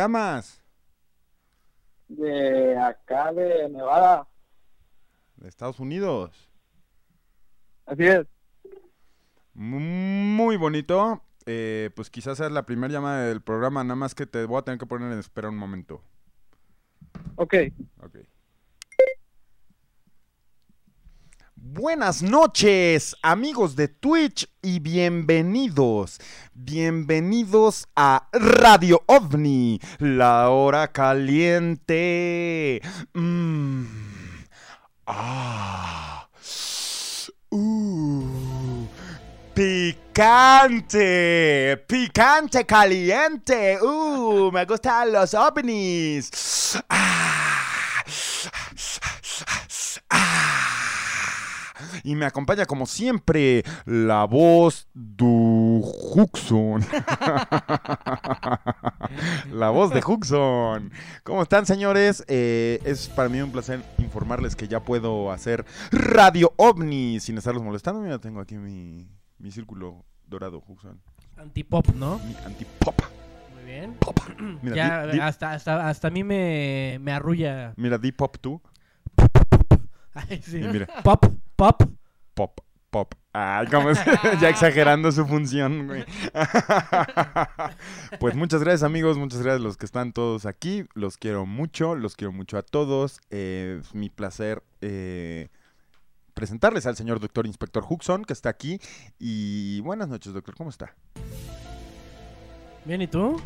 Llamas? de acá de Nevada. De Estados Unidos. Así es. Muy bonito. Eh, pues quizás sea la primera llamada del programa, nada más que te voy a tener que poner en espera un momento. Ok. Ok. Buenas noches, amigos de Twitch, y bienvenidos. Bienvenidos a Radio OVNI, la hora caliente. Mm. Ah. Uh. Picante, picante caliente. Uh, me gustan los ovnis. Ah. Y me acompaña como siempre la voz de Huxon. la voz de Huxon. ¿Cómo están, señores? Eh, es para mí un placer informarles que ya puedo hacer Radio OVNI sin estarlos molestando. Mira, tengo aquí mi, mi círculo dorado, Huxon. Antipop, ¿no? Mi antipop. Muy bien. Pop. Mira, ya, di- di- hasta, hasta, hasta a mí me, me arrulla. mira, di pop tú. Ay, sí. Mira, Pop, pop. pop, pop. Ay, cómo es- ya exagerando su función, güey. pues muchas gracias, amigos. Muchas gracias a los que están todos aquí. Los quiero mucho, los quiero mucho a todos. Eh, es mi placer eh, presentarles al señor doctor inspector Huxon, que está aquí. Y buenas noches, doctor. ¿Cómo está? Bien, ¿y tú?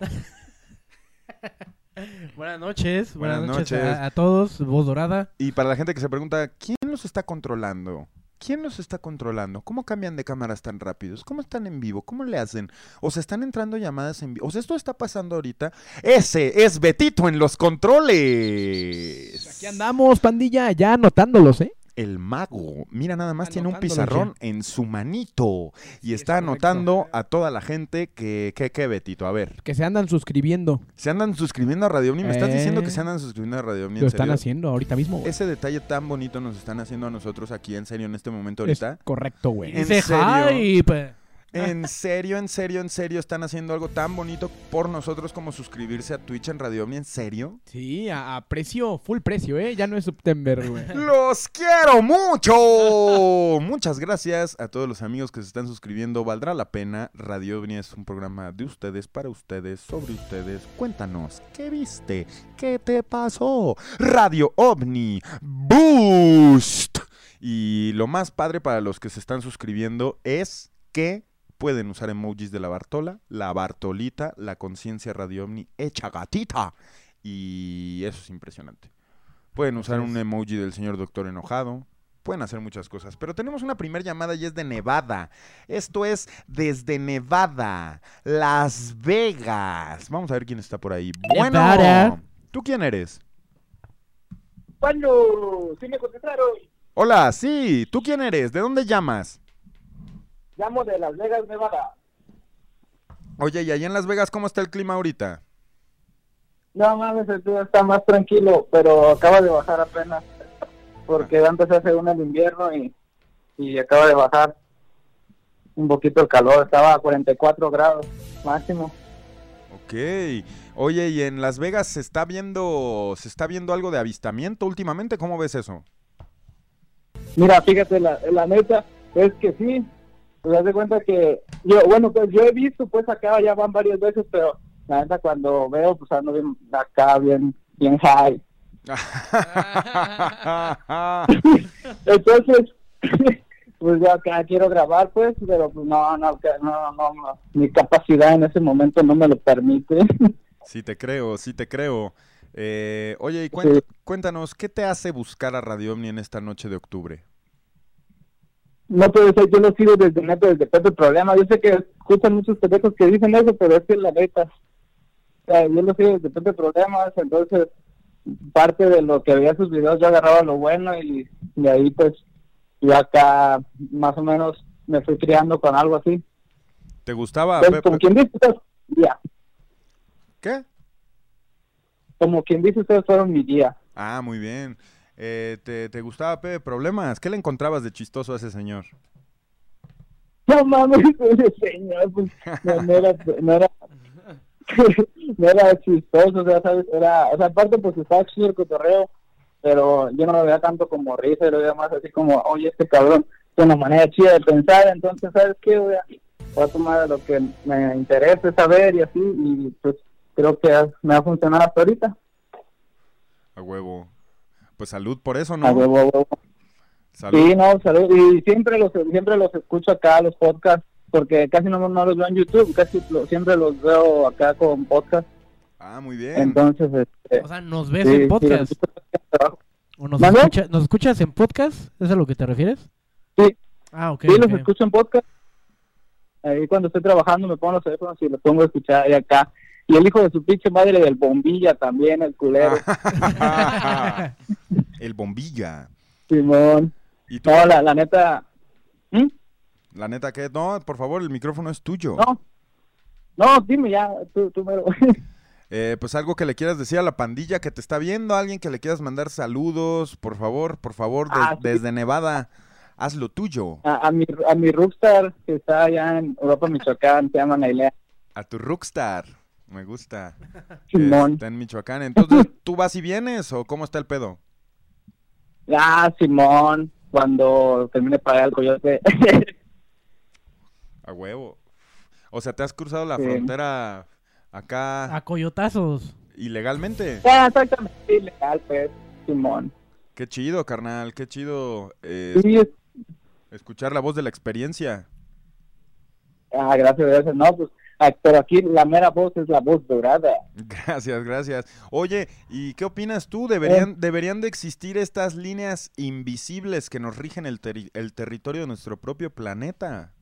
buenas noches. Buenas, Buenas noches, noches. A, a todos. Voz dorada. Y para la gente que se pregunta, ¿quién los está controlando? ¿Quién los está controlando? ¿Cómo cambian de cámaras tan rápidos? ¿Cómo están en vivo? ¿Cómo le hacen? O sea, están entrando llamadas en vivo. O sea, esto está pasando ahorita. Ese es Betito en los controles. Aquí andamos, pandilla, ya anotándolos, ¿eh? El mago. Mira, nada más tiene un pizarrón en su manito. Y es está anotando a toda la gente que, que, que Betito. A ver, Que se andan suscribiendo. ¿se andan suscribiendo a Radio Omni? ¿Me estás diciendo Eh. que se andan suscribiendo a Radio Omni? Lo ¿En están serio? haciendo ahorita mismo. güey. Ese detalle tan bonito nos están haciendo a nosotros aquí en serio en este momento Es ahorita. correcto, güey. ¿En dice serio? En serio, en serio, en serio, están haciendo algo tan bonito por nosotros como suscribirse a Twitch en Radio Omni, ¿en serio? Sí, a, a precio, full precio, ¿eh? Ya no es September, güey. ¡Los quiero mucho! Muchas gracias a todos los amigos que se están suscribiendo. Valdrá la pena. Radio Ovni es un programa de ustedes, para ustedes, sobre ustedes. Cuéntanos, ¿qué viste? ¿Qué te pasó? Radio OVNI Boost. Y lo más padre para los que se están suscribiendo es que pueden usar emojis de la Bartola, la Bartolita, la conciencia Radio Omni hecha gatita. Y eso es impresionante. Pueden usar un emoji del señor doctor enojado. Pueden hacer muchas cosas. Pero tenemos una primera llamada y es de Nevada. Esto es desde Nevada, Las Vegas. Vamos a ver quién está por ahí. Bueno. ¿tú quién eres? Bueno, sí me contestaron. Hola, sí, ¿tú quién eres? ¿De dónde llamas? Llamo de Las Vegas, Nevada. Oye, ¿y allá en Las Vegas cómo está el clima ahorita? No mames, el día está más tranquilo, pero acaba de bajar apenas. Porque antes hace uno el invierno y, y acaba de bajar un poquito el calor. Estaba a 44 grados máximo. Ok. Oye, ¿y en Las Vegas se está viendo se está viendo algo de avistamiento últimamente? ¿Cómo ves eso? Mira, fíjate, la, la neta es que sí. Te das de cuenta que yo, bueno, pues yo he visto, pues acá ya van varias veces, pero la neta cuando veo, pues ando bien acá, bien, bien high. Entonces, pues yo acá quiero grabar, pues, pero pues no, no, no, no, no, mi capacidad en ese momento no me lo permite. sí te creo, sí te creo. Eh, oye, y cuen- Sí. cuéntanos, ¿qué te hace buscar a Radio Omni en esta noche de octubre? No puede ser, yo lo sigo desde neto, desde Pepe Problema. Yo sé que escuchan muchos pendejos que dicen eso, pero es que la neta. O sea, yo lo sigo desde Pepe Problemas, entonces parte de lo que veía sus videos yo agarraba lo bueno y de ahí pues yo acá más o menos me fui criando con algo así. ¿Te gustaba Entonces, como quien dice, ustedes, ya, ¿Qué? como quien dice, ustedes fueron mi guía. Ah, muy bien. Eh, ¿te, te gustaba Pepe Problemas? ¿Qué le encontrabas de chistoso a ese señor? No mames, ese señor, pues, no, no era, no era, no era chistoso, o sea, ¿sabes? Era, o sea, aparte, pues estaba chido el cotorreo, pero yo no lo veía tanto como risa, yo lo veía más así como, oye, este cabrón, tiene una manera chida de pensar, entonces, ¿sabes qué? Voy a, voy a tomar lo que me interese saber y así, y pues creo que me ha funcionado hasta ahorita. A huevo. Pues salud por eso, A ¿no? huevo, a huevo. Salud. Sí, no, salud. Y siempre los, siempre los escucho acá, los podcasts, porque casi no, no los veo en YouTube, casi lo- siempre los veo acá con podcast. Ah, muy bien. Entonces, este, O sea, ¿nos ves sí, en podcast? ¿O nos, ¿Mande? escucha- ¿Nos escuchas en podcast? ¿Es a lo que te refieres? Sí. Ah, ok. Sí, los escucho en podcast. Ahí cuando estoy trabajando me pongo los teléfonos y los pongo a escuchar ahí acá. Y el hijo de su pinche madre del bombilla también, el culero. El bombilla. Simón. ¿Y tú? No, la, la neta. ¿Mm? La neta que no, por favor, el micrófono es tuyo. No. No, dime ya, tú, tú mero. Eh, pues algo que le quieras decir a la pandilla que te está viendo, alguien que le quieras mandar saludos, por favor, por favor, de- Ah, sí. desde Nevada, haz lo tuyo. a, a mi, a mi rockstar que está allá en Europa, Michoacán, se llama Nailea. A tu rockstar, me gusta. que Simón. Está en Michoacán. Entonces, ¿tú vas y vienes o cómo está el pedo? Ah, Simón, cuando termine de pagar el coyote. A huevo. O sea, ¿te has cruzado la Sí. frontera acá A coyotazos. ilegalmente? ya, exactamente, ilegal, pues, Simón. Qué chido, carnal, qué chido eh, Sí, es- escuchar la voz de la experiencia. ah, gracias, gracias. No, pues, ah, pero aquí la mera voz es la voz dorada. Gracias, gracias. Oye, ¿y qué opinas tú? Eh. ¿Deberían, ¿Deberían de existir estas líneas invisibles que nos rigen el, teri- el territorio de nuestro propio planeta?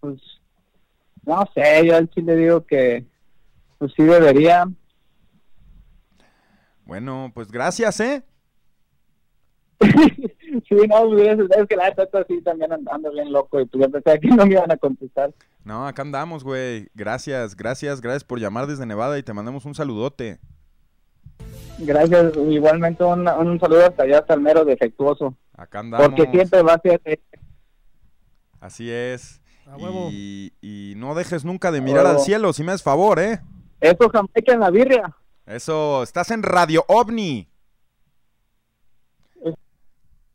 Pues, no sé, yo al chile digo que, pues sí debería. Bueno, pues gracias, ¿eh? sí, no, pues, es, que la neta así también andando bien loco y pues yo pensaba que no me iban a contestar. No, acá andamos, güey. Gracias, gracias, gracias por llamar desde Nevada y te mandamos un saludote. Gracias, igualmente un, un saludo hasta allá, hasta el mero defectuoso. Acá andamos. Porque siempre va a ser Así es. Y, y no dejes nunca de mirar al cielo, si me haces favor, ¿eh? eso jamaica en la birria. Eso, estás en Radio OVNI.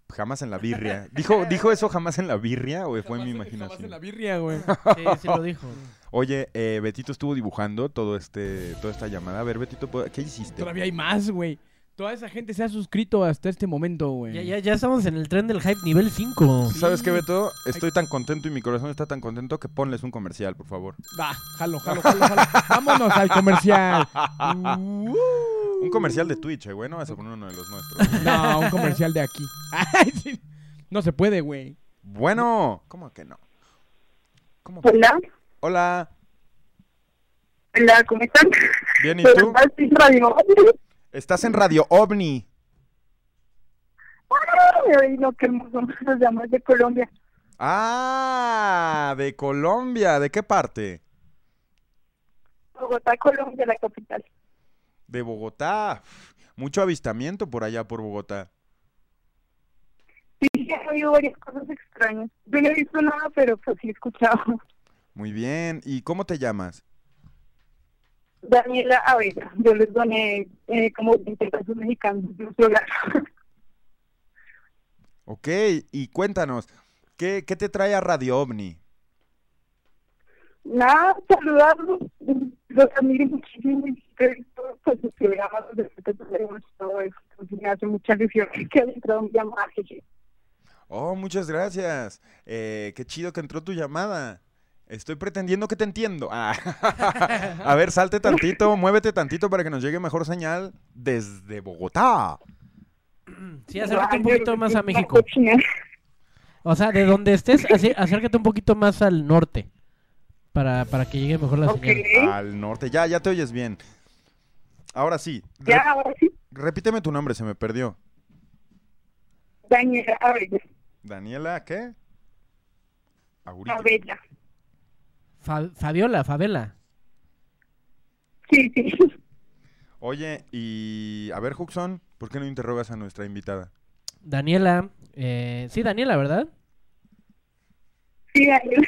Jamás en la birria. ¿Dijo, ¿Dijo eso jamás en la birria o fue mi imaginación? la birria, güey. Sí, sí lo dijo. Oye, eh, Betito estuvo dibujando todo este, toda esta llamada. A ver, Betito, ¿puedo- ¿qué hiciste? Todavía hay más, güey. Toda esa gente se ha suscrito hasta este momento, güey. Ya, ya, ya estamos en el tren del hype nivel 5. ¿Sabes qué, Beto? Estoy tan contento y mi corazón está tan contento que ponles un comercial, por favor. Va, jalo, jalo, jalo, jalo. Vámonos al comercial. Uh, Un comercial de Twitch, eh, güey. No vas a poner uno de los nuestros. No, un comercial de aquí. Ay, sí. No se puede, güey. Bueno, ¿cómo que no? ¿Cómo que- Hola, Hola, hola, ¿cómo están? bien, ¿y tú? estás en radio. Estás en Radio OVNI. Ay, no, qué hermoso. Nos llamas de Colombia. Ah, de Colombia. ¿De qué parte? Bogotá, Colombia, la capital. De Bogotá. Mucho avistamiento por allá por Bogotá. Sí, he oído varias cosas extrañas. Yo no he visto nada, pero pues sí he escuchado. Muy bien. ¿Y cómo te llamas? Daniela Avena, yo les doné eh, como 20 pesos mexicanos de un celular. Ok, y cuéntanos, ¿qué, qué te trae a Radio OVNI? nada, saludarlos. Los admiro muchísimo y he visto pues sus programas de tenemos todo eso. Entonces, me hace mucha ilusión que haya entrado un llamado. Oh, muchas gracias. Eh, qué chido que entró tu llamada. Estoy pretendiendo que te entiendo. Ah. A ver, salte tantito, muévete tantito para que nos llegue mejor señal desde Bogotá. Sí, acércate un poquito más a México. O sea, de donde estés, así- acércate un poquito más al norte. Para, para que llegue mejor la señal. Al norte. Ya, ya te oyes bien. Ahora sí. ya, ahora sí, repíteme tu nombre, se me perdió. Daniela Abella. Daniela, ¿qué? Aurita. Abella. Fa- Fabiola, Fabela. Sí, sí. Oye, y a ver, Juxon, ¿por qué no interrogas a nuestra invitada? Daniela. Eh, sí, Daniela, ¿verdad? Sí, Daniela.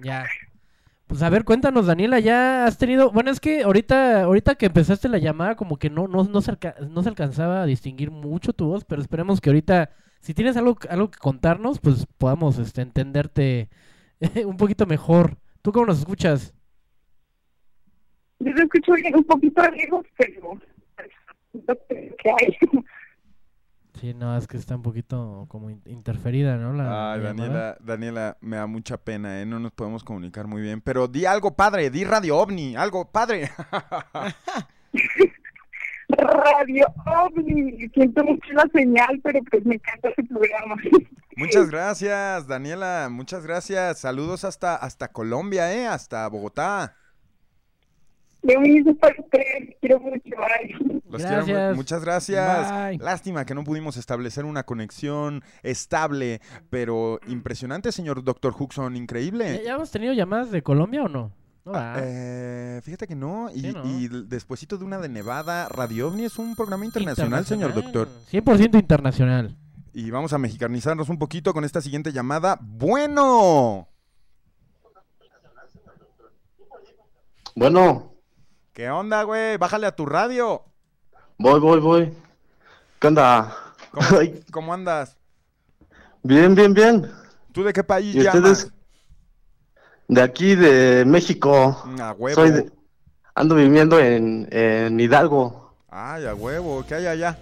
Ya. Pues a ver, cuéntanos, Daniela, ya has tenido, bueno, es que ahorita, ahorita que empezaste la llamada, como que no, no, no se, alca- no se alcanzaba a distinguir mucho tu voz, pero esperemos que ahorita, si tienes algo, algo que contarnos, pues podamos este, entenderte un poquito mejor. ¿Tú cómo nos escuchas? Yo lo escucho un poquito lejos, pero pues, lo que que hay. Sí, no, es que está un poquito como in- interferida, ¿no? La, Ay, la llamada. Daniela, Daniela, me da mucha pena, ¿eh? No nos podemos comunicar muy bien. Pero di algo padre, di Radio OVNI, algo padre. Radio OVNI. Siento mucho la señal, pero pues me encanta ese programa. muchas gracias, Daniela, muchas gracias. Saludos hasta, hasta Colombia, ¿eh? Hasta Bogotá. Lo mismo para ustedes. Quiero mucho. Bye. Los quiero Gracias. muchas gracias. Bye. Lástima que no pudimos establecer una conexión estable, pero impresionante, señor Dr. Huxon, ¿Ya, increíble. ya hemos tenido llamadas de Colombia o no? No, Ah, eh, fíjate que no, y, Sí, ¿no? y l- despuesito de una de Nevada, Radio OVNI es un programa internacional, señor doctor. 100% internacional. Y vamos a mexicanizarnos un poquito con esta siguiente llamada. Bueno, Bueno, ¿qué onda, güey? Bájale a tu radio. voy, voy, voy. ¿Qué onda? ¿Cómo, andas? bien, bien, bien. ¿Tú de qué país ¿Y llamas? ustedes? De aquí, de México. A huevo. Soy de- ando viviendo en, en Hidalgo. Ay, a huevo. ¿Qué hay allá?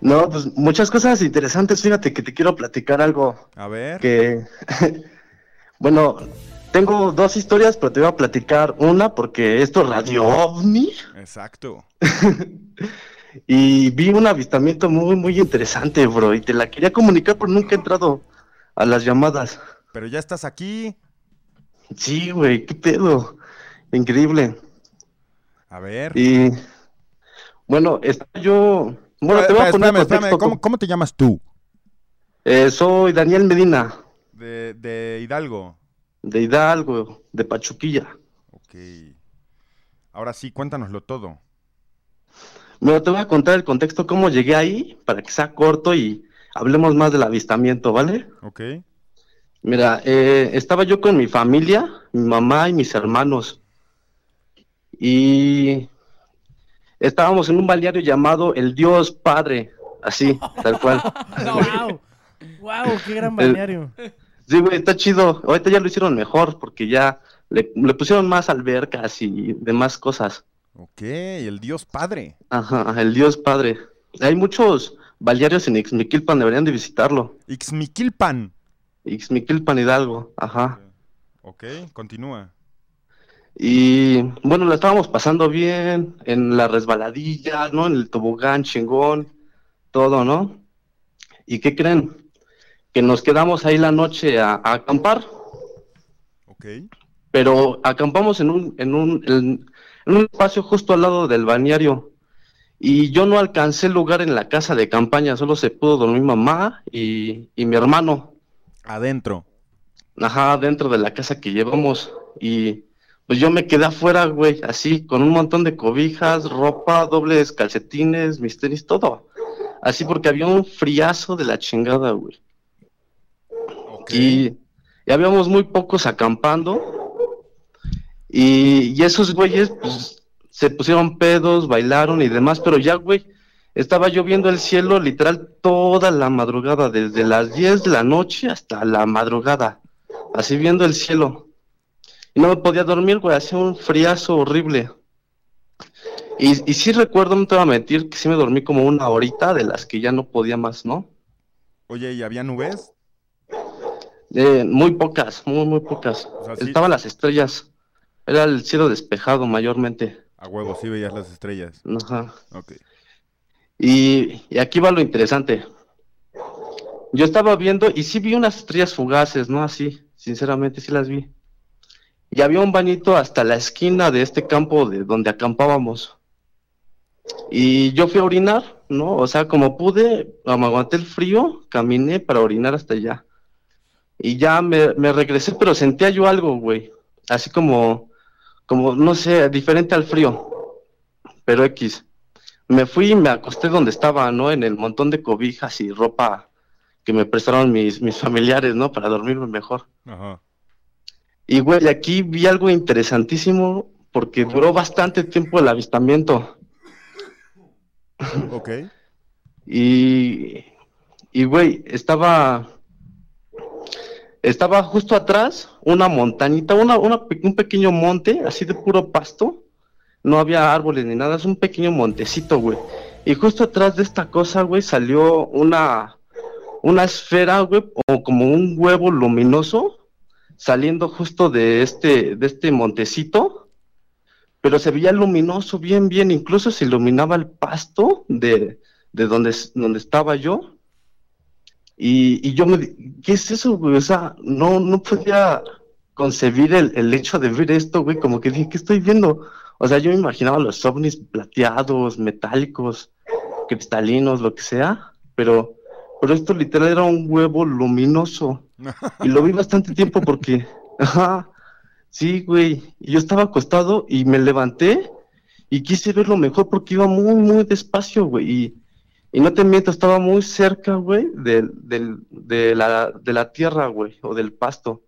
No, pues muchas cosas interesantes. Fíjate que te quiero platicar algo A ver. que... bueno, tengo dos historias, pero te voy a platicar una porque esto es Radio OVNI. Exacto. Y vi un avistamiento muy, muy interesante, bro. Y te la quería comunicar, pero nunca he entrado a las llamadas. Pero ya estás aquí. Sí, güey, qué pedo. Increíble. A ver. Y bueno, está yo. Bueno, te voy a espérame, poner espérame, contexto. ¿Cómo, cómo te llamas tú? Eh, soy Daniel Medina, De, de Hidalgo. De Hidalgo, de Pachuquilla. Ok. Ahora sí, cuéntanoslo todo. Bueno, te voy a contar el contexto, cómo llegué ahí, para que sea corto y hablemos más del avistamiento, ¿vale? Ok. Mira, eh, estaba yo con mi familia, mi mamá y mis hermanos. Y estábamos en un balneario llamado El Dios Padre, así, tal cual. ¡Wow! ¡Wow! ¡Qué gran balneario! Sí, güey, está chido. Ahorita ya lo hicieron mejor porque ya le, le pusieron más albercas y demás cosas. Ok, el Dios Padre. Ajá, el Dios Padre. Hay muchos balnearios en Ixmiquilpan, deberían de visitarlo. Ixmiquilpan. Ixmiquilpan Hidalgo, ajá. Ok, continúa. Y bueno, lo estábamos pasando bien en la resbaladilla, ¿no? En el tobogán chingón, todo, ¿no? ¿Y qué creen? Que nos quedamos ahí la noche a, a acampar, Ok. pero acampamos en un, en un, en, en un espacio justo al lado del balneario. Y yo no alcancé lugar en la casa de campaña, solo se pudo dormir mamá y, y mi hermano. Adentro. Ajá, dentro de la casa que llevamos. Y pues yo me quedé afuera, güey, así, con un montón de cobijas, ropa, dobles calcetines, mis tenis, todo. Así porque había un friazo de la chingada, güey. Y, y habíamos muy pocos acampando. Y, y esos güeyes, pues, se pusieron pedos, bailaron y demás, pero ya, güey, estaba yo viendo el cielo literal toda la madrugada, desde las 10 de la noche hasta la madrugada, así viendo el cielo. y no me podía dormir, güey, hacía un friazo horrible. Y, y sí recuerdo, no te voy a mentir, que sí me dormí como una horita de las que ya no podía más, ¿no? Oye, ¿y había nubes? Eh, muy pocas, muy, muy pocas. O sea, sí- Estaban las estrellas. Era el cielo despejado mayormente. A huevo, sí veías las estrellas. Ajá. Ok. Y, y aquí va lo interesante. Yo estaba viendo y sí vi unas estrellas fugaces, ¿no? Así, sinceramente sí las vi. Y había un bañito hasta la esquina de este campo de donde acampábamos. Y yo fui a orinar, ¿no? O sea, como pude, aguanté el frío, caminé para orinar hasta allá. Y ya me, me regresé, pero sentía yo algo, güey. Así como, como, no sé, diferente al frío. Pero X me fui y me acosté donde estaba, ¿no? En el montón de cobijas y ropa que me prestaron mis, mis familiares, ¿no? Para dormirme mejor. Ajá. Y, güey, aquí vi algo interesantísimo porque duró bastante tiempo el avistamiento. Ok. Y, y güey, estaba, estaba justo atrás una montañita, una, una un pequeño monte, así de puro pasto. No había árboles ni nada, es un pequeño montecito, güey. Y justo atrás de esta cosa, güey, salió una, una esfera, güey, o como un huevo luminoso, saliendo justo de este, de este montecito. Pero se veía luminoso, bien, bien, incluso se iluminaba el pasto de, de donde, donde estaba yo. Y, y yo me ¿qué es eso, güey? O sea, no, no podía concebir el, el hecho de ver esto, güey, como que dije, ¿qué estoy viendo? O sea, yo me imaginaba los ovnis plateados, metálicos, cristalinos, lo que sea, pero, pero esto literal era un huevo luminoso. Y lo vi bastante tiempo porque, ajá, sí, güey, y yo estaba acostado y me levanté y quise verlo mejor porque iba muy, muy despacio, güey, y, y no te miento, estaba muy cerca, güey, del, del, de, la, de la tierra, güey, o del pasto.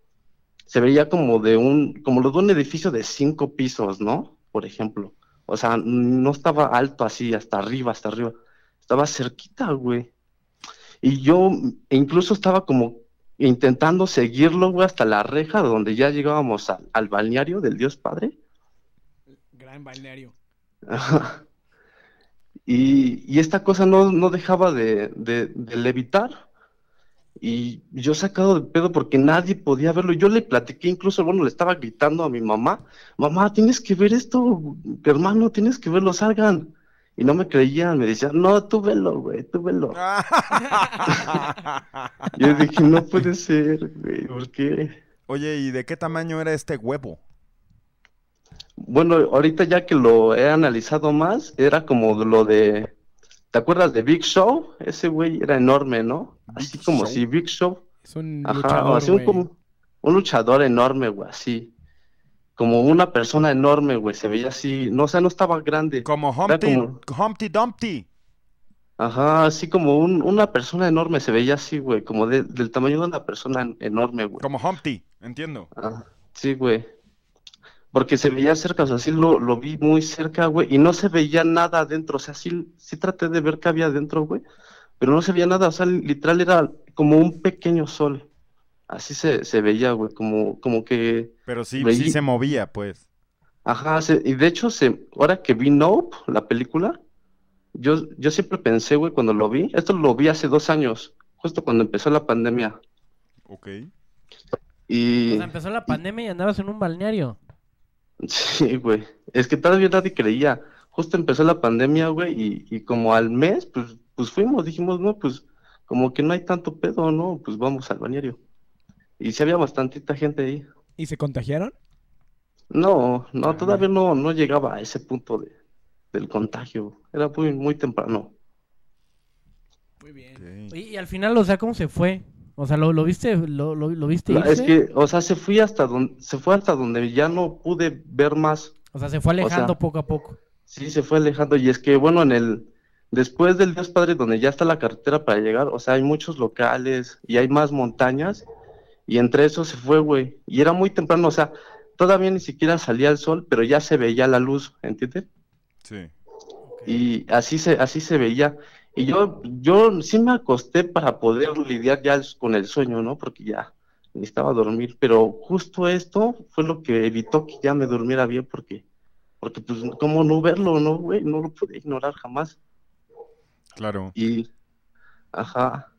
Se veía como de un, como lo de un edificio de cinco pisos, ¿no? Por ejemplo. O sea, no estaba alto así, hasta arriba, hasta arriba. Estaba cerquita, güey. Y yo incluso estaba como intentando seguirlo, güey, hasta la reja donde ya llegábamos al- al balneario del Dios Padre. Gran balneario. Ajá. Y, y esta cosa no, no dejaba de, de- de levitar. Y yo sacado de pedo porque nadie podía verlo. Yo le platiqué, incluso, bueno, le estaba gritando a mi mamá, mamá, tienes que ver esto, hermano, tienes que verlo, salgan. Y no me creían, me decían, no, tú velo, güey, tú velo. Yo dije, no puede ser, güey, ¿por qué? Oye, ¿y de qué tamaño era este huevo? Bueno, ahorita ya que lo he analizado más, era como lo de, ¿te acuerdas de Big Show? Ese güey era enorme, ¿no? Así Big como Show. si Big Show, Es un ajá, luchador, así un, como- un luchador enorme, güey, así. Como una persona enorme, güey, se veía así, no, o sea, no estaba grande. Como Humpty, como- Humpty Dumpty. Ajá, así como un- una persona enorme, se veía así, güey, como de- del tamaño de una persona en- enorme, güey. Como Humpty, entiendo. Ah, sí, güey. Porque se veía cerca, o sea, sí lo, lo vi muy cerca, güey, y no se veía nada adentro, o sea, sí, sí traté de ver qué había adentro, güey, pero no se veía nada, o sea, literal era como un pequeño sol. Así se, se veía, güey, como, como que, Pero sí, Veí- sí se movía, pues. ajá, se- y de hecho, se, ahora que vi Nope, la película, yo, yo siempre pensé, güey, cuando lo vi, esto lo vi hace dos años, justo cuando empezó la pandemia, Ok. y... O sea, empezó la pandemia y andabas en un balneario. Sí, güey. Es que todavía nadie creía. Justo empezó la pandemia, güey, y, y como al mes, pues, pues fuimos, dijimos, no, pues como que no hay tanto pedo, ¿no? Pues vamos al bañario. Y sí había bastantita gente ahí. ¿Y se contagiaron? No, no, Ah, todavía no, no llegaba a ese punto de, del contagio. Era muy, muy temprano. Muy bien. Y, y al final, o sea, ¿cómo se fue? O sea, ¿lo, lo viste, lo, lo, lo viste es que, o sea, se fui hasta donde, se fue hasta donde ya no pude ver más. O sea, se fue alejando sea, poco a poco. Sí, se fue alejando. Y es que, bueno, en el, después del Dios Padre, donde ya está la carretera para llegar, o sea, hay muchos locales y hay más montañas. Y entre eso se fue, güey. Y era muy temprano, o sea, todavía ni siquiera salía el sol, pero ya se veía la luz, ¿entiendes? Sí. Y así se, así se veía. Y yo, yo sí me acosté para poder lidiar ya con el sueño, ¿no? Porque ya necesitaba dormir, pero justo esto fue lo que evitó que ya me durmiera bien porque, porque pues, ¿cómo no verlo, no, güey? No lo pude ignorar jamás. Claro. Y, ajá,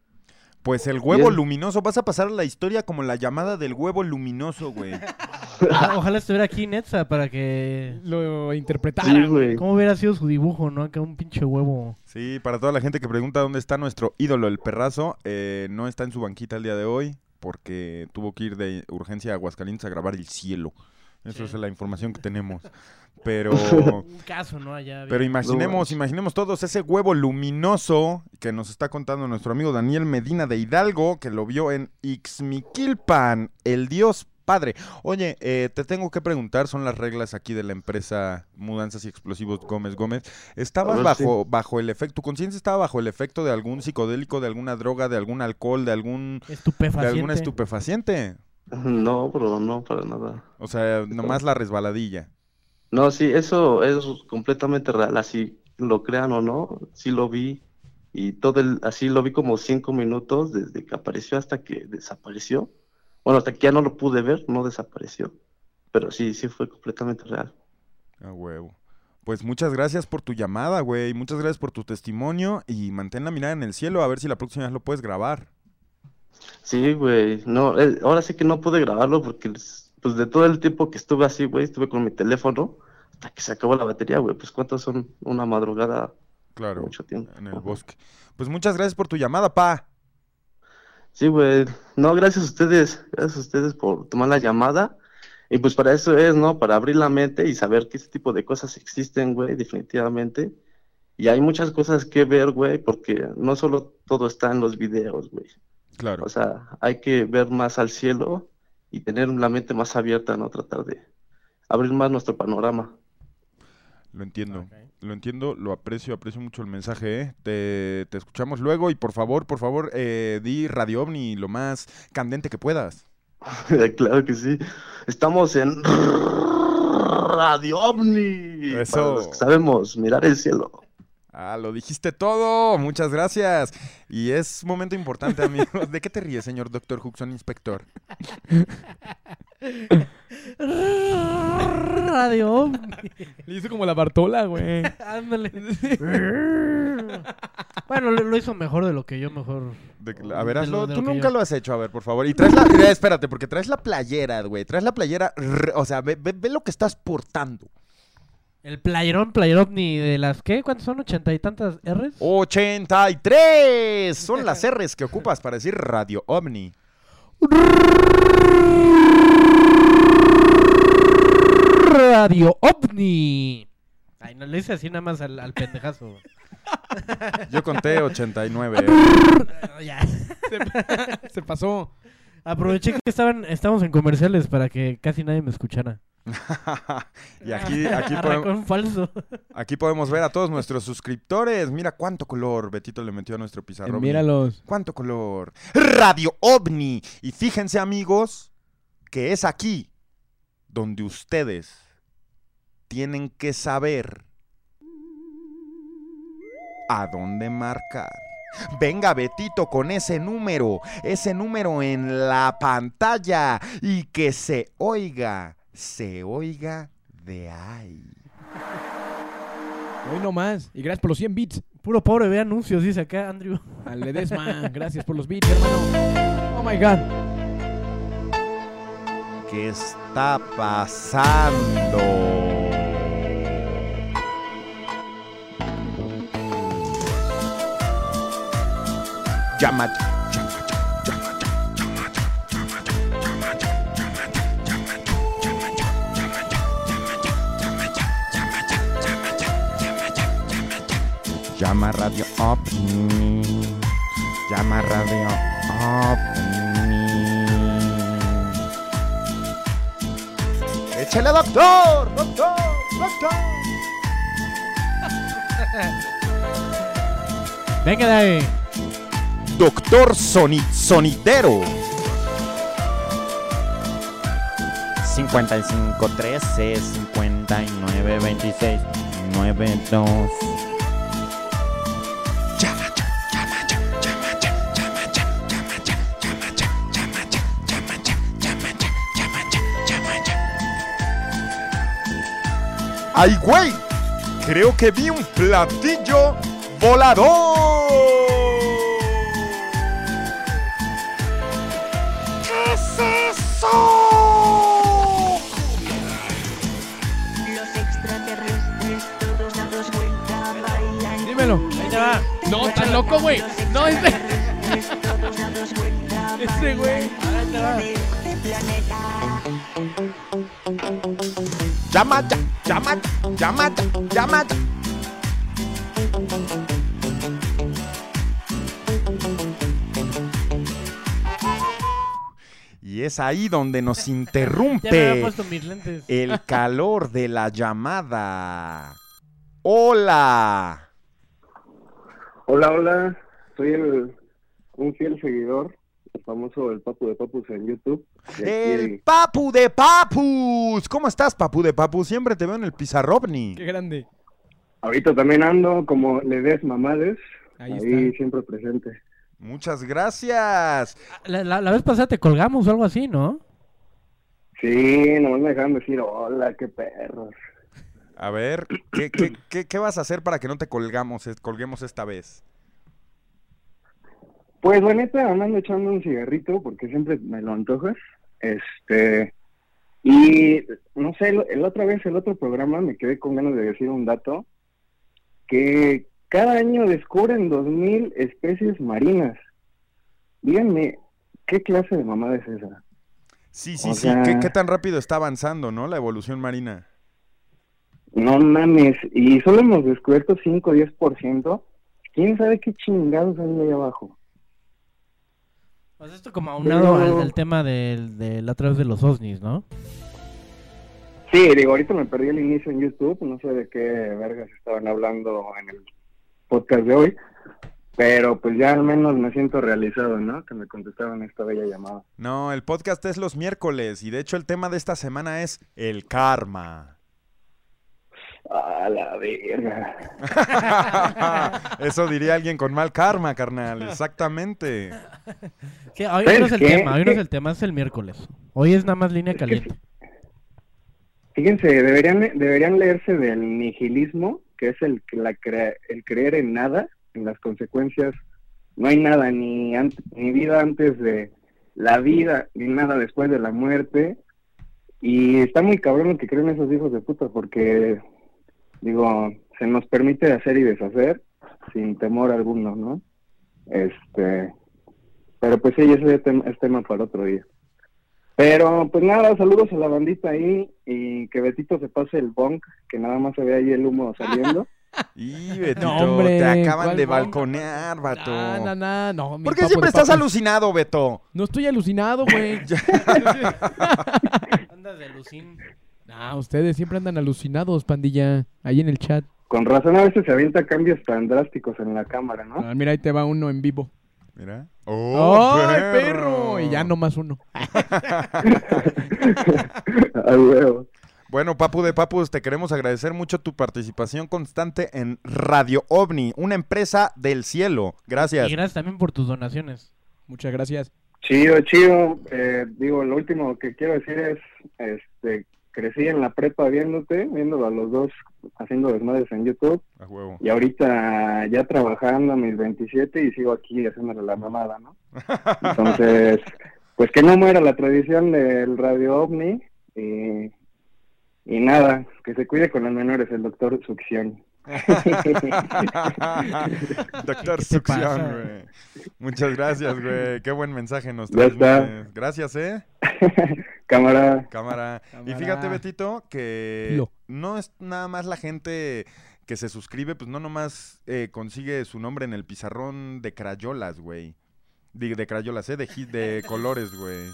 Pues el huevo Bien. luminoso, vas a pasar a la historia como la llamada del huevo luminoso, güey. Ojalá, ojalá estuviera aquí Netza para que... Lo interpretara. sí, güey. ¿Cómo hubiera sido su dibujo, no? Acá un pinche huevo. Sí, para toda la gente que pregunta dónde está nuestro ídolo, el perrazo, eh, no está en su banquita el día de hoy porque tuvo que ir de urgencia a Aguascalientes a grabar el cielo. Eso Sí. es la información que tenemos. Pero, Un caso, ¿no? Allá había- pero imaginemos, imaginemos todos ese huevo luminoso que nos está contando nuestro amigo Daniel Medina de Hidalgo, que lo vio en Ixmiquilpan, el Dios Padre. Oye, eh, te tengo que preguntar, son las reglas aquí de la empresa Mudanzas y Explosivos Gómez Gómez. ¿Estabas ver, bajo, bajo el efecto, tu conciencia estaba bajo el efecto de algún psicodélico, de alguna droga, de algún alcohol, de algún de Estupefaciente. algún estupefaciente? No, bro, no, para nada. O sea, nomás la resbaladilla. No, sí, eso es completamente real, así lo crean o no, sí lo vi y todo el, así lo vi como cinco minutos desde que apareció hasta que desapareció. Bueno, hasta que ya no lo pude ver, no desapareció, pero sí, sí fue completamente real. A huevo. Pues muchas gracias por tu llamada, güey. Muchas gracias por tu testimonio y mantén la mirada en el cielo a ver si la próxima vez lo puedes grabar. Sí, güey, no, eh, ahora sí que no pude grabarlo porque pues de todo el tiempo que estuve así, güey, estuve con mi teléfono hasta que se acabó la batería, güey, pues cuántos son una madrugada, Claro, mucho tiempo. en el Ajá. bosque. Pues muchas gracias por tu llamada, pa. Sí, güey. No, gracias a ustedes. Gracias a ustedes por tomar la llamada. Y pues para eso es, ¿no? Para abrir la mente y saber que ese tipo de cosas existen, güey, definitivamente. Y hay muchas cosas que ver, güey, porque no solo todo está en los videos, güey. Claro. O sea, hay que ver más al cielo y tener la mente más abierta, ¿no? Tratar de abrir más nuestro panorama. Lo entiendo. Lo entiendo, lo aprecio, aprecio mucho el mensaje, ¿eh? Te, te escuchamos luego y por favor, por favor, eh, di Radio OVNI lo más candente que puedas. Claro que sí. Estamos en Radio OVNI. Eso. Para los que sabemos mirar el cielo. Ah, lo dijiste todo. Muchas gracias. Y es un momento importante, amigos. ¿De qué te ríes, señor doctor Huxon, inspector? Radio. Le hizo como la Bartola, güey. Ándale. bueno, lo, lo hizo mejor de lo que yo mejor. De a ver, hazlo. Tú nunca yo- lo has hecho, a ver, por favor. Y traes la... Espérate, porque traes la playera, güey. Traes la playera... O sea, ve, ve- ve lo que estás portando. El playerón, player ovni de las ¿qué? ¿Cuántos son? ¿Ochenta y tantas R's? 83 son las R's que ocupas para decir Radio OVNI. Radio ovni. Ay, no le hice así nada más al, al pendejazo. Yo conté 89. Ah, ya. Se pasó. Aproveché que estaban, estamos en comerciales para que casi nadie me escuchara. y aquí, aquí, Arrancó podemos, falso. aquí podemos ver a todos nuestros suscriptores. Mira cuánto color Betito le metió a nuestro pizarrón. Míralos. ¿Cuánto color? Radio OVNI. Y fíjense amigos que es aquí donde ustedes tienen que saber a dónde marcar. Venga Betito con ese número, ese número en la pantalla y que se oiga, se oiga de ahí. Hoy no más. Y gracias por los 100 bits. Puro pobre, ve anuncios, dice acá Andrew. Al Ledesma. Gracias por los bits, hermano. Oh my god. ¿Qué está pasando? Llama, Llama Radio OVNI. Llama Radio OVNI. ¡Échale, doctor! ¡Doctor! ¡Doctor! Venga de ahí. Doctor Soni Sonidero. 55 13 59 26 92 ¡Ay, güey! Creo que vi un platillo volador. ¿Qué es eso? Los extraterrestres todos dados vuelta bailan. Dímelo. Ahí te va. No, estás loco, güey. No, vuelta Ese, güey. Ahí te va. este. Llama ya, llama ya, llama ya, llama ya. Y es ahí donde nos interrumpe el calor de la llamada. Hola. Hola, hola. Soy el, un fiel seguidor, el famoso El Papu de Papus en YouTube. El Papu de Papus. ¿Cómo estás, Papu de Papus? Siempre te veo en el Pizarrovni. Qué grande. Ahorita también ando como le des mamades, Ahí ahí, está. siempre presente. Muchas gracias. La, la- la vez pasada te colgamos o algo así, ¿no? Sí, nomás me dejaron decir, hola, qué perros. A ver, ¿qué, qué, qué, qué vas a hacer para que no te colgamos, colguemos esta vez? Pues la neta, ando echando un cigarrito porque siempre me lo antojas. Este, y no sé, el, el otra vez, el otro programa, me quedé con ganas de decir un dato, que cada año descubren 2.000 especies marinas. Díganme, ¿qué clase de mamada es esa? Sí, sí, O sí. sea- ¿Qué, qué tan rápido está avanzando, no? La evolución marina. No mames, y solo hemos descubierto 5 o 10%. ¿Quién sabe qué chingados hay ahí abajo? Pues esto como aunado Pero- al, al tema del, de la otra vez de los OSNIs, ¿no? Sí, digo, ahorita me perdí el inicio en YouTube, no sé de qué vergas estaban hablando en el podcast de hoy, pero pues ya al menos me siento realizado, ¿no? Que me contestaron esta bella llamada. No, el podcast es los miércoles y de hecho el tema de esta semana es el karma. A la verga. Eso diría alguien con mal karma, carnal. Exactamente. Sí, hoy ¿Sabes no es el qué? tema, hoy no es el tema, es el miércoles. Hoy es nada más línea caliente. Fíjense, deberían, deberían leerse del nihilismo, que es el, que la cre- el creer en nada, en las consecuencias. No hay nada, ni, ni vida antes de la vida, ni nada después de la muerte. Y está muy cabrón lo que creen esos hijos de puta, porque, digo, se nos permite hacer y deshacer sin temor alguno, ¿no? Este, pero pues sí, ese es tem- es tema para otro día. Pero pues nada, saludos a la bandita ahí y que Betito se pase el bong, que nada más se ve ahí el humo saliendo. Y Betito, No, hombre, te acaban ¿cuál de balconear, vato. No, no, no, no. mi ¿Por qué papo siempre estás alucinado, Beto? No estoy alucinado, güey. Andas de alucin. No, ustedes siempre andan alucinados, pandilla. Ahí en el chat. Con razón a veces se avienta cambios tan drásticos en la cámara, ¿no? Ah, mira, ahí te va uno en vivo. Mira. ¡Oh, ¡Ay, perro! Y ya no más uno. A huevo. Bueno, Papu de Papus, te queremos agradecer mucho tu participación constante en Radio OVNI, una empresa del cielo. Gracias. Y gracias también por tus donaciones. Muchas gracias. Chido, chido. Eh, digo, lo último que quiero decir es, este, crecí en la prepa viéndote, viéndolo a los dos haciendo desmadres en YouTube. A huevo. Y ahorita ya trabajando a mis 27 y sigo aquí haciéndole la mamada, ¿no? Entonces, pues que no muera la tradición del Radio OVNI y, y nada, que se cuide con los menores, el doctor Succión. Doctor ¿Qué te Succión, güey. Muchas gracias, güey. Qué buen mensaje nos transmites. Gracias, ¿eh? Cámara, Cámara. Y fíjate, Betito, que Lo. no es nada más la gente que se suscribe, pues no nomás eh, consigue su nombre en el pizarrón de crayolas, güey. De, de crayolas, ¿eh? De, de colores, güey.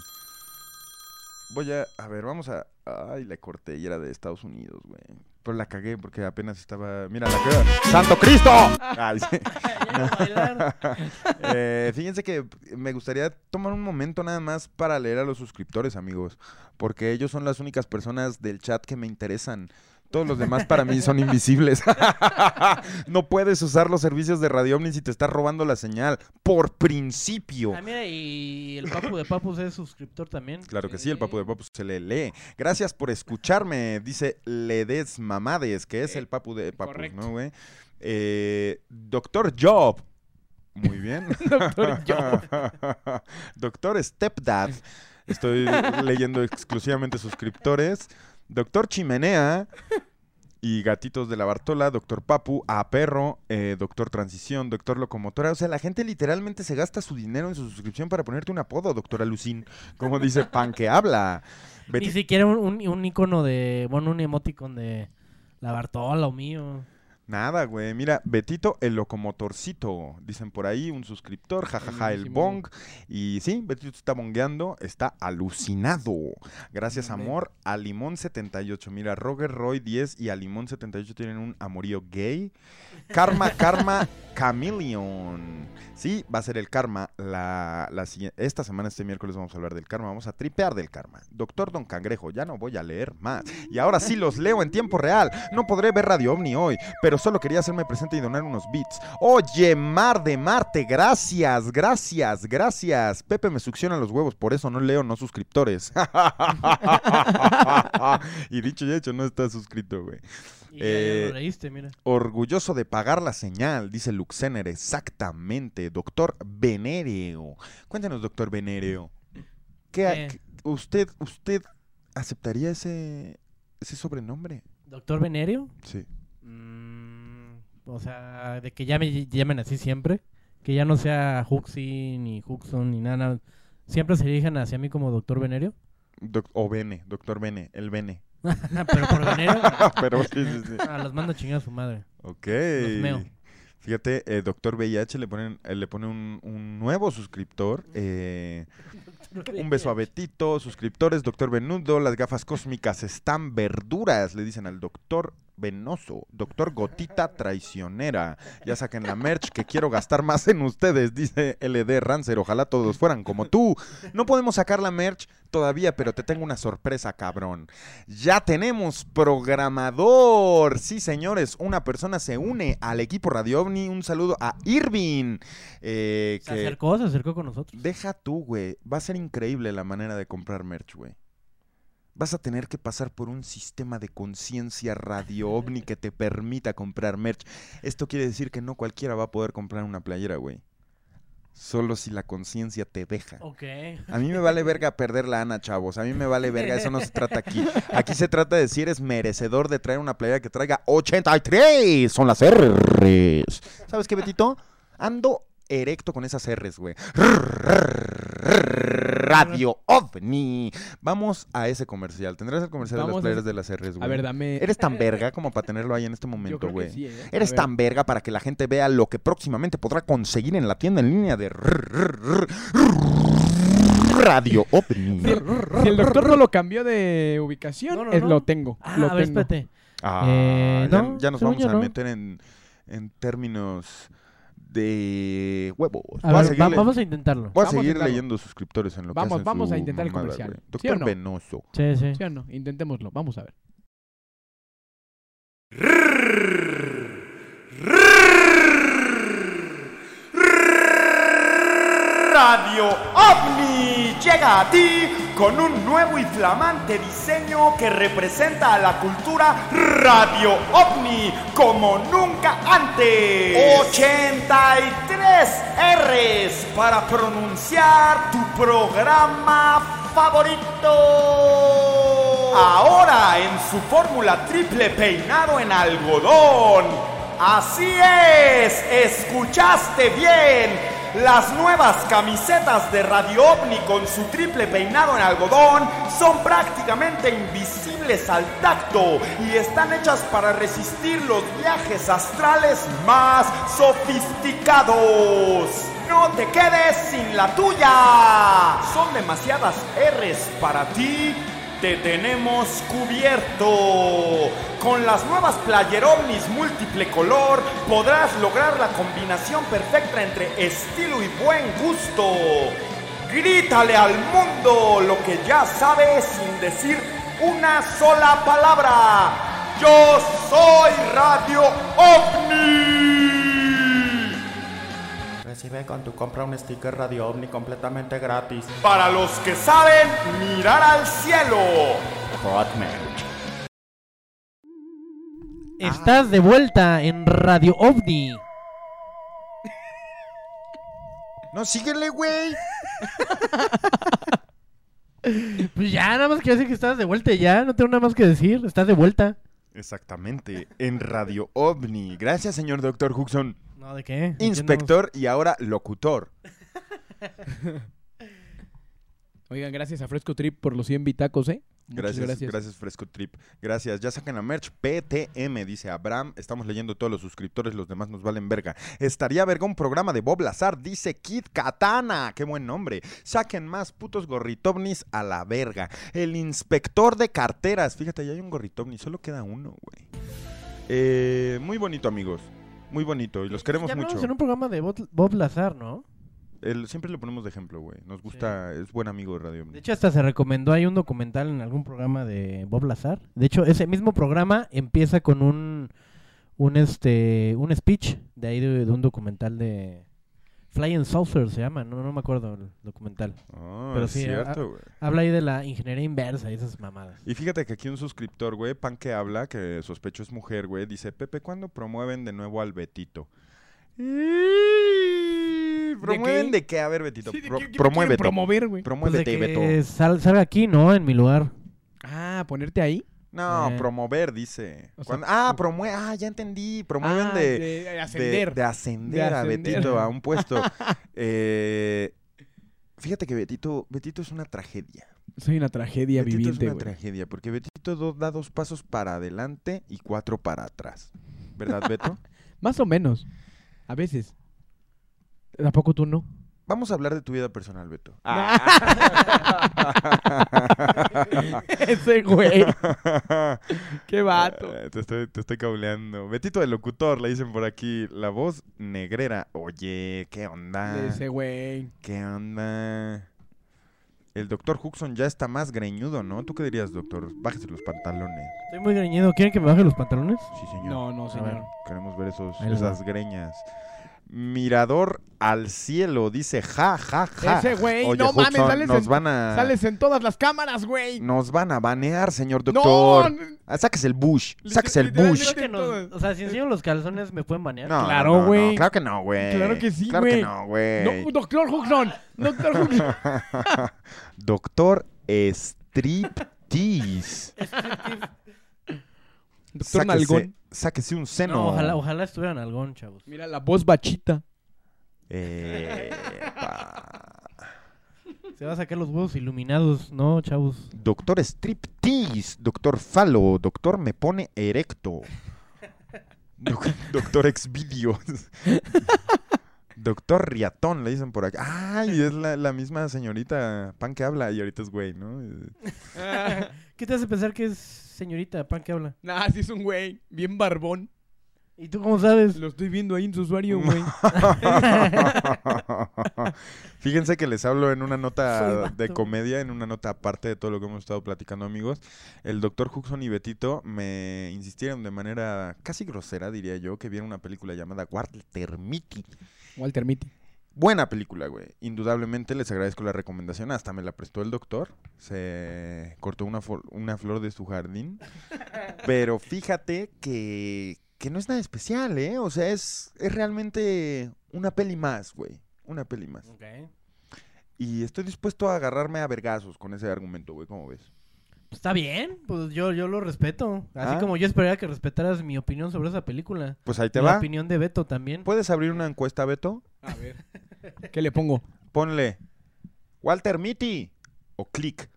Voy a... A ver, vamos a... Ay, la corté y era de Estados Unidos, güey. Pero la cagué porque apenas estaba... Mira, la cagué. ¡Santo Cristo! Ay, sí. Eh, fíjense que me gustaría tomar un momento nada más para leer a los suscriptores, amigos, porque ellos son las únicas personas del chat que me interesan. Todos los demás para mí son invisibles. no puedes usar los servicios de Radio Omni si te estás robando la señal. Por principio. Ah, mira, y el Papu de Papus es suscriptor también. Claro que sí, el papu de papu se le lee. Gracias por escucharme, dice Ledes Mamades, que es el papu de papu, correcto. ¿no, güey? Eh, Doctor Job. Muy bien. Doctor Doctor Stepdad. Estoy leyendo exclusivamente suscriptores. Doctor Chimenea. Y Gatitos de la Bartola, Doctor Papu, A Perro, eh, Doctor Transición, Doctor Locomotora. O sea, la gente literalmente se gasta su dinero en su suscripción para ponerte un apodo, Doctor Alucín. Como dice Pan que habla. Ni siquiera un, un, un icono de. Bueno, un emoticon de. La Bartola o mío. Nada, güey. Mira, Betito el locomotorcito. Dicen por ahí, un suscriptor, jajaja, el Buenísimo. bong. Y sí, Betito está bongueando, está alucinado. Gracias, amor. A Limón78. Mira, Roger Roy 10 y a Limón78 tienen un amorío gay. Karma, Karma, Chameleon. Sí, va a ser el karma. La, la esta semana, este miércoles, vamos a hablar del karma. Vamos a tripear del karma. Doctor Don Cangrejo, ya no voy a leer más. Y ahora sí los leo en tiempo real. No podré ver Radio Omni hoy, pero solo quería hacerme presente y donar unos beats. Oye, Mar de Marte, gracias, gracias, gracias. Pepe me succiona los huevos, por eso no leo no suscriptores. y dicho y hecho, no está suscrito, güey. Eh, lo leíste, mira. Orgulloso de pagar la señal, dice Luxener, exactamente. Doctor Venéreo. Cuéntanos, doctor Venéreo. ¿Qué, usted, usted aceptaría ese, ese sobrenombre? ¿Doctor Venerio? Sí. Mm, o sea, de que ya me llamen así siempre. Que ya no sea Huxi, ni Huxon, ni nada. Siempre se dirijan hacia mí como Doctor Venerio. Doc- o Bene, doctor Bene, el Bene. Pero por Venerio. Pero sí, sí, sí. Ah, los mando a chingar a su madre. Ok. meo. Fíjate, eh, doctor VIH le, ponen, eh, le pone un, un nuevo suscriptor. eh, un beso a Betito, suscriptores, doctor Venudo, las gafas cósmicas están verduras, le dicen al doctor Venoso, doctor Gotita traicionera. Ya saquen la merch que quiero gastar más en ustedes, dice LD Rancer. Ojalá todos fueran como tú. No podemos sacar la merch todavía, pero te tengo una sorpresa, cabrón. Ya tenemos programador. Sí, señores, una persona se une al equipo Radio OVNI. Un saludo a Irving. eh, Se que- acercó, se acercó con nosotros. Deja tú, güey. Va a ser increíble la manera de comprar merch, güey. Vas a tener que pasar por un sistema de conciencia radio ovni que te permita comprar merch. Esto quiere decir que no cualquiera va a poder comprar una playera, güey. Solo si la conciencia te deja. Ok. A mí me vale verga perder la Ana, chavos. A mí me vale verga, eso no se trata aquí. Aquí se trata de si eres merecedor de traer una playera que traiga 83. Son las R's. ¿Sabes qué, Betito? Ando erecto con esas R's, güey. Radio OVNI. Vamos a ese comercial. ¿Tendrás el comercial de las a- playeras de las R's, güey? A ver, dame. Eres tan verga como para tenerlo ahí en este momento, güey. sí, ¿eh? Eres ver. tan verga para que la gente vea lo que próximamente podrá conseguir en la tienda en línea de Radio OVNI. Si el, si el doctor no lo cambió de ubicación, No, no, es- no. lo tengo. Ah, lo a ver, tengo. espérate. Ah, Eh, ya, no, ya nos vamos a no. meter en, en términos de huevos. A a va- vamos a intentarlo. voy a Vamos a seguir intentarlo. leyendo suscriptores en lo Vamos, que hacen vamos a intentar el mamada, comercial. güey. ¿Sí Doctor no? Venoso. Sí, sí. ¿Sí o no? Intentémoslo. Vamos a ver. Radio OVNI llega a ti con un nuevo y flamante diseño que representa a la cultura Radio OVNI como nunca antes. 83 R's para pronunciar tu programa favorito. Ahora en su fórmula triple peinado en algodón. Así es, escuchaste bien. Las nuevas camisetas de Radio OVNI con su triple peinado en algodón son prácticamente invisibles al tacto y están hechas para resistir los viajes astrales más sofisticados. No te quedes sin la tuya. Son demasiadas R's para ti. Te tenemos cubierto. Con las nuevas Player Omnis múltiple color podrás lograr la combinación perfecta entre estilo y buen gusto. Grítale al mundo lo que ya sabes sin decir una sola palabra. Yo soy Radio OVNI. Recibe con tu compra un sticker Radio OVNI completamente gratis. Para los que saben mirar al cielo. Estás de vuelta en Radio OVNI. No, síguele, güey. Pues ya, nada más quiero decir que estás de vuelta ya, no tengo nada más que decir, estás de vuelta. Exactamente, en Radio OVNI. Gracias, señor Doctor Huxon. No, ¿de qué? ¿De qué Inspector y ahora locutor. Oigan, gracias a Fresco Trip por los 100 bitacos, ¿eh? Muchas Gracias, gracias, Fresco Trip. Gracias. Ya sacan la merch PTM, dice Abraham. Estamos leyendo todos los suscriptores, los demás nos valen verga. Estaría verga un programa de Bob Lazar, dice Kid Katana. Qué buen nombre. Saquen más putos gorritovnis a la verga. El inspector de carteras. Fíjate, ya hay un gorritovni, solo queda uno, güey. Eh, muy bonito, amigos. Muy bonito. Y los queremos Ya mucho. en un programa de Bob, Lazar, ¿no? El- siempre lo ponemos de ejemplo, güey. Nos gusta, es buen amigo de Radio Omni. De hecho, hasta se recomendó hay un documental en algún programa de Bob Lazar. De hecho, ese mismo programa empieza con un un este un speech de ahí de, de un documental de Flying Saucer se llama, no no me acuerdo el documental. Ah, Pero es sí, cierto, ha- güey. habla ahí de la ingeniería inversa y esas mamadas. Y fíjate que aquí un suscriptor, güey, Pan que habla, que sospecho es mujer, güey, dice, Pepe, ¿cuándo promueven de nuevo al Betito? ¿Promueven de qué? A ver, Betito, Sí, ¿de pro- qué- qué promuévete. promover, güey? Pues de Promuévete, que Beto. sal- aquí, ¿no? En mi lugar. Ah, ponerte ahí. No, Eh. promover, dice. O sea, Cuando- ah, promueve, ah, ya entendí. Promueven Ah, de, de- de de- ascender. de ascender De a ascender. Betito a un puesto. Eh, fíjate que Betito, Betito es una tragedia. Soy una tragedia Betito viviente, es una tragedia, porque Betito da dos pasos para adelante y cuatro para atrás. ¿Verdad, Beto? Más o menos. A veces. ¿A poco tú no? Vamos a hablar de tu vida personal, Beto. Ese güey. Qué vato. Eh, Te estoy, te estoy cableando. Betito el locutor, le dicen por aquí. La voz negrera. Oye, ¿qué onda? Ese güey. ¿Qué onda? El doctor Huxon ya está más greñudo, ¿no? ¿Tú qué dirías, doctor? Bájese los pantalones. Estoy muy greñido. ¿Quieren que me baje los pantalones? Sí, señor. No, no, señor. ver. Queremos ver esos, esas greñas. Mirador al cielo, dice ja, ja, ja. Ese güey, no mames, sales nos en- van a... Sales en todas las cámaras, güey. Nos van a banear, señor No, doctor. n- Ah, sáquese el bush. Sáquese el bush. Creo que nos- o sea, si enseño los calzones me pueden banear. No, Claro, no, no, güey. no, claro que no, güey. Claro que sí, Claro que güey. no, güey. No, doctor Huxon. Doctor Huxon. Doctor Striptease. Doctor Nalgón. Sáquese un seno. No, ojalá, ojalá estuvieran algón, chavos. Mira la voz bachita. Epa. Se va a sacar los huevos iluminados, ¿no, chavos? Doctor Striptease. Doctor Falo. Doctor me pone erecto. Doc- doctor Exvideos. Doctor Riatón, le dicen por acá. Ay, es la, la misma señorita pan que habla y ahorita es güey, ¿no? ¿Qué te hace pensar que es señorita pan que habla? Nah, sí es un güey. Bien barbón. ¿Y tú cómo sabes? Lo estoy viendo ahí en su usuario, güey. Fíjense que les hablo en una nota de comedia, en una nota aparte de todo lo que hemos estado platicando, amigos. El doctor Huxon y Betito me insistieron de manera casi grosera, diría yo, que vieron una película llamada Walter Mitty. Walter Mitty. Buena película, güey. Indudablemente les agradezco la recomendación. Hasta me la prestó el doctor. Se cortó una, flor de su jardín. Pero fíjate que, que no es nada especial, ¿eh? O sea, es, es realmente una peli más, güey. Una peli más. Ok. Y estoy dispuesto a agarrarme a vergazos con ese argumento, güey. ¿Cómo ves? Está bien, pues yo, yo lo respeto. Así Ah. como yo esperaría que respetaras mi opinión sobre esa película. Pues ahí te Y la va. opinión de Beto también. ¿Puedes abrir una encuesta, Beto? A ver. ¿Qué le pongo? Ponle Walter Mitty o Click.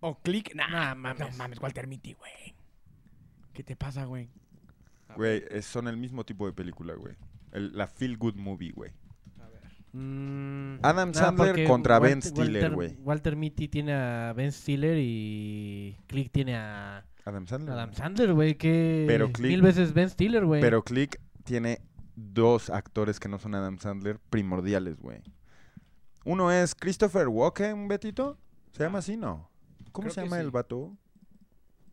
O click. Nah, Nah, mames. No mames, Walter Mitty, güey. ¿Qué te pasa, güey? Güey, es- son el mismo tipo de película, güey. La Feel Good Movie, güey. Mm, Adam nah, Sandler contra Ben Walter- Stiller, Walter- güey. Walter Mitty tiene a Ben Stiller y Click tiene a Adam Sandler. Adam Sandler, güey, que Pero Click- mil veces Ben Stiller, güey. Pero Click tiene dos actores que no son Adam Sandler primordiales, güey. Uno es Christopher Walken, Betito. ¿Se llama así, no? ¿Cómo Creo se llama sí. el vato?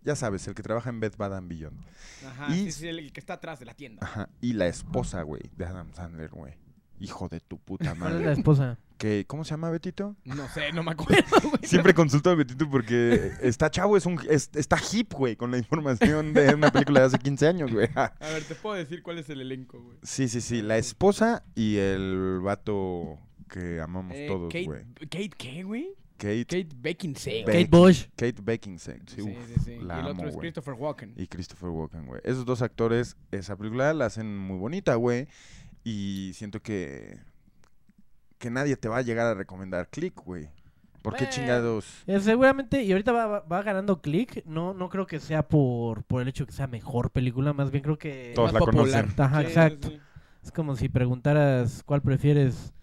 Ya sabes, el que trabaja en Bed Bath and Beyond. Ajá, Y- sí, sí, el que está atrás de la tienda. Ajá. Y la esposa, güey, de Adam Sandler, güey. Hijo de tu puta ¿Cuál es la madre. esposa? Que, ¿Cómo se llama Betito? No sé, no me acuerdo, güey. Siempre consulto a Betito porque está chavo, es un, es- está hip, güey, con la información de una película de hace 15 años, güey. A ver, te puedo decir cuál es el elenco, güey. Sí, sí, sí. La esposa y el vato que amamos Eh, todos, Kate, güey. ¿Kate qué, güey? Kate, Kate Beckinsale. Beck- Kate Bush. Kate Beckinsale. Sí, Sí, uf, sí, sí. la y el amo, otro es güey. Christopher Walken. Y Christopher Walken, güey. Esos dos actores, esa película la hacen muy bonita, güey. Y siento que que nadie te va a llegar a recomendar Click, güey. ¿Por qué Eh, chingados? Eh, seguramente, y ahorita va, va- va ganando click, no, no creo que sea por, por el hecho que sea mejor película, más bien creo que... Todos más la popular. conocen. Ajá, sí, exacto. sí. Es como si preguntaras cuál prefieres,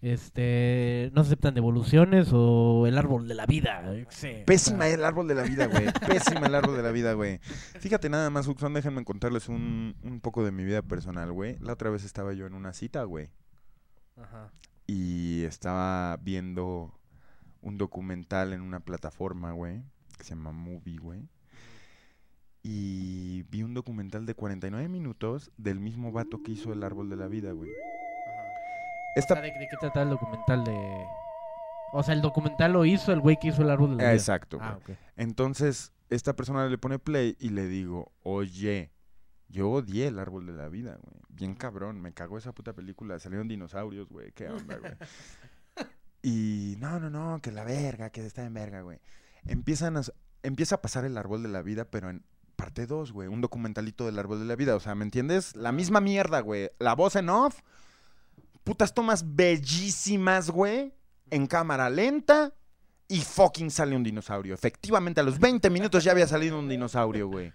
este, no se aceptan devoluciones o el árbol de la vida. sé. Pésima el árbol de la vida, güey. Pésima el árbol de la vida, güey. Fíjate nada más, Huxon, déjenme contarles un, un poco de mi vida personal, güey. La otra vez estaba yo en una cita, güey. Ajá. Y estaba viendo un documental en una plataforma, güey, que se llama Movie, güey. Y vi un documental de 49 minutos del mismo vato que hizo El Árbol de la Vida, güey. Esta... ¿De, de qué trata el documental de...? O sea, el documental lo hizo el güey que hizo el árbol de la vida. Exacto. Ah. Entonces, esta persona le pone play y le digo, oye, yo odié el árbol de la vida, güey. Bien cabrón, me cagó esa puta película. Salieron dinosaurios, güey. ¿Qué onda, güey? Y no, no, no, que la verga, que está en verga, güey. Empiezan a, empieza a pasar el árbol de la vida, pero en parte 2, güey. Un documentalito del árbol de la vida. O sea, ¿me entiendes? La misma mierda, güey. La voz en off. Putas tomas bellísimas, güey. En cámara lenta. Y fucking sale un dinosaurio. Efectivamente, a los 20 minutos ya había salido un dinosaurio, güey.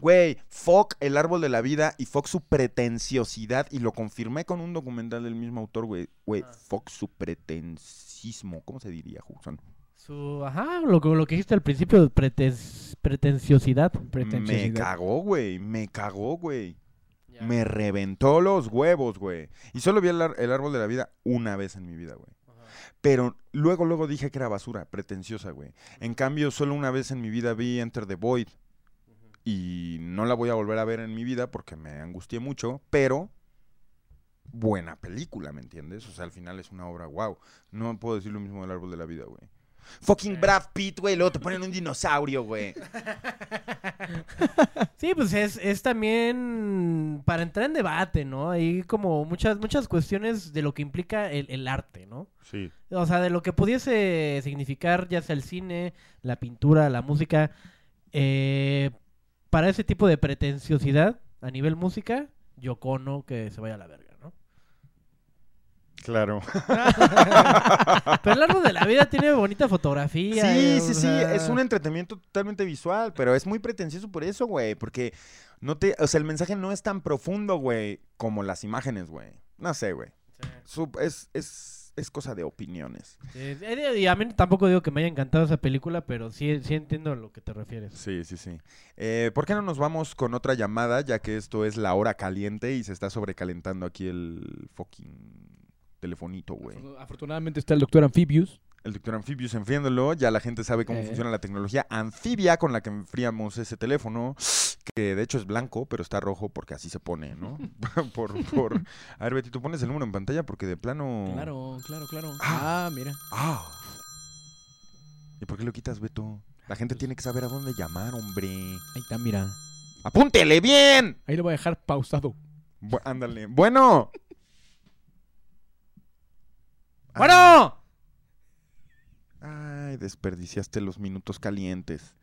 Güey, fuck el árbol de la vida y fuck su pretenciosidad. Y lo confirmé con un documental del mismo autor, güey. Güey, fuck su pretensismo. ¿Cómo se diría, Hudson? Su, ajá, lo, que- lo que dijiste al principio, preten- pretenciosidad. Me cagó, güey. Me cagó, güey. Me reventó los huevos, güey. Y solo vi el árbol de la vida una vez en mi vida, güey. Pero luego, luego dije que era basura, pretenciosa, güey. En cambio, solo una vez en mi vida vi Enter the Void. Y no la voy a volver a ver en mi vida porque me angustié mucho, pero buena película, ¿me entiendes? O sea, al final es una obra wow. No puedo decir lo mismo del árbol de la vida, güey. Fucking Brad Pitt, güey, luego te ponen un dinosaurio, güey. Sí, pues es, es también para entrar en debate, ¿no? Hay como muchas, muchas cuestiones de lo que implica el, el arte, ¿no? Sí. O sea, de lo que pudiese significar ya sea el cine, la pintura, la música. eh, para ese tipo de pretenciosidad a nivel música, Yoko Ono que se vaya a la verga. Claro. Pero el árbol de la vida tiene bonita fotografía. Sí, eh, sí, sí, sea, es un entretenimiento totalmente visual, pero es muy pretencioso por eso, güey, porque no te, o sea, el mensaje no es tan profundo, güey, como las imágenes, güey. No sé, güey. Su- Es, es, es cosa de opiniones. Sí, eh, y a mí tampoco digo que me haya encantado esa película, pero sí, sí entiendo a lo que te refieres. Sí, sí, sí. Eh, ¿Por qué no nos vamos con otra llamada, ya que esto es la hora caliente y se está sobrecalentando aquí el fucking telefonito, güey? Afortunadamente está el doctor Amphibius. El doctor Amphibius enfriándolo, ya la gente sabe cómo Eh. funciona la tecnología anfibia con la que enfriamos ese teléfono, que de hecho es blanco, pero está rojo porque así se pone, ¿no? por, por... A ver, Betty, tú pones el número en pantalla porque de plano... Claro, claro, claro. Ah. Ah, mira. Ah. ¿Y por qué lo quitas, Beto? La gente tiene que saber a dónde llamar, hombre. Ahí está, mira. ¡Apúntele bien! Ahí lo voy a dejar pausado. Bu- ándale. Bueno. ¡Bueno! Ay, desperdiciaste los minutos calientes.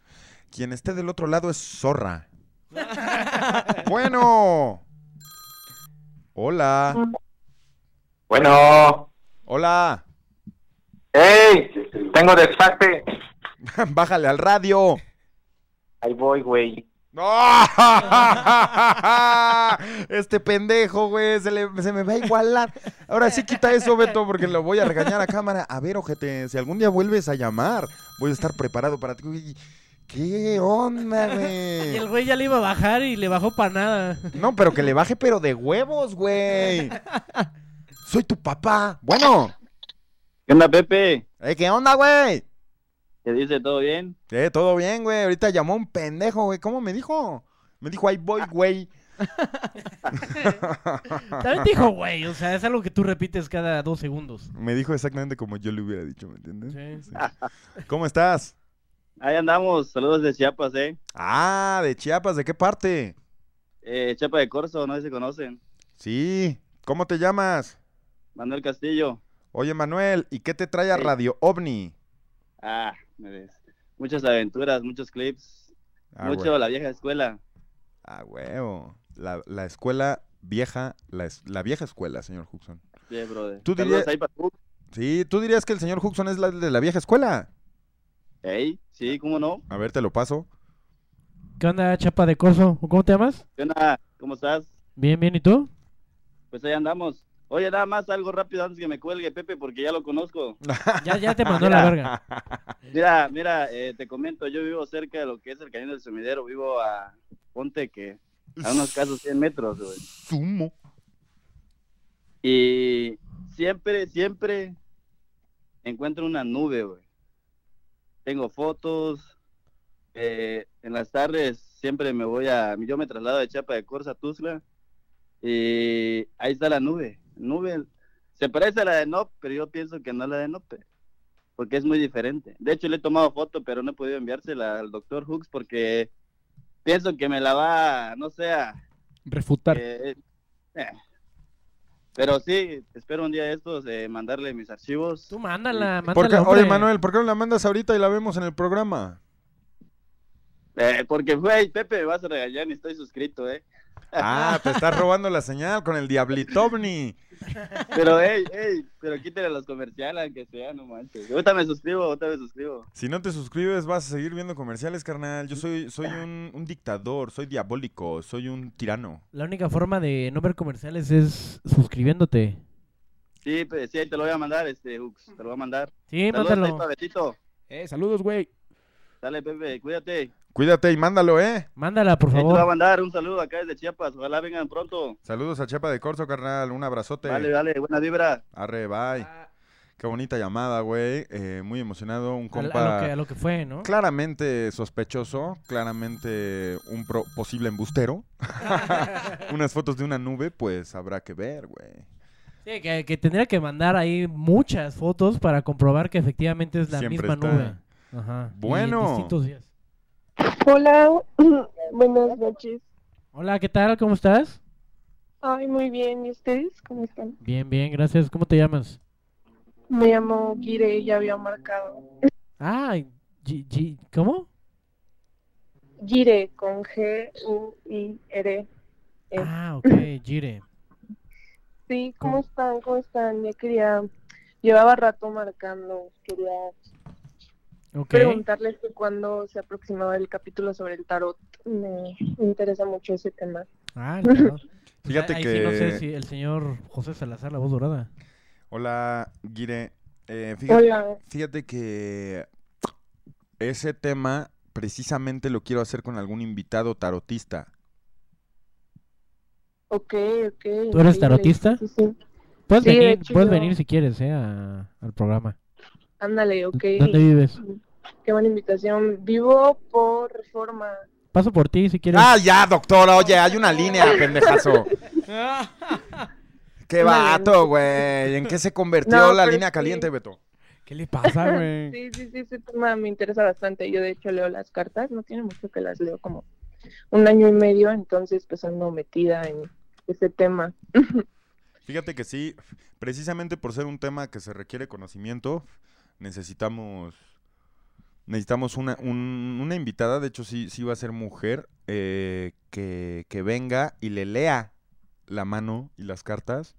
Quien esté del otro lado es zorra. bueno. Hola. Bueno, Hola. ¡Ey! Tengo desfase. Bájale al radio. Ahí voy, güey. Este pendejo, güey, se, le- se me va a igualar. Ahora sí quita eso, Beto, porque lo voy a regañar a cámara. A ver, ojete, si algún día vuelves a llamar, voy a estar preparado para ti. ¿Qué onda, Y güey? el güey ya le iba a bajar y le bajó para nada. No, pero que le baje, pero de huevos, güey. Soy tu papá. Bueno, ¿Qué onda, Pepe? eh, ¿qué onda, güey? ¿Qué dice? ¿Todo bien? Eh, todo bien, güey. Ahorita llamó un pendejo, güey. ¿Cómo me dijo? Me dijo, ahí voy, güey. También te dijo, güey, o sea, es algo que tú repites cada dos segundos. Me dijo exactamente como yo le hubiera dicho, ¿me entiendes? Sí. Sí. ¿Cómo estás? Ahí andamos, saludos de Chiapas, ¿eh? Ah, de Chiapas, ¿de qué parte? eh Chiapa de Corzo, no sé si conocen. Sí. ¿Cómo te llamas? Manuel Castillo. Oye, Manuel, ¿y qué te trae a Sí. Radio OVNI? Ah, me ves. Muchas aventuras, muchos clips, Ah, mucho la vieja escuela. Ah, huevo. La, la escuela vieja, la, es- la vieja escuela, señor Huxon. Sí, brother. Tú Saludos dirías- ahí para tú. Sí, ¿tú dirías que el señor Huxon es la de la vieja escuela? Ey, sí, ¿cómo no? A ver, te lo paso. ¿Qué onda, chapa de corso? ¿Cómo te llamas? ¿Qué onda? ¿Cómo estás? Bien, bien, ¿y tú? Pues ahí andamos. Oye, nada más algo rápido antes que me cuelgue, Pepe, porque ya lo conozco. Ya, ya te mandó la verga. Mira, mira, eh, te comento, yo vivo cerca de lo que es el Cañón del Sumidero, vivo a, ponte que, a unos casos 100 metros, güey. Sumo. Y siempre, siempre encuentro una nube, güey. Tengo fotos, eh, en las tardes siempre me voy a, yo me traslado de Chiapa de Corsa a Tuzla, y ahí está la nube, nube, se parece a la de Nop, pero yo pienso que no es la de Nope, porque es muy diferente. De hecho, le he tomado foto, pero no he podido enviársela al doctor Hooks porque pienso que me la va, no sé, a, Refutar. eh, eh. Pero sí, espero un día de estos eh, mandarle mis archivos. Tú mándala, ¿Por qué- mándala, Oye. Manuel, ¿por qué no la mandas ahorita y la vemos en el programa? Eh, porque, güey, Pepe, me vas a regañar ni estoy suscrito, ¿eh? Ah, te estás robando la señal con el Diablito OVNI. Pero, hey, hey, pero quítale los comerciales, aunque sea, no manches. Ahorita me suscribo, ahorita me suscribo. Si no te suscribes, vas a seguir viendo comerciales, carnal. Yo soy, soy un, un dictador, soy diabólico, soy un tirano. La única forma de no ver comerciales es suscribiéndote. Sí, pues, sí, ahí te lo voy a mandar, este, Hux, te lo voy a mandar. Sí, Saludos mándalo. Eh, saludos, güey. Dale, Pepe, cuídate. Cuídate y mándalo, ¿eh? Mándala, por Ahí te voy a favor. mandar un saludo acá desde Chiapas, ojalá vengan pronto. Saludos a Chepa de Corzo, carnal. Un abrazote. Vale, vale, buena vibra. Arre, bye. Qué bonita llamada, güey. Eh, muy emocionado. Un compa a lo que, a lo que fue, ¿no? claramente sospechoso, claramente un pro- posible embustero. Unas fotos de una nube, pues habrá que ver, güey. Sí, que, que tendría que mandar ahí muchas fotos para comprobar que efectivamente es la Siempre misma está. nube. Ajá. Bueno. distintos días. Hola, buenas noches. Hola, ¿qué tal? ¿Cómo estás? Ay, muy bien. ¿Y ustedes cómo están? Bien, bien, gracias. ¿Cómo te llamas? Me llamo Kire, ya había marcado. Ah, G- G- ¿cómo? Gire, con G-U-I-R. E. Ah, ok, Gire. Sí, ¿cómo están? ¿Cómo están? Ya quería, llevaba rato marcando, quería Preguntarles que cuando se aproximaba el capítulo sobre el tarot, me, interesa mucho ese tema. Ah, el tarot. Fíjate Ahí que... sí no sé si el señor José Salazar, la voz dorada. Hola, Guire. Eh, fíjate, Hola. fíjate que ese tema precisamente lo quiero hacer con algún invitado tarotista. Ok, ok. ¿Tú eres tarotista? Sí, sí. Puedes, Sí, venir, puedes venir si quieres, ¿eh? a- al programa. Ándale, ok. ¿Dónde vives? Qué buena invitación. Vivo por Reforma. Paso por ti si quieres. Ah, ya, doctora, oye, hay una línea, pendejazo. Qué vato, güey. ¿En qué se convirtió No, la línea sí. caliente, Beto? ¿Qué le pasa, güey? Sí, sí, sí, ese tema me interesa bastante. Yo de hecho leo las cartas, no tiene mucho que las leo como un año y medio, entonces pues ando metida en ese tema. Fíjate que sí, precisamente por ser un tema que se requiere conocimiento, necesitamos necesitamos una, un- una invitada, de hecho sí, sí va a ser mujer, eh, que, que venga y le lea la mano y las cartas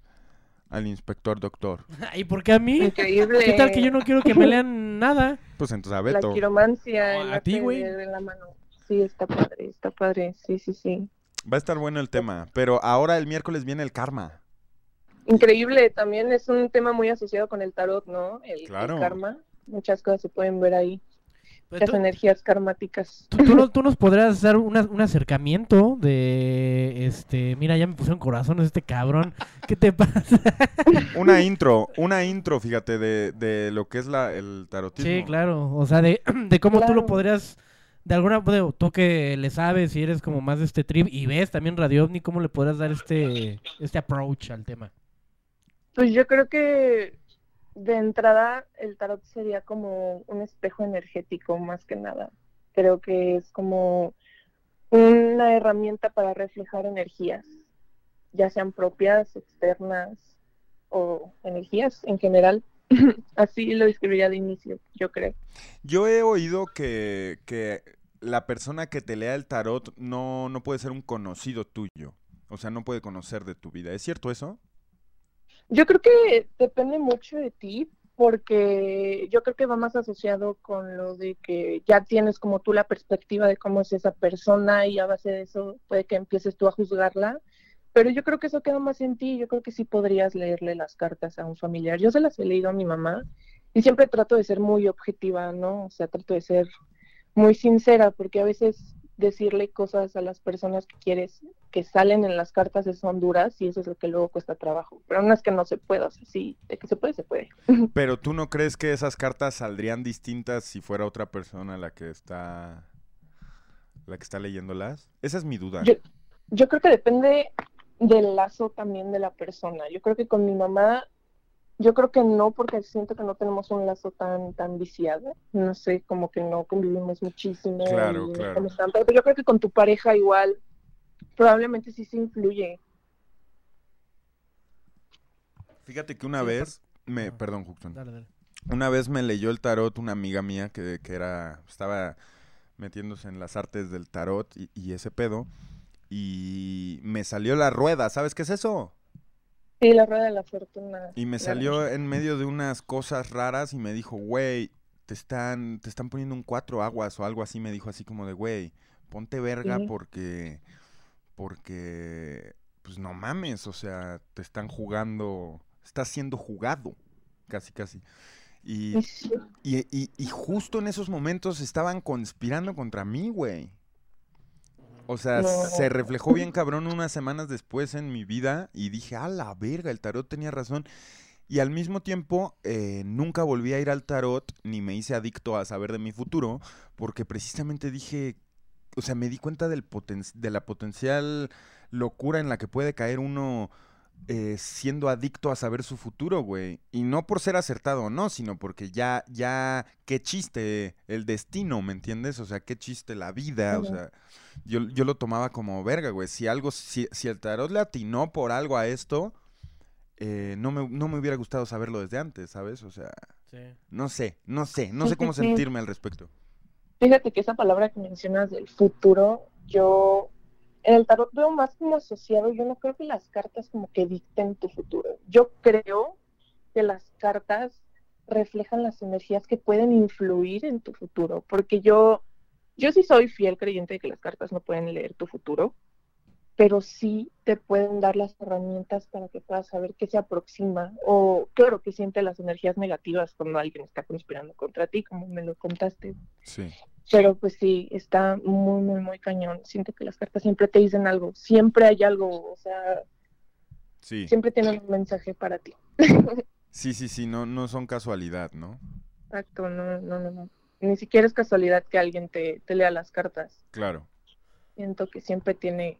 al inspector doctor. ¿Y por qué a mí? Increíble. ¿Qué tal que yo no quiero que me lean nada? Pues entonces a La Beto. quiromancia, el a ti, güey. de, de la mano. Sí, está padre, está padre. Sí, sí, sí. Va a estar bueno el tema, pero ahora el miércoles viene el karma. Increíble, también es un tema muy asociado con el tarot, ¿no? El, el Claro. karma. Muchas cosas se pueden ver ahí. Pues las tú- energías karmáticas. ¿Tú, tú no- tú nos podrás dar una- un acercamiento de, este, mira, ya me pusieron corazones este cabrón. ¿Qué te pasa? Una intro, una intro, fíjate, de, de lo que es la, el tarotismo. Sí, claro. O sea, de, de cómo tú lo Claro. podrías, de alguna de, tú que le sabes y eres como más de este trip y ves también Radio OVNI, ¿cómo le podrás dar este, este approach al tema? Pues yo creo que de entrada el tarot sería como un espejo energético más que nada. Creo que es como una herramienta para reflejar energías, ya sean propias, externas o energías en general. Así lo describiría de inicio, yo creo. Yo he oído que, que la persona que te lea el tarot no, no puede ser un conocido tuyo. O sea, no puede conocer de tu vida. ¿Es cierto eso? Yo creo que depende mucho de ti, porque yo creo que va más asociado con lo de que ya tienes como tú la perspectiva de cómo es esa persona y a base de eso puede que empieces tú a juzgarla. Pero yo creo que eso queda más en ti. Yo creo que sí podrías leerle las cartas a un familiar. Yo se las he leído a mi mamá y siempre trato de ser muy objetiva, ¿no? O sea, trato de ser muy sincera, porque a veces decirle cosas a las personas que quieres que salen en las cartas son duras y eso es lo que luego cuesta trabajo. Pero no es que no se pueda, o sea, sí, de que se puede, se puede. Pero tú no crees que esas cartas saldrían distintas si fuera otra persona la que está la que está leyéndolas? Esa es mi duda. Yo, yo creo que depende del lazo también de la persona. Yo creo que con mi mamá, yo creo que no, porque siento que no tenemos un lazo tan, tan viciado. No sé, como que no convivimos muchísimo. Claro, claro. pero yo creo que con tu pareja igual, probablemente sí se influye. Fíjate que una Sí, vez me, perdón, Juxon. Dale, dale. Una vez me leyó el tarot una amiga mía que, que era, estaba metiéndose en las artes del tarot y, y ese pedo. Y me salió la rueda, ¿sabes qué es eso? Sí, la rueda de la fortuna. Y me salió en medio de unas cosas raras y me dijo, güey, te están, te están poniendo un cuatro aguas o algo así. Me dijo así como de, güey, ponte verga Sí. porque, porque, pues no mames, o sea, te están jugando, estás siendo jugado, casi, casi. Y, Sí. y, y- y justo en esos momentos estaban conspirando contra mí, güey. O sea, No. se reflejó bien cabrón unas semanas después en mi vida y dije, a la verga, el tarot tenía razón. Y al mismo tiempo, eh, nunca volví a ir al tarot ni me hice adicto a saber de mi futuro, porque precisamente dije, o sea, me di cuenta del poten- de la potencial locura en la que puede caer uno eh, siendo adicto a saber su futuro, güey. Y no por ser acertado o no, sino porque ya, ya, qué chiste el destino, ¿me entiendes? O sea, qué chiste la vida, o sea, yo, yo lo tomaba como verga, güey. Si algo, si, si el tarot le atinó por algo a esto, eh, no, me, no me hubiera gustado saberlo desde antes, ¿sabes? O sea, Sí. no sé, no sé, no sé cómo sentirme al respecto. Fíjate que esa palabra que mencionas del futuro, yo en el tarot veo más como asociado, yo no creo que las cartas como que dicten tu futuro. Yo creo que las cartas reflejan las energías que pueden influir en tu futuro, porque yo yo sí soy fiel creyente de que las cartas no pueden leer tu futuro, pero sí te pueden dar las herramientas para que puedas saber qué se aproxima o claro que siente las energías negativas cuando alguien está conspirando contra ti, como me lo contaste. Sí. Pero pues sí, está muy, muy, muy cañón. Siento que las cartas siempre te dicen algo, siempre hay algo, o sea, Sí. siempre tienen un mensaje para ti. Sí, sí, sí, no, no son casualidad, ¿no? Exacto, no, no, no, no. Ni siquiera es casualidad que alguien te, te lea las cartas. Claro. Siento que siempre tiene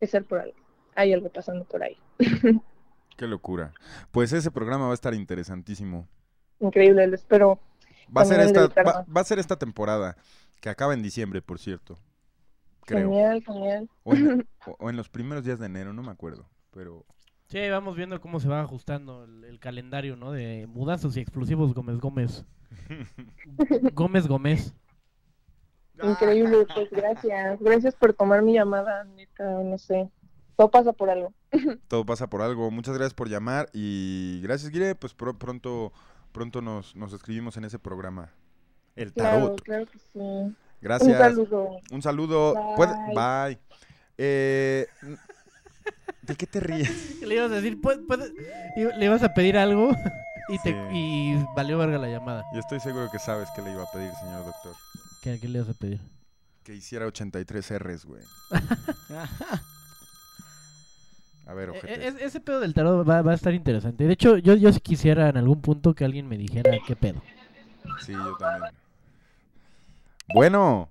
que ser por algo. Hay algo pasando por ahí. Qué locura. Pues ese programa va a estar interesantísimo. Increíble, lo espero. Va a ser esta, va, va a ser esta temporada, que acaba en diciembre, por cierto. Creo. Genial, genial. O en, o- o en los primeros días de enero, no me acuerdo. Pero Sí, vamos viendo cómo se va ajustando el, el calendario, ¿no? De mudazos y explosivos Gómez Gómez. Gómez Gómez. Increíble, pues gracias. Gracias por tomar mi llamada, neta, no sé. Todo pasa por algo. todo pasa por algo. Muchas gracias por llamar y gracias, Guire. Pues pro- pronto, pronto nos, nos escribimos en ese programa. El Claro, tarot. claro que sí. Gracias. Un saludo. Un saludo. Puede- Bye. Bye. Eh, ¿De qué te ríes? ¿Qué le ibas a decir? ¿Puede- puede- ¿Le ibas a pedir algo? Y, te, Sí. y valió verga la llamada. Y estoy seguro que sabes qué le iba a pedir, señor doctor. ¿Qué, qué le vas a pedir? Que hiciera 83 R's, güey. A ver, E- e- ese pedo del tarot va, va a estar interesante. De hecho, yo, yo sí quisiera en algún punto que alguien me dijera qué pedo. Sí, yo también. Bueno.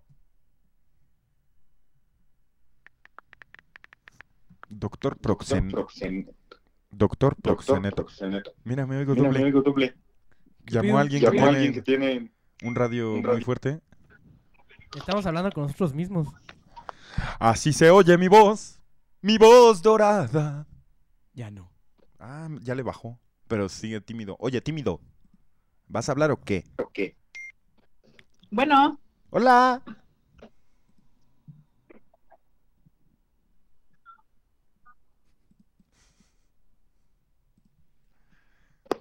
Doctor Proxen... Doctor Proxeneto. Mira, me oigo Mira, doble. me oigo doble. Llamó a alguien, que, tiene alguien que tiene un radio un muy fuerte. Estamos hablando con nosotros mismos. Así se oye mi voz. Mi voz dorada. Ya no. Ah, ya le bajó. Pero sigue tímido. Oye, tímido. ¿Vas a hablar o qué? Bueno, Hola.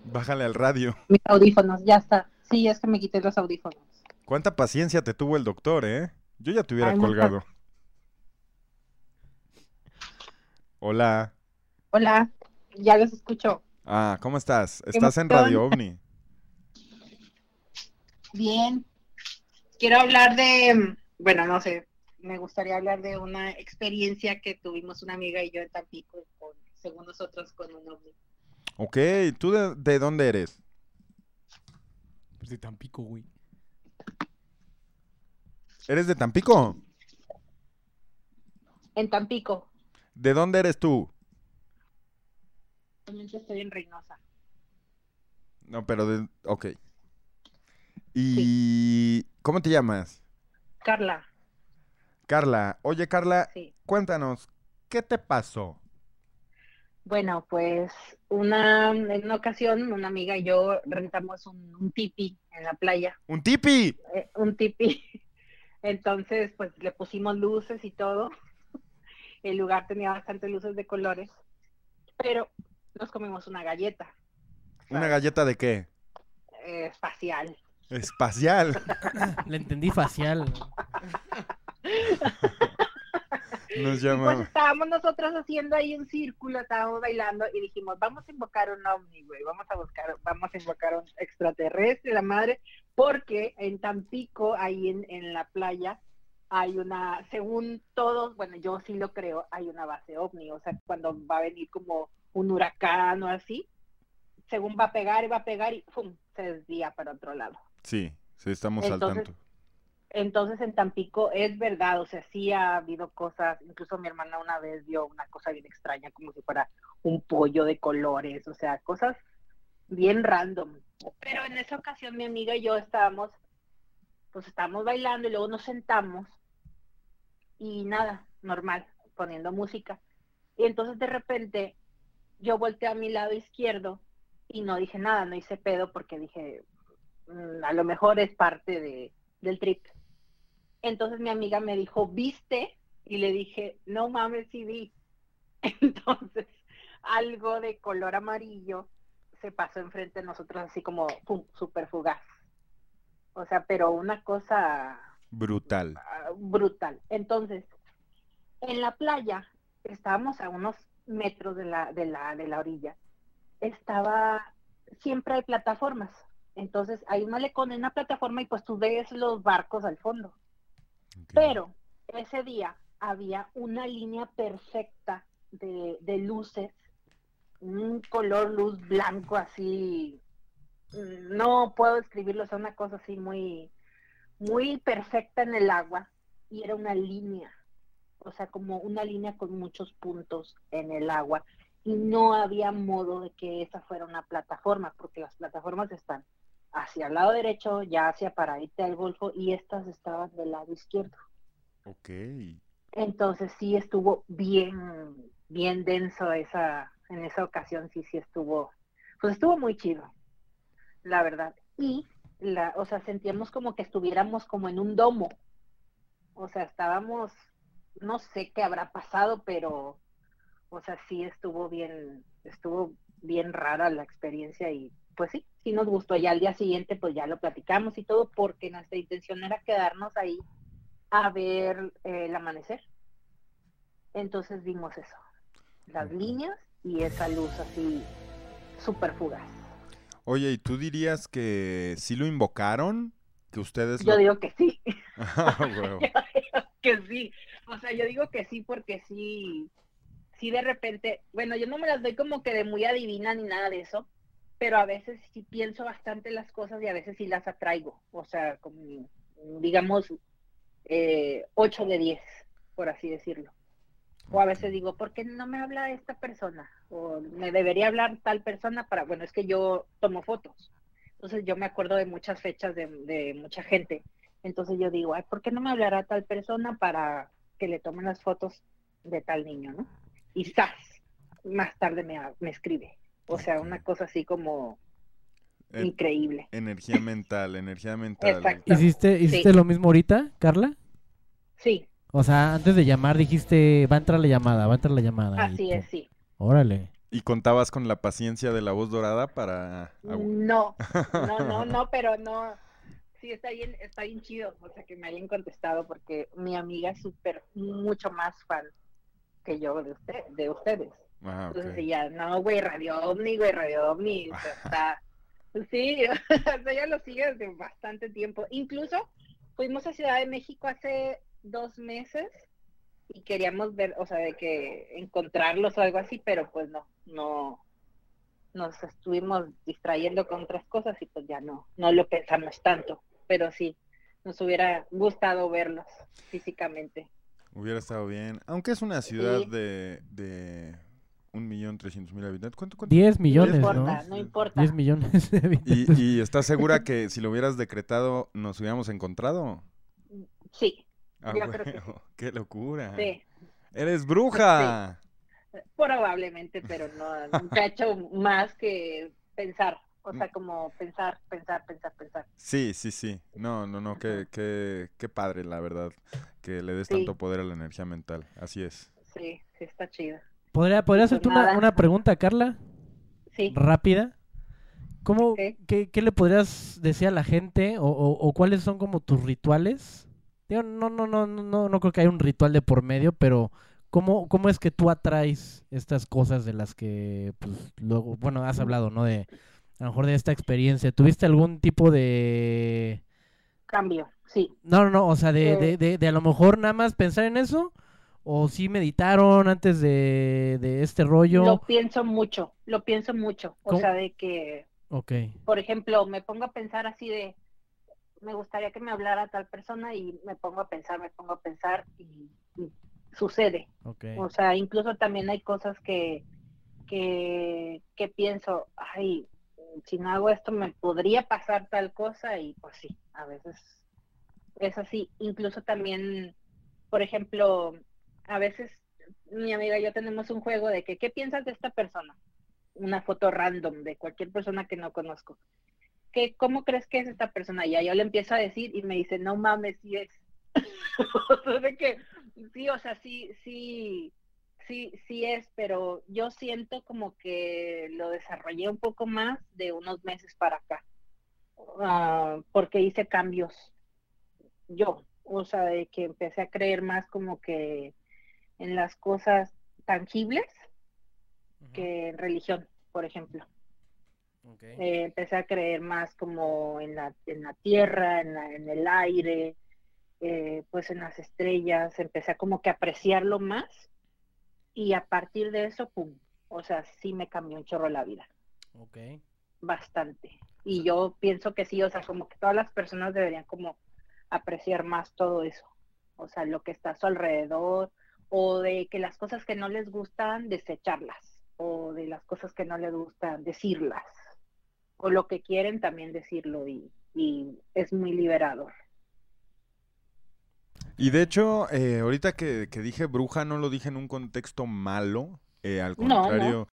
Bájale al radio. mis audífonos, ya está. Sí, es que me quité los audífonos. ¿Cuánta paciencia te tuvo el doctor, eh? Yo ya te hubiera Ay, colgado. Hola. Hola, ya los escucho. Ah, ¿cómo estás? Estás en. Radio OVNI. Bien. Quiero hablar de, bueno, no sé, me gustaría hablar de una experiencia que tuvimos una amiga y yo en Tampico, con, según nosotros, con un ovni. Ok, ¿tú de, de dónde eres? Pues de Tampico, güey. ¿Eres de Tampico? En Tampico, ¿De dónde eres tú? estoy en Reynosa. No, pero de... Ok. ¿Y cómo te llamas? Carla, Carla. Oye, Carla, Sí. cuéntanos, ¿qué te pasó? bueno, pues una, en una ocasión una amiga y yo rentamos un, un tipi en la playa. ¡Un tipi! eh, un tipi. Entonces, pues le pusimos luces y todo. El lugar tenía bastantes luces de colores, pero nos comimos una galleta ¿Una galleta de qué? eh, espacial. Espacial. Le entendí facial. Nos Y pues llama... estábamos nosotros haciendo ahí un círculo, estábamos bailando y dijimos, vamos a invocar un ovni, güey, vamos a buscar, vamos a invocar un extraterrestre, la madre, porque en Tampico, ahí en, en la playa, hay una, según todos, bueno, yo sí lo creo, hay una base ovni, o sea, cuando va a venir como un huracán o así, según va a pegar y va a pegar y ¡pum! se desvía para otro lado. Sí, sí, estamos al Entonces, tanto. Entonces en Tampico es verdad, o sea, sí ha habido cosas, incluso mi hermana una vez vio una cosa bien extraña, como si fuera un pollo de colores, o sea, cosas bien random. Pero en esa ocasión mi amiga y yo estábamos, pues estábamos bailando y luego nos sentamos y nada, normal, poniendo música. Y entonces de repente yo volteé a mi lado izquierdo y no dije nada, no hice pedo porque dije, "Mm, a lo mejor es parte de, del trip. Entonces mi amiga me dijo, ¿viste? Y le dije, no mames, sí vi. Entonces, algo de color amarillo se pasó enfrente de nosotros así como, pum, súper fugaz. O sea, pero una cosa Brutal. ah, brutal. Entonces, en la playa, estábamos a unos metros de la, de la, de la orilla, estaba, siempre hay plataformas. Entonces, hay un malecón en una plataforma y pues tú ves los barcos al fondo. Pero ese día había una línea perfecta de, de luces, un color luz blanco así, no puedo describirlo, es una cosa así muy, muy perfecta en el agua y era una línea, o sea, como una línea con muchos puntos en el agua y no había modo de que esa fuera una plataforma, porque las plataformas están hacia el lado derecho, ya hacia para irte al golfo y estas estaban del lado izquierdo. Ok. Entonces sí estuvo bien, bien denso esa, en esa ocasión sí, sí estuvo, pues estuvo muy chido, la verdad. Y, la, o sea, sentíamos como que estuviéramos como en un domo. O sea, estábamos, no sé qué habrá pasado, pero, o sea, sí estuvo bien, estuvo bien rara la experiencia y pues sí, sí nos gustó. Ya al día siguiente pues ya lo platicamos y todo porque nuestra intención era quedarnos ahí a ver eh, el amanecer. Entonces vimos eso, las líneas y esa luz así súper fugaz. Oye, ¿y tú dirías que sí lo invocaron? Que ustedes Yo lo... digo que sí. Ah, huevo. Yo digo que sí. O sea, yo digo que sí porque sí, sí de repente, bueno, yo no me las doy como que de muy adivina ni nada de eso, pero a veces sí pienso bastante las cosas y a veces sí las atraigo. O sea, como, digamos, eh, 8 de 10, por así decirlo. O a veces digo, ¿por qué no me habla esta persona? O me debería hablar tal persona para, bueno, es que yo tomo fotos. Entonces yo me acuerdo de muchas fechas de, de mucha gente. Entonces yo digo, ay, ¿por qué no me hablará tal persona para que le tomen las fotos de tal niño, no? Y ¡zas! Más tarde me, me escribe. O sea, una cosa así como En- increíble. Energía mental, energía mental. Exacto. ¿Hiciste, hiciste Sí. lo mismo ahorita, Carla? Sí, O sea, antes de llamar dijiste, va a entrar la llamada, va a entrar la llamada. así tú- es, sí. Órale. ¿Y contabas con la paciencia de la voz dorada para... No, no, no, no, pero no. Sí, está bien, está bien chido, o sea, que me hayan contestado porque mi amiga es súper, mucho más fan que yo de, usted, de ustedes. Ah. Entonces ella, no, güey, Radio Ovni, güey, Radio Ovni, o sea, está... Sí, o sea, ella lo sigue desde bastante tiempo. Incluso fuimos a Ciudad de México hace dos meses y queríamos ver, o sea, de que encontrarlos o algo así, pero pues no, no, nos estuvimos distrayendo con otras cosas y pues ya no, no lo pensamos tanto, pero sí, nos hubiera gustado verlos físicamente. Hubiera estado bien. Aunque es una ciudad Sí. de, de un millón trescientos mil habitantes. ¿Cuánto, cuánto? 10 millones, ¿no? importa, no importa. 10 millones de habitantes. ¿Y, y estás segura que si lo hubieras decretado nos hubiéramos encontrado? Sí, Ah, yo creo que sí. huevo, ¡Qué locura! Sí. ¡Eres bruja! Probablemente, pero no, nunca he hecho más que pensar, o sea, como pensar, pensar, pensar, pensar. Sí, sí, sí. No, no, no, qué, qué, qué padre, la verdad, que le des Sí. tanto poder a la energía mental. Así es. Sí, sí está chido. ¿Podría, ¿podría Pues hacerte una, una pregunta, Carla? Sí. Rápida. ¿Cómo, qué, qué le podrías decir a la gente o, o- o cuáles son como tus rituales? Digo, no, no, no, no, no, creo que haya un ritual de por medio, pero ¿cómo, cómo es que tú atraes estas cosas de las que, pues, luego, bueno, has hablado, ¿no? De, a lo mejor de esta experiencia. ¿Tuviste algún tipo de... Cambio, sí. No, no, no, o sea, de, Eh. de, de, de a lo mejor nada más pensar en eso, o sí meditaron antes de, de este rollo. Lo pienso mucho, lo pienso mucho, o sea, de que, Ok, por ejemplo, me pongo a pensar así de, me gustaría que me hablara tal persona y me pongo a pensar, me pongo a pensar y, y sucede. O sea, incluso también hay cosas que, que, que pienso, ay, si no hago esto me podría pasar tal cosa y pues sí, a veces es así. Incluso también, por ejemplo, a veces mi amiga y yo tenemos un juego de que, ¿qué piensas de esta persona? Una foto random de cualquier persona que no conozco. ¿Qué, ¿Cómo crees que es esta persona? Y ya yo le empiezo a decir y me dice, no mames, sí es. O sea, de que, sí, o sea, sí, sí, sí, sí es, pero yo siento como que lo desarrollé un poco más de unos meses para acá, Ah, porque hice cambios yo, o sea, de que empecé a creer más como que en las cosas tangibles que en religión, por ejemplo. Eh, empecé a creer más como en la, en la tierra, en, la- en el aire, eh, pues en las estrellas, empecé a como que apreciarlo más y a partir de eso, pum, o sea, sí me cambió un chorro la vida, ok. bastante. Y yo pienso que sí, o sea, como que todas las personas deberían como apreciar más todo eso, o sea, lo que está a su alrededor, o de que las cosas que no les gustan, desecharlas, o de las cosas que no les gustan, decirlas, o lo que quieren también decirlo y, y es muy liberador. Y de hecho, eh, ahorita que, que dije bruja, no lo dije en un contexto malo. eh, al No, no. contrario,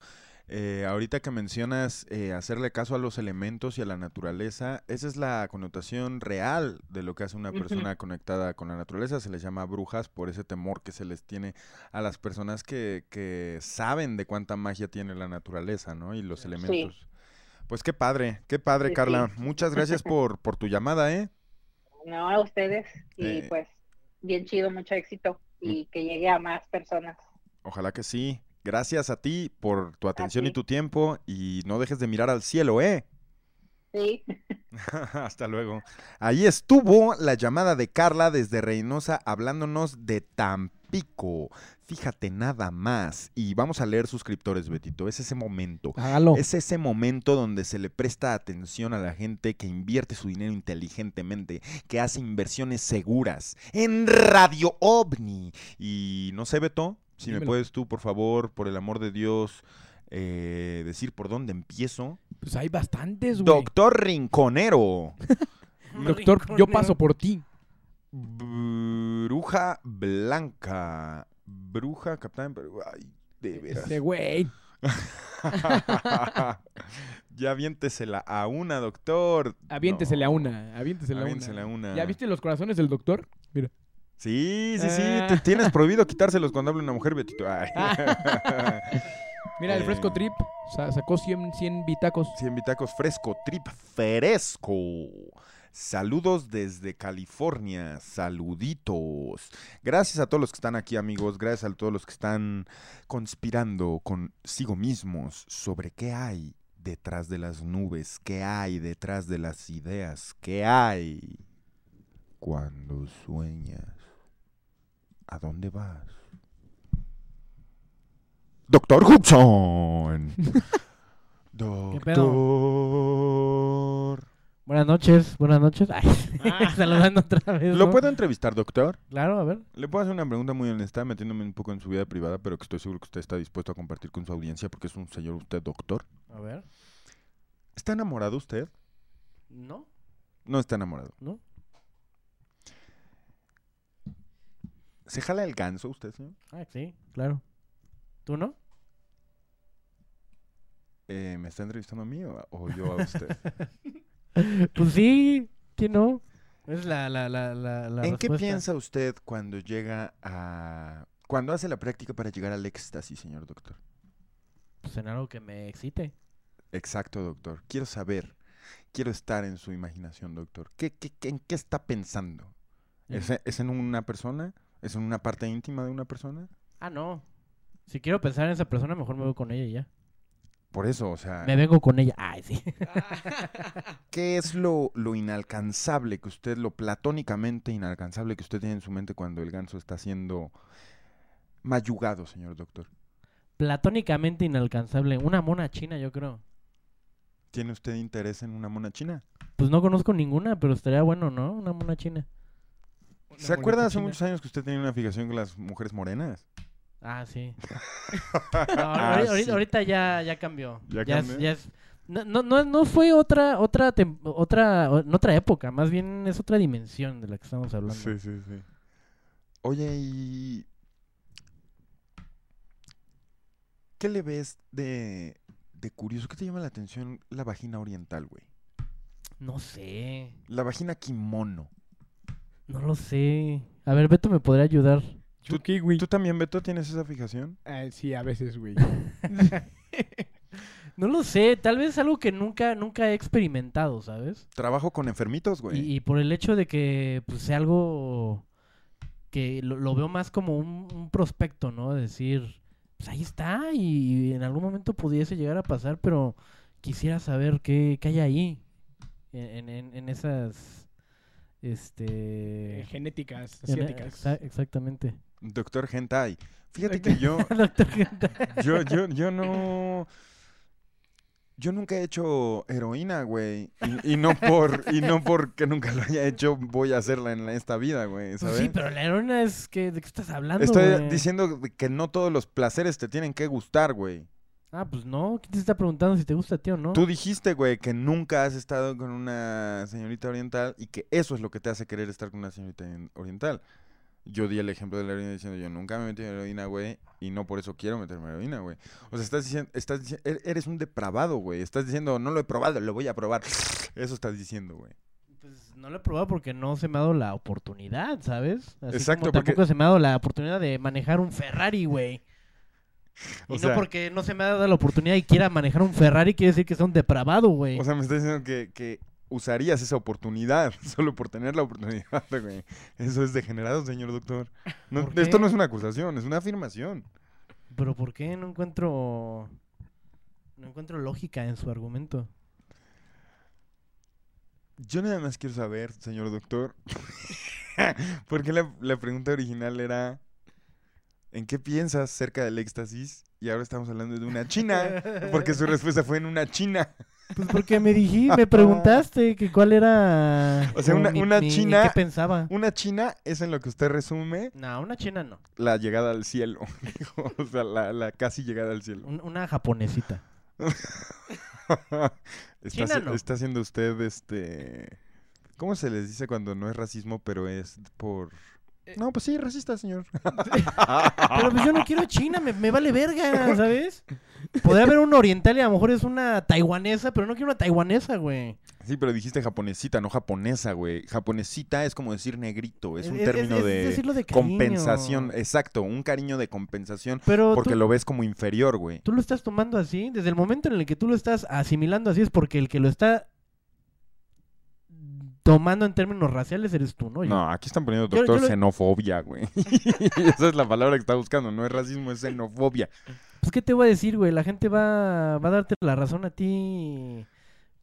eh, ahorita que mencionas hacerle caso a los elementos y a la naturaleza, esa es la connotación real de lo que hace una persona conectada con la naturaleza. Se les llama brujas por ese temor que se les tiene a las personas que, que saben de cuánta magia tiene la naturaleza, ¿no? Y los elementos. Pues qué padre, qué padre, Sí, Carla. sí. Muchas gracias por, por tu llamada, ¿eh? No a ustedes y Eh. pues bien chido, mucho éxito y que llegue a más personas. Ojalá que sí. Gracias a ti por tu atención y tu tiempo y no dejes de mirar al cielo, ¿eh? Sí. Hasta luego. Ahí estuvo la llamada de Carla desde Reynosa hablándonos de Tampico. Fíjate nada más. Y vamos a leer suscriptores, Betito. Es ese momento. Hágalo. Es ese momento donde se le presta atención a la gente que invierte su dinero inteligentemente, que hace inversiones seguras en Radio OVNI. Y no sé, Beto, si me puedes tú, por favor, por el amor de Dios, eh, decir por dónde empiezo. Pues hay bastantes, güey. Doctor Rinconero. Doctor, yo paso por ti. Bruja Blanca. Bruja Capitán. pero- Ay, de veras. Ese güey. ya aviéntesela a una, doctor. Aviéntesele a No. una, a Aviéntesela una. a una. ¿Ya viste los corazones del doctor? Mira. Sí, sí, sí. Ah. te- tienes prohibido quitárselos cuando habla una mujer, Betito. Ay. Mira, el Eh, fresco trip sa- sacó 100, 100 bitacos. 100 bitacos fresco, trip fresco. Saludos desde California, saluditos. Gracias a todos los que están aquí, amigos. Gracias a todos los que están conspirando consigo mismos sobre qué hay detrás de las nubes, qué hay detrás de las ideas, qué hay cuando sueñas. ¿A dónde vas? Doctor Hudson. Doctor. Buenas noches, buenas noches. Ay, saludando otra vez. ¿Lo ¿no? puedo entrevistar, doctor? Claro, a ver. Le puedo hacer una pregunta muy honesta, metiéndome un poco en su vida privada, pero que estoy seguro que usted está dispuesto a compartir con su audiencia porque es un señor usted doctor. A ver. ¿Está enamorado usted? ¿No? No está enamorado. ¿No? ¿Se jala el ganso usted, señor? Ah, sí, claro. ¿Tú no? Eh, ¿Me está entrevistando a mí o, o yo a usted? Pues sí, ¿quién no? Es la, la, la, la, la ¿En qué piensa usted cuando llega a... cuando hace la práctica para llegar al éxtasis, señor doctor? Pues en algo que me excite. Exacto, doctor. Quiero saber. Quiero estar en su imaginación, doctor. ¿Qué, qué, qué- ¿En qué está pensando? ¿Es. ¿Es en una persona? ¿Es en una parte íntima de una persona? Ah, no. Si quiero pensar en esa persona, mejor me voy con ella y ya. Por eso, o sea... Me vengo con ella. Ay, sí. ¿Qué es lo, lo inalcanzable que usted, lo platónicamente inalcanzable que usted tiene en su mente cuando el ganso está siendo mayugado, señor doctor? Platónicamente inalcanzable. Una mona china, yo creo. ¿Tiene usted interés en una mona china? Pues no conozco ninguna, pero estaría bueno, ¿no? Una mona china. ¿Se acuerda hace muchos años que usted tenía una fijación con las mujeres morenas? Ah, sí. Ah, No, ahori- ahorita, sí. ahorita ya, ya cambió. ¿Ya es- cambió? ya es- no, no, no, no fue otra, otra, tem- otra, otra época, más bien es otra dimensión de la que estamos hablando. Sí, sí, sí. Oye, ¿y qué le ves de, de curioso? ¿Qué te llama la atención la vagina oriental, güey? No sé, La vagina kimono. no lo sé. A ver, Beto me podría ayudar. ¿Tú, ¿Tú también, Beto, tienes esa fijación? Eh, sí, a veces, güey. No lo sé, tal vez algo que nunca, nunca he experimentado, ¿sabes? Trabajo con enfermitos, güey. Y, y por el hecho de que pues, sea algo que lo, lo veo más como un, un prospecto, ¿no? Decir, pues ahí está y en algún momento pudiese llegar a pasar, pero quisiera saber qué, qué hay ahí en, en- en esas, este... Eh, genéticas en- asiáticas. exa- exactamente. Doctor Hentai. Fíjate que yo. Yo, yo, yo no. Yo nunca he hecho heroína, güey. Y, y no por, y no porque nunca lo haya hecho, voy a hacerla en la- esta vida, güey. Pues ¿sabes? sí, pero la heroína es que, ¿de qué estás hablando, Estoy güey? diciendo que no todos los placeres te tienen que gustar, güey. Ah, pues no, ¿quién te está preguntando si te gusta a ti o no? Tú dijiste, güey, que nunca has estado con una señorita oriental y que eso es lo que te hace querer estar con una señorita en- oriental. Yo di el ejemplo de la heroína diciendo, yo nunca me metí en heroína, güey, y no por eso quiero meterme en heroína, güey. O sea, estás diciendo, estás diciendo, eres un depravado, güey. Estás diciendo, no lo he probado, lo voy a probar. Eso estás diciendo, güey. Pues no lo he probado porque no se me ha dado la oportunidad, ¿sabes? Así Exacto, como porque- tampoco se me ha dado la oportunidad de manejar un Ferrari, güey. O Y sea- no porque no se me ha dado la oportunidad y quiera manejar un Ferrari quiere decir que sea un depravado, güey. O sea, me estás diciendo que, que usarías esa oportunidad solo por tener la oportunidad, güey. Eso es degenerado, señor doctor. Esto no es una acusación, es una afirmación. Pero ¿por qué no encuentro no encuentro lógica en su argumento? Yo nada más quiero saber, señor doctor, porque la, la pregunta original era, ¿en qué piensas cerca del éxtasis? Y ahora estamos hablando de una china, porque su respuesta fue en una china. Pues porque me dijiste, me preguntaste que cuál era. O sea, una, mi- una mi- china... ¿Qué pensaba? Una china es en lo que usted resume No, una china no. la llegada al cielo. o sea, la, la casi llegada al cielo. Un- una japonesita. está, China haci- no. está haciendo usted este... ¿Cómo se les dice cuando no es racismo, pero es por... No, pues sí, racista, señor. Pero pues yo no quiero China, me, me vale verga, ¿sabes? Podría haber un oriental y a lo mejor es una taiwanesa, pero no quiero una taiwanesa, güey. Sí, pero dijiste japonesita, no japonesa, güey. Japonesita es como decir negrito, es un Es- es- término es de compensación. Exacto, un cariño de compensación Pero porque tú- lo ves como inferior, güey. Tú lo estás tomando así, desde el momento en el que tú lo estás asimilando así es porque el que lo está tomando en términos raciales eres tú, ¿no? Yo- No, aquí están poniendo doctor yo xenofobia, güey. Esa es la palabra que está buscando, no es racismo, es xenofobia. Pues, ¿qué te voy a decir, güey? La gente va, va a darte la razón a ti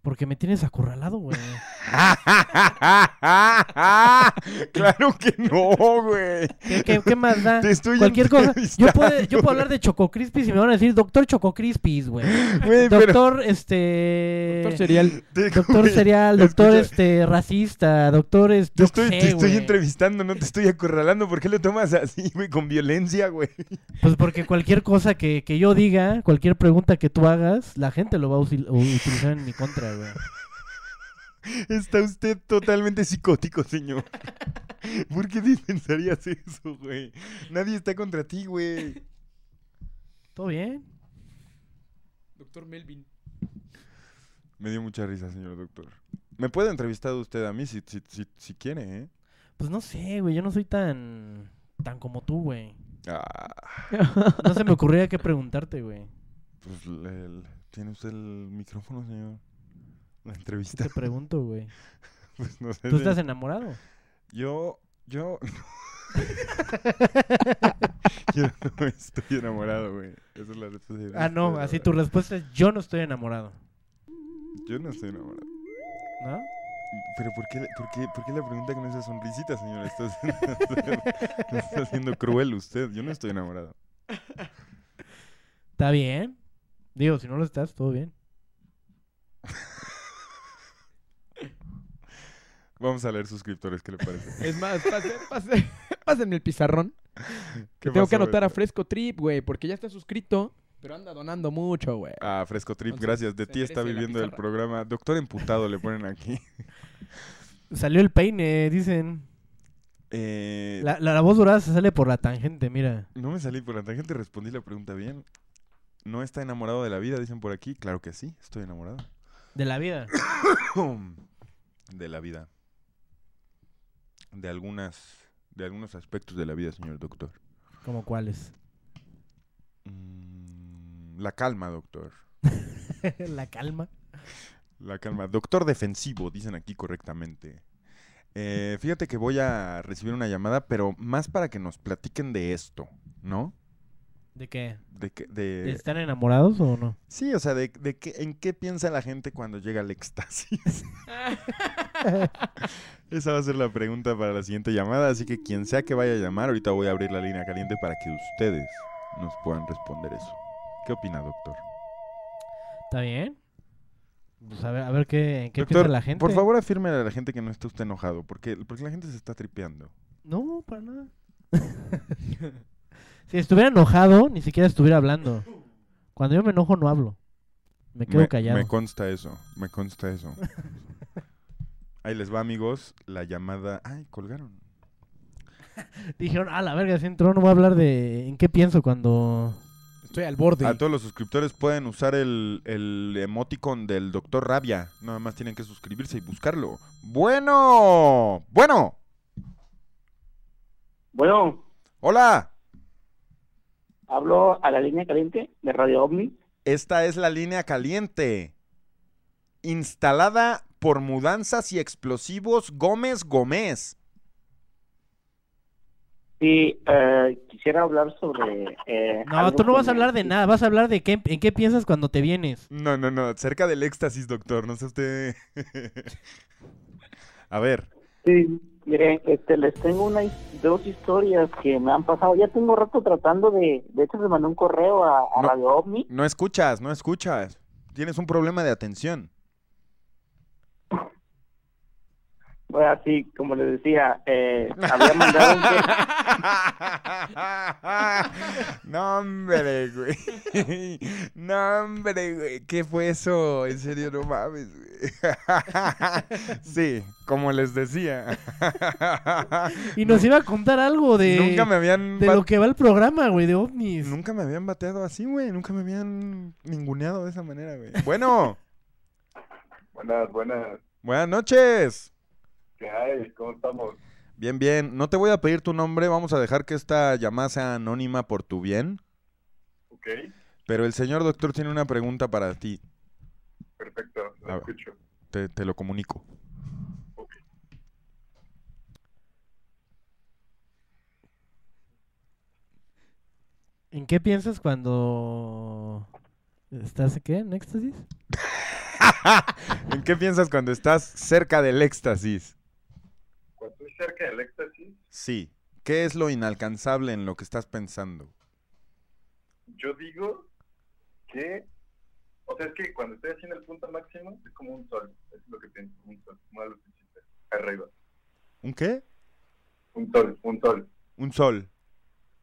porque me tienes acorralado, güey. claro que no, güey. ¿Qué, qué, qué más da? Te estoy Cualquier cosa. Yo entrevistando. puedo, yo puedo hablar de Choco Crispis y me van a decir Doctor Choco Crispis, güey. Güey, pero- Doctor, este... Doctor cereal. Te- Doctor güey, serial, doctor, escucha, este, racista, doctor, este, Te estoy, te entrevistando, no te estoy acorralando. ¿Por qué lo tomas así, güey? Con violencia, güey. Pues porque cualquier cosa que, que yo diga, cualquier pregunta que tú hagas, la gente lo va a utilizar en mi contra, güey. Está usted totalmente psicótico, señor. ¿Por qué pensarías eso, güey? Nadie está contra ti, güey. ¿Todo bien? Doctor Melvin. Me dio mucha risa, señor doctor. Me puede entrevistar usted a mí si, si, si, si quiere, ¿eh? Pues no sé, güey, yo no soy tan tan como tú, güey. Ah, No se me ocurría qué preguntarte, güey. pues el- tiene usted el micrófono, señor. La ¿Qué entrevista. te pregunto, güey? Pues no sé. ¿Tú estás enamorado? Yo, yo... yo no estoy enamorado, güey. Esa es la respuesta. Ah, no, así tu respuesta es yo no estoy enamorado. Yo no estoy enamorado. ¿No? Pero ¿por qué, por qué, por qué la pregunta con esa sonrisita, señor? Está haciendo, está haciendo cruel usted. Yo no estoy enamorado. ¿Está bien? Digo, si no lo estás, todo bien. Vamos a leer suscriptores, ¿qué le parece? Es más, pase, pase, pásenme el pizarrón. ¿Qué Que tengo que anotar a? Fresco Trip, güey, porque ya está suscrito, pero anda donando mucho, güey. Ah, Fresco Trip, Entonces, gracias. De ti está viviendo el programa. Doctor Emputado le ponen aquí. Salió el peine, dicen. Eh, La, la, la voz dorada se sale por la tangente, mira. No me salí por la tangente, respondí la pregunta bien. ¿No está enamorado de la vida? Dicen por aquí. Claro que sí, estoy enamorado. De la vida. de la vida. De algunas, de algunos aspectos de la vida, señor doctor. ¿Como cuáles? Mm, La calma, doctor. la calma. La calma. Doctor defensivo, dicen aquí correctamente. Eh, fíjate que voy a recibir una llamada, pero más para que nos platiquen de esto, ¿no? ¿De qué? De que, de... ¿Están enamorados o no? Sí, o sea, de, de qué- en qué piensa la gente cuando llega al éxtasis. Esa va a ser la pregunta para la siguiente llamada, así que quien sea que vaya a llamar, ahorita voy a abrir la línea caliente para que ustedes nos puedan responder eso. ¿Qué opina, doctor? ¿Está bien? Pues a ver, a ver qué, en qué doctor, piensa la gente. por favor afirme a la gente que no está usted enojado, porque, porque la gente se está tripeando. No, para nada. si estuviera enojado, ni siquiera estuviera hablando. Cuando yo me enojo, no hablo. Me quedo callado. Me consta eso, me consta eso. Ahí les va, amigos, la llamada... Ay, colgaron. Dijeron, a la verga, si entró, no voy a hablar de en qué pienso cuando... Estoy al borde. A todos los suscriptores pueden usar el, el emoticon del Doctor Rabia. Nada más tienen que suscribirse y buscarlo. Bueno, bueno. Bueno, Hola, hablo a la línea caliente de Radio OVNI. esta es la línea caliente. Instalada por Mudanzas y Explosivos Gómez Gómez. Sí, eh, quisiera hablar sobre... eh, No, tú no vas a hablar de nada, vas a hablar de qué, en qué piensas cuando te vienes. No, no, no, cerca del éxtasis, doctor. No sé usted. A ver, Sí, miren, este, les tengo una, dos historias que me han pasado. Ya tengo rato tratando de, de hecho le mandé un correo a, a No. Radio OVNI. no escuchas, no escuchas. Tienes un problema de atención. Bueno, así como les decía, eh, había mandado un No, hombre, güey. No, hombre, güey. ¿Qué fue eso? En serio, no mames, güey. Sí, como les decía. Y nos iba a contar algo de. Nunca me habían De lo que va el programa, güey, de ovnis. Nunca me habían bateado así, güey. Nunca me habían ninguneado de esa manera, güey. Bueno, Buenas, buenas. buenas noches. ¿Qué hay? ¿Cómo estamos? Bien, bien. No te voy a pedir tu nombre. Vamos a dejar que esta llamada sea anónima por tu bien. Ok, Pero el señor doctor tiene una pregunta para ti. perfecto, lo ver. escucho. Te, te lo comunico. ¿En qué piensas cuando estás qué? ¿En éxtasis? ¿En qué piensas cuando estás cerca del éxtasis? Cerca del éxtasis, Sí. ¿Qué es lo inalcanzable en lo que estás pensando? yo digo que, o sea, es que cuando estoy haciendo el punto máximo, es como un sol. Es lo que pienso, un sol, una lucecita, arriba. ¿Un qué? Un sol, un sol, Un sol.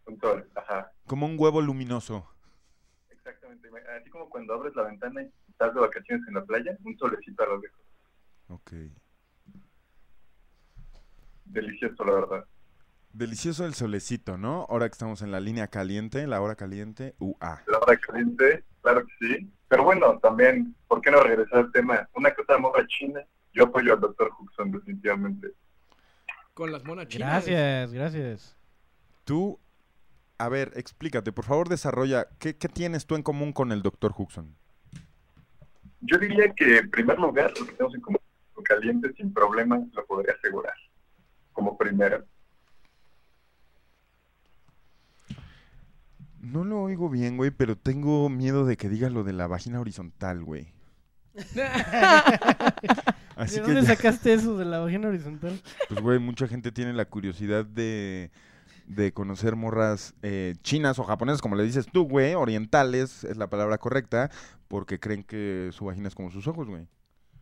un sol, ajá. Como un huevo luminoso. Exactamente. Así como cuando abres la ventana y estás de vacaciones en la playa, un solecito a lo lejos. Ok. Delicioso, la verdad. Delicioso el solecito, ¿no? Ahora que estamos en la línea caliente, la hora caliente, UA. La hora caliente, claro que sí. Pero bueno, también, ¿por qué no regresar al tema? Una cosa de moda china, yo apoyo al doctor Huxon definitivamente. Con las monas chinas. Gracias, gracias. Tú, a ver, explícate, por favor, desarrolla. ¿Qué, qué tienes tú en común con el doctor Huxon? Yo diría que en primer lugar, lo que tenemos en común con caliente sin problemas, lo podría asegurar. Como primero. No lo oigo bien, güey, pero tengo miedo de que diga lo de la vagina horizontal, güey. Así ¿De que dónde ya- sacaste eso de la vagina horizontal? Pues, güey, mucha gente tiene la curiosidad de, de conocer morras eh, chinas o japonesas, como le dices tú, güey, orientales, es la palabra correcta, porque creen que su vagina es como sus ojos, güey.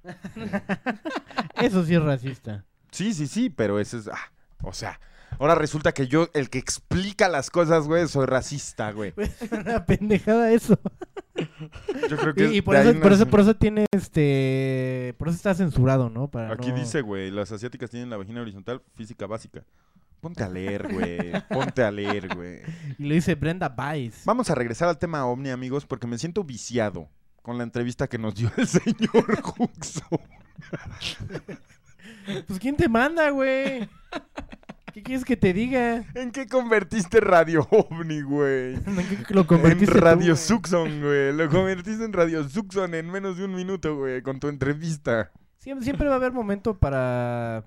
Eso sí es racista. Sí, sí, sí, pero ese es... ah, o sea, ahora resulta que yo, el que explica las cosas, güey, soy racista, güey. Una pendejada eso. Yo creo que y, y por, eso, por, eso, por eso tiene este. Por eso está censurado, ¿no? Para Aquí no- dice, güey, las asiáticas tienen la vagina horizontal, física básica. Ponte a leer, güey. Ponte a leer, güey. Y lo dice Brenda Weiss. Vamos a regresar al tema ovni, amigos, porque me siento viciado con la entrevista que nos dio el señor Huxo. Pues ¿quién te manda, güey? ¿Qué quieres que te diga? ¿En qué convertiste Radio OVNI, güey? ¿En qué lo convertiste En tú, Radio güey? Suxon, güey. Lo convertiste en Radio Suxon en menos de un minuto, güey, con tu entrevista. Siempre, siempre va a haber momento para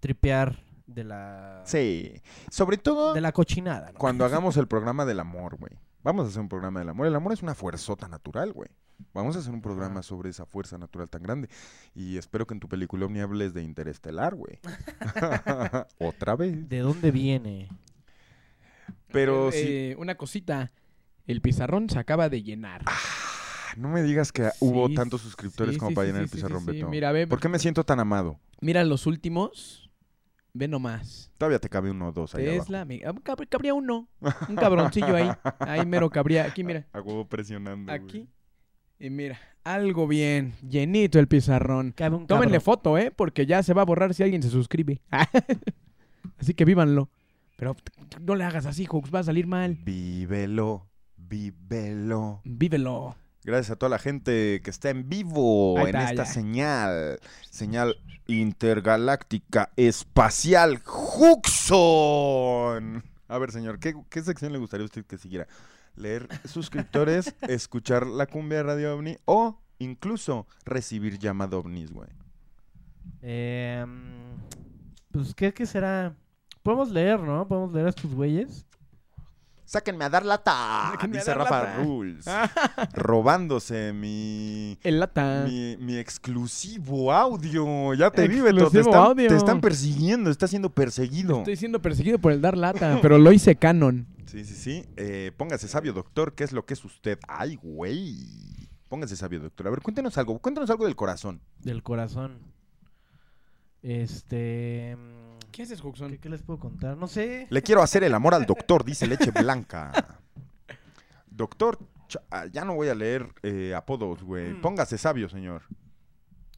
tripear de la. Sí. Sobre todo De la cochinada, ¿no? cuando hagamos el programa del amor, güey. Vamos a hacer un programa del amor. El amor es una fuerzota natural, güey. Vamos a hacer un programa sobre esa fuerza natural tan grande. Y espero que en tu película Omni hables de Interestelar, güey. Otra vez. ¿De dónde viene? Pero Eh, sí. eh, una cosita. El pizarrón se acaba de llenar. No me digas que hubo tantos suscriptores sí, como sí, para sí, llenar el pizarrón, sí, sí. Beto. Mira, ve- ¿Por qué me siento tan amado? Mira los últimos. Ve nomás. Todavía te cabe uno o dos ahí abajo. Tesla, mi- ah, cab- cabría uno. Un cabroncillo ahí. Ahí mero cabría. Aquí, mira. A huevo presionando. Aquí. Y mira, algo bien. Llenito el pizarrón. Cabe un Tómenle cabrón. foto, ¿eh? Porque ya se va a borrar si alguien se suscribe. así que vívanlo. Pero no le hagas así, Hooks. Va a salir mal. Vívelo, vívelo. Vívelo. Gracias a toda la gente que está en vivo Ahí en está, esta ya. señal. Señal intergaláctica espacial Huxon. A ver, señor, ¿qué, qué sección le gustaría a usted que siguiera? ¿Leer suscriptores, escuchar la cumbia de Radio OVNI o incluso recibir llamada ovnis, güey? Eh, pues, ¿qué, ¿qué será? Podemos leer, ¿no? Podemos leer a estos güeyes. Sáquenme a dar lata. Sáquenme Dice dar Rafa lata. Rules. Robándose mi. El lata. Mi, mi exclusivo audio. Ya te vi, Beto. Te Exclusivo están, audio. te están persiguiendo. Estás siendo perseguido. Estoy siendo perseguido por el dar lata, pero lo hice canon. Sí, sí, sí. Eh, póngase sabio, doctor. ¿Qué es lo que es usted? Ay, güey. Póngase sabio, doctor. A ver, cuéntenos algo. Cuéntenos algo del corazón. Del corazón. Este. ¿Qué haces, Juxon? ¿Qué, qué les puedo contar? No sé. Le quiero hacer el amor al doctor, dice Leche Blanca. Doctor, ah, ya no voy a leer eh, apodos, güey. Mm. Póngase sabio, señor.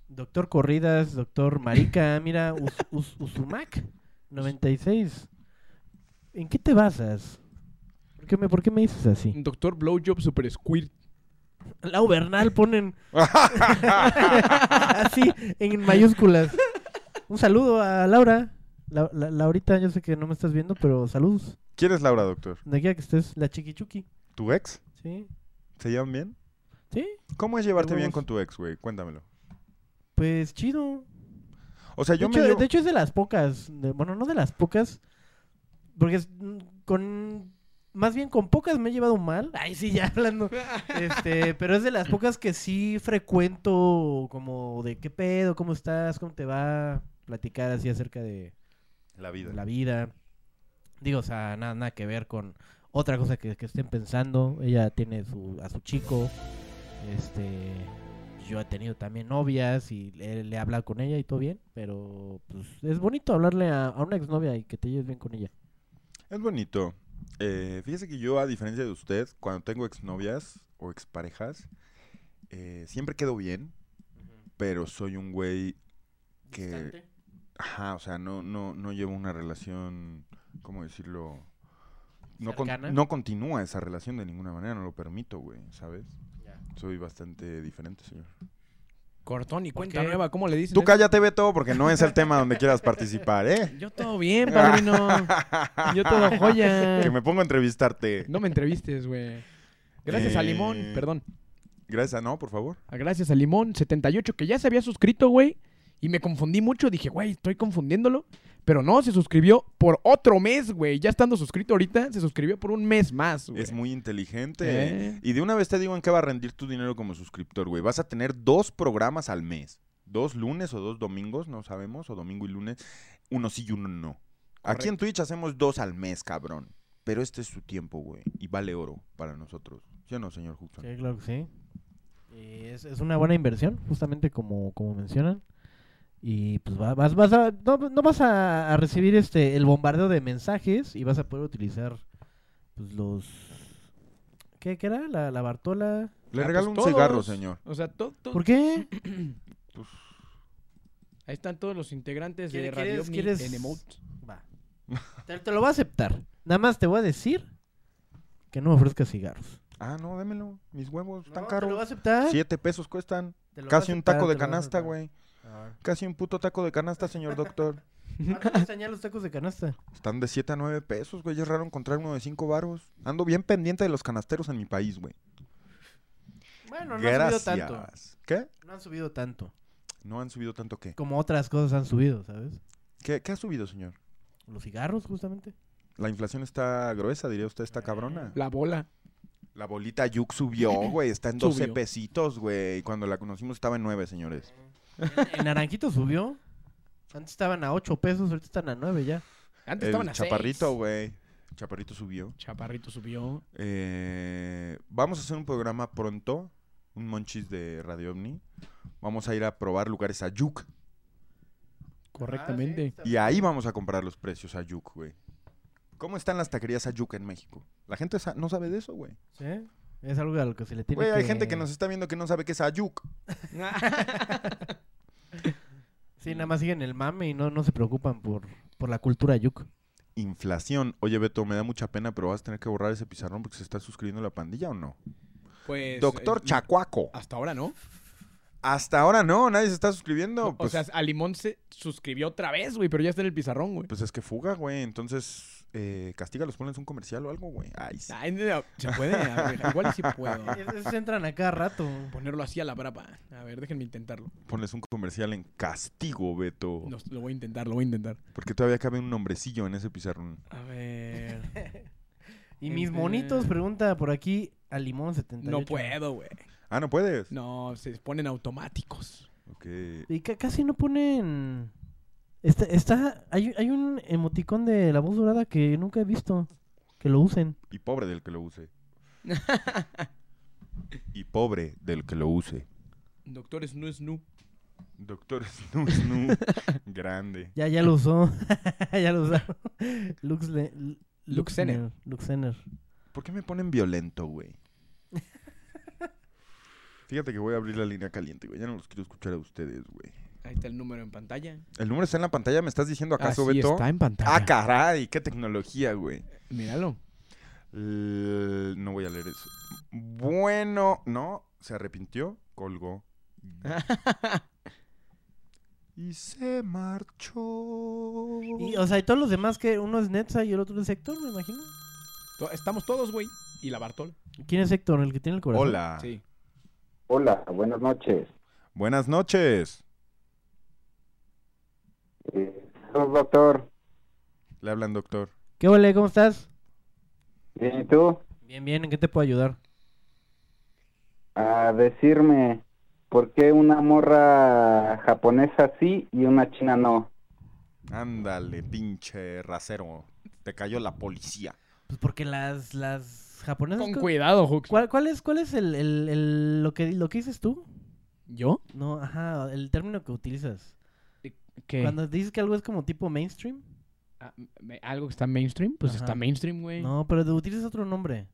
Doctor Corridas, doctor Marica, mira, Us, Us- Usumac 96. ¿En qué te basas? ¿Por qué me, por qué me dices así? Doctor Blowjob Super Squirt. Lau Bernal ponen así en mayúsculas. Un saludo a Laura. La, la- Laurita, yo sé que no me estás viendo, pero saludos. ¿Quién es Laura, doctor? De aquí a que estés, la chiquichuki. ¿Tu ex? Sí. ¿Se llevan bien? Sí. ¿Cómo es llevarte bien con tu ex, güey? Cuéntamelo. Pues chido. O sea, yo de, me hecho, llevo- de hecho es de las pocas, de- bueno, no de las pocas, porque es, con, más bien con pocas me he llevado mal, ay sí, ya hablando, este, pero es de las pocas que sí frecuento como de qué pedo, cómo estás, cómo te va, platicar así acerca de La vida. la vida, digo, o sea, nada, nada que ver con otra cosa que, que estén pensando, ella tiene su, a su chico, este, yo he tenido también novias y le, le he hablado con ella y todo bien, pero pues es bonito hablarle a, a una exnovia y que te lleves bien con ella. Es bonito. Eh, fíjese que yo, a diferencia de usted, cuando tengo exnovias o exparejas, eh, siempre quedo bien, pero soy un güey que... Ajá, o sea, no, no, no llevo una relación, ¿cómo decirlo? No, con- no continúa esa relación de ninguna manera, no lo permito, güey, ¿sabes? Soy bastante diferente, señor. Cortón y ¿Por cuenta qué? nueva, ¿cómo le dicen? Tú eso? cállate, Beto, porque no es el tema donde quieras participar, ¿eh? Yo todo bien, padrino. Yo todo joya. Que me pongo a entrevistarte. No me entrevistes, güey. Gracias a Limón, Eh, perdón. Gracias, no, por favor. A Gracias a Limón78, que ya se había suscrito, güey. Y me confundí mucho. Dije, güey, estoy confundiéndolo. Pero no, se suscribió por otro mes, güey. Ya estando suscrito ahorita, se suscribió por un mes más, güey. Es muy inteligente. Eh. Y de una vez te digo en qué va a rendir tu dinero como suscriptor, güey. Vas a tener dos programas al mes. Dos lunes o dos domingos, no sabemos, o domingo y lunes. Uno sí y uno no. Aquí en Twitch hacemos dos al mes, cabrón. Pero este es su tiempo, güey. Y vale oro para nosotros. ¿Sí o no, señor Huxon? Sí, claro que sí. Y es, es una buena inversión, justamente como, como mencionan. Y pues va- vas, vas a, no, no vas a, a recibir este el bombardeo de mensajes y vas a poder utilizar pues los ¿qué, qué era? La, la Bartola. Le Ah, regalo pues, un cigarro, señor. O sea, todo. ¿Por qué? Ahí están todos los integrantes de ¿Quieres- Radio quieres- en Emote. Va. Te, te lo voy a aceptar. Nada más te voy a decir que no me ofrezcas cigarros. Ah, no, démelo. Mis huevos están te caros. lo voy a aceptar. Siete pesos cuestan. Casi un taco de canasta, güey. Casi un puto taco de canasta, señor doctor. ¿Cuánto ya los tacos de canasta? Están de 7 a 9 pesos, güey. Es raro encontrar uno de 5 varos. Ando bien pendiente de los canasteros en mi país, güey. Bueno, no han subido tanto. Gracias. ¿Qué? No han subido tanto. No han subido tanto qué. Como otras cosas han subido, ¿sabes? ¿Qué, qué ha subido, señor? Los cigarros, justamente. La inflación está gruesa, diría usted, está cabrona. La bola. La bolita Yuk subió, güey. Está en 12 Subió. pesitos, güey. Cuando la conocimos estaba en 9, señores. El naranjito subió. Antes estaban a 8 pesos, ahorita están a 9 ya. Antes El estaban a seis. chaparrito, güey. Chaparrito subió. Chaparrito subió. Eh, vamos a hacer un programa pronto, un monchis de Radio OVNI. Vamos a ir a probar lugares a Yuk. Correctamente. Y ahí vamos a comprar los precios a Yuk, güey. ¿Cómo están las taquerías a Yuk en México? La gente sa- no sabe de eso, güey. ¿Sí? Es algo a lo que se le tiene Güey, que... hay gente que nos está viendo que no sabe qué es Ayuk. Sí, nada más siguen el mame y no, no se preocupan por, por la cultura yuk. Inflación. Oye, Beto, me da mucha pena, pero vas a tener que borrar ese pizarrón porque se está suscribiendo la pandilla o no. Pues. Doctor eh, Chacuaco. Hasta ahora no. Hasta ahora no, nadie se está suscribiendo. o pues, sea, a Limón se suscribió otra vez, güey, pero ya está en el pizarrón, güey. pues es que fuga, güey. Entonces, eh, castígalos, ponles un comercial o algo, güey. Ay, sí. Ay, no, ¿Se puede? A ver, igual sí puedo. Esos entran a cada rato. Ponerlo así a la brapa. A ver, déjenme intentarlo. Ponles un comercial en castigo, Beto. No, lo voy a intentar, lo voy a intentar. Porque todavía cabe un nombrecillo en ese pizarrón. A ver. Y mis monitos, pregunta por aquí a Limón 78. No puedo, güey. Ah, ¿no puedes? No, se ponen automáticos. Ok. Y ca- casi no ponen... Está, está hay, hay un emoticón de la voz dorada que nunca he visto que lo usen. Y pobre del que lo use. y pobre del que lo use. Doctor Snu Snu. Doctor Snu Snu. Grande. Ya, ya lo usó. ya lo usaron. Lux, Le- Luxener. Luxener. ¿Por qué me ponen violento, güey? Fíjate que voy a abrir la línea caliente, güey. Ya no los quiero escuchar a ustedes, güey. Ahí está el número en pantalla. ¿El número está en la pantalla? ¿Me estás diciendo acaso, Así Beto? está en pantalla. Ah, caray, qué tecnología, güey. Míralo. L- No voy a leer eso. Bueno, no, se arrepintió, colgó. y se marchó. Y, o sea, y todos los demás que uno es Netza y el otro es Héctor, me imagino. To- Estamos todos, güey. Y la Bartol. ¿Quién es Héctor? El que tiene el corazón. Hola. Sí. Hola, buenas noches. Buenas noches. Eh, saludos, doctor. Le hablan, doctor. ¿Qué huele? ¿Cómo estás? Bien, ¿y tú? Bien, bien. ¿En qué te puedo ayudar? A decirme por qué una morra japonesa sí y una china no. Ándale, pinche rasero. Te cayó la policía. Pues porque las, las japonesas... Con cu- cuidado, Hooks. ¿Cuál, cuál es, cuál es el, el- el- lo, que, lo que dices tú? ¿Yo? No, ajá, el término que utilizas. ¿Qué? Cuando dices que algo es como tipo mainstream. Ah, me- ¿Algo que está mainstream? Pues Ajá. está mainstream, güey. No, pero utilizas otro nombre.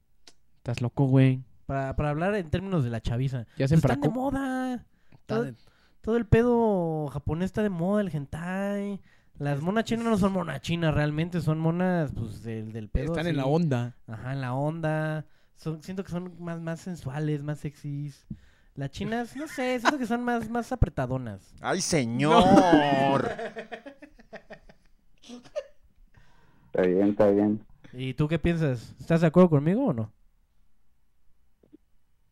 Estás loco, güey. Para, para hablar en términos de la chaviza. Ya se Pues están de moda. Está Todo, de- todo el pedo japonés está de moda, el hentai. Las monas chinas no son monas chinas realmente, son monas pues del, del pedo. Están en la así. onda. Ajá, en la onda. Son, siento que son más, más sensuales, más sexys. Las chinas, no sé, siento que son más, más apretadonas. ¡Ay, señor! Está bien, está bien. ¿Y tú qué piensas? ¿Estás de acuerdo conmigo o no?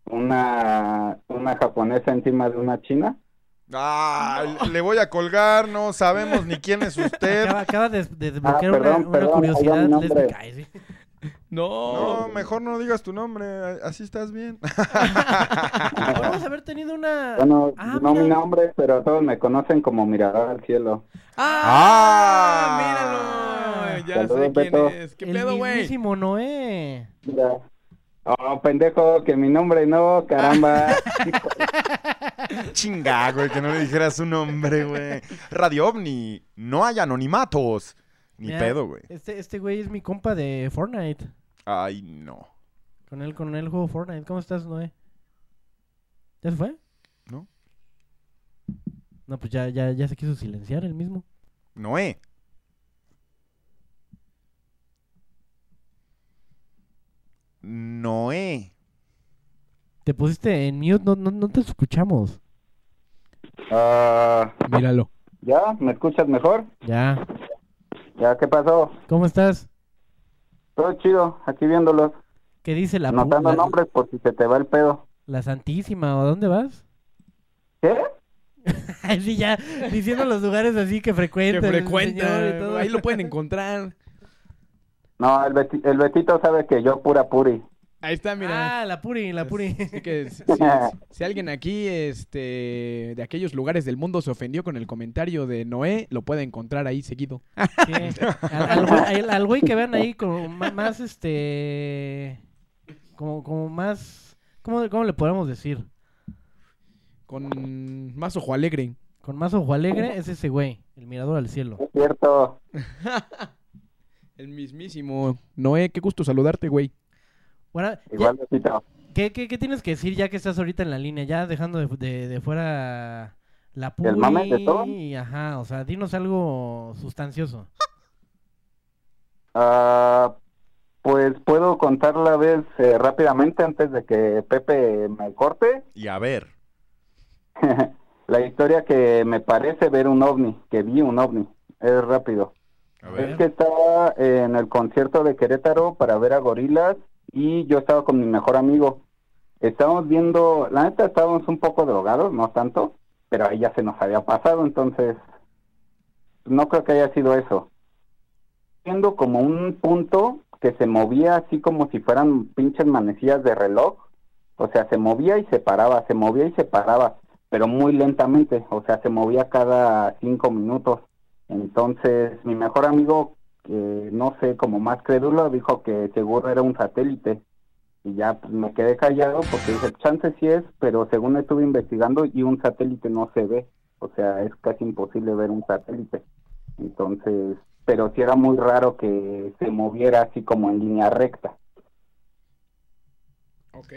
Una, una japonesa encima de una china. Ah, le voy a colgar, no sabemos ni quién es usted. Acaba, acaba de, de desbloquear Ah, perdón, una, una perdón, curiosidad No. No, mejor no digas tu nombre, así estás bien. Podemos haber tenido una... Bueno, Ah, no mira. mi nombre, pero todos me conocen como Mirador al Cielo. ¡Ah! Míralo. Ya Saludos, sé quién Beto. es. ¿Qué el pedo, güey? Noé. Mira. Oh, pendejo, que mi nombre no, caramba. Chinga, güey, que no le dijeras su nombre, güey. Radio OVNI, no hay anonimatos. Ni Mira, pedo, güey. Este, este güey es mi compa de Fortnite. Ay, no. Con él, con él juego Fortnite. ¿Cómo estás, Noé? ¿Ya se fue? No. No, pues ya, ya, ya se quiso silenciar el mismo. Noé. Noé. Te pusiste en mute, no, no, no te escuchamos. Ah, Míralo. ¿Ya? ¿Me escuchas mejor? Ya. ¿Ya qué pasó? ¿Cómo estás? Todo chido, aquí viéndolos. ¿Qué dice la, Anotando la, nombres por si se te va el pedo. la Santísima? ¿O a dónde vas? ¿Qué? Sí, ya, diciendo los lugares así que frecuenta. Que el señor y frecuenta. todo. Ahí lo pueden encontrar. No, el, Beti- el Betito sabe que yo pura puri. Ahí está, mira. Ah, la Puri, la Puri. Así que si, si- si alguien aquí este, de aquellos lugares del mundo se ofendió con el comentario de Noé, lo puede encontrar ahí seguido. Sí. Al, al güey- al- al güey que vean ahí como más, este... Como, como más... ¿cómo, ¿Cómo le podemos decir? Con más ojo alegre. Con más ojo alegre es ese güey, el mirador al cielo. Es cierto. El mismísimo. Noé, qué gusto saludarte, güey. Bueno, ya- Igual, Betito. ¿qué, qué, qué tienes que decir ya que estás ahorita en la línea? Ya dejando de, de- de fuera la Puri ¿El mame de todo? y ajá, o sea, dinos algo sustancioso. Ah, pues puedo contar la vez eh, rápidamente antes de que Pepe me corte. Y a ver. la historia que me parece ver un ovni, que vi un ovni. Es rápido. A Es ver. que estaba en el concierto de Querétaro para ver a Gorilas y yo estaba con mi mejor amigo. Estábamos viendo, la neta estábamos un poco drogados, no tanto, pero ahí ya se nos había pasado, entonces no creo que haya sido eso. Viendo como un punto que se movía así como si fueran pinches manecillas de reloj. O sea, se movía y se paraba, se movía y se paraba, pero muy lentamente. O sea, se movía cada cinco minutos. Entonces, mi mejor amigo, que no sé, como más crédulo, dijo que seguro era un satélite. Y ya pues, me quedé callado porque dije, chance sí es, pero según estuve investigando y un satélite no se ve. O sea, es casi imposible ver un satélite. Entonces, pero sí era muy raro que se moviera así como en línea recta. Ok.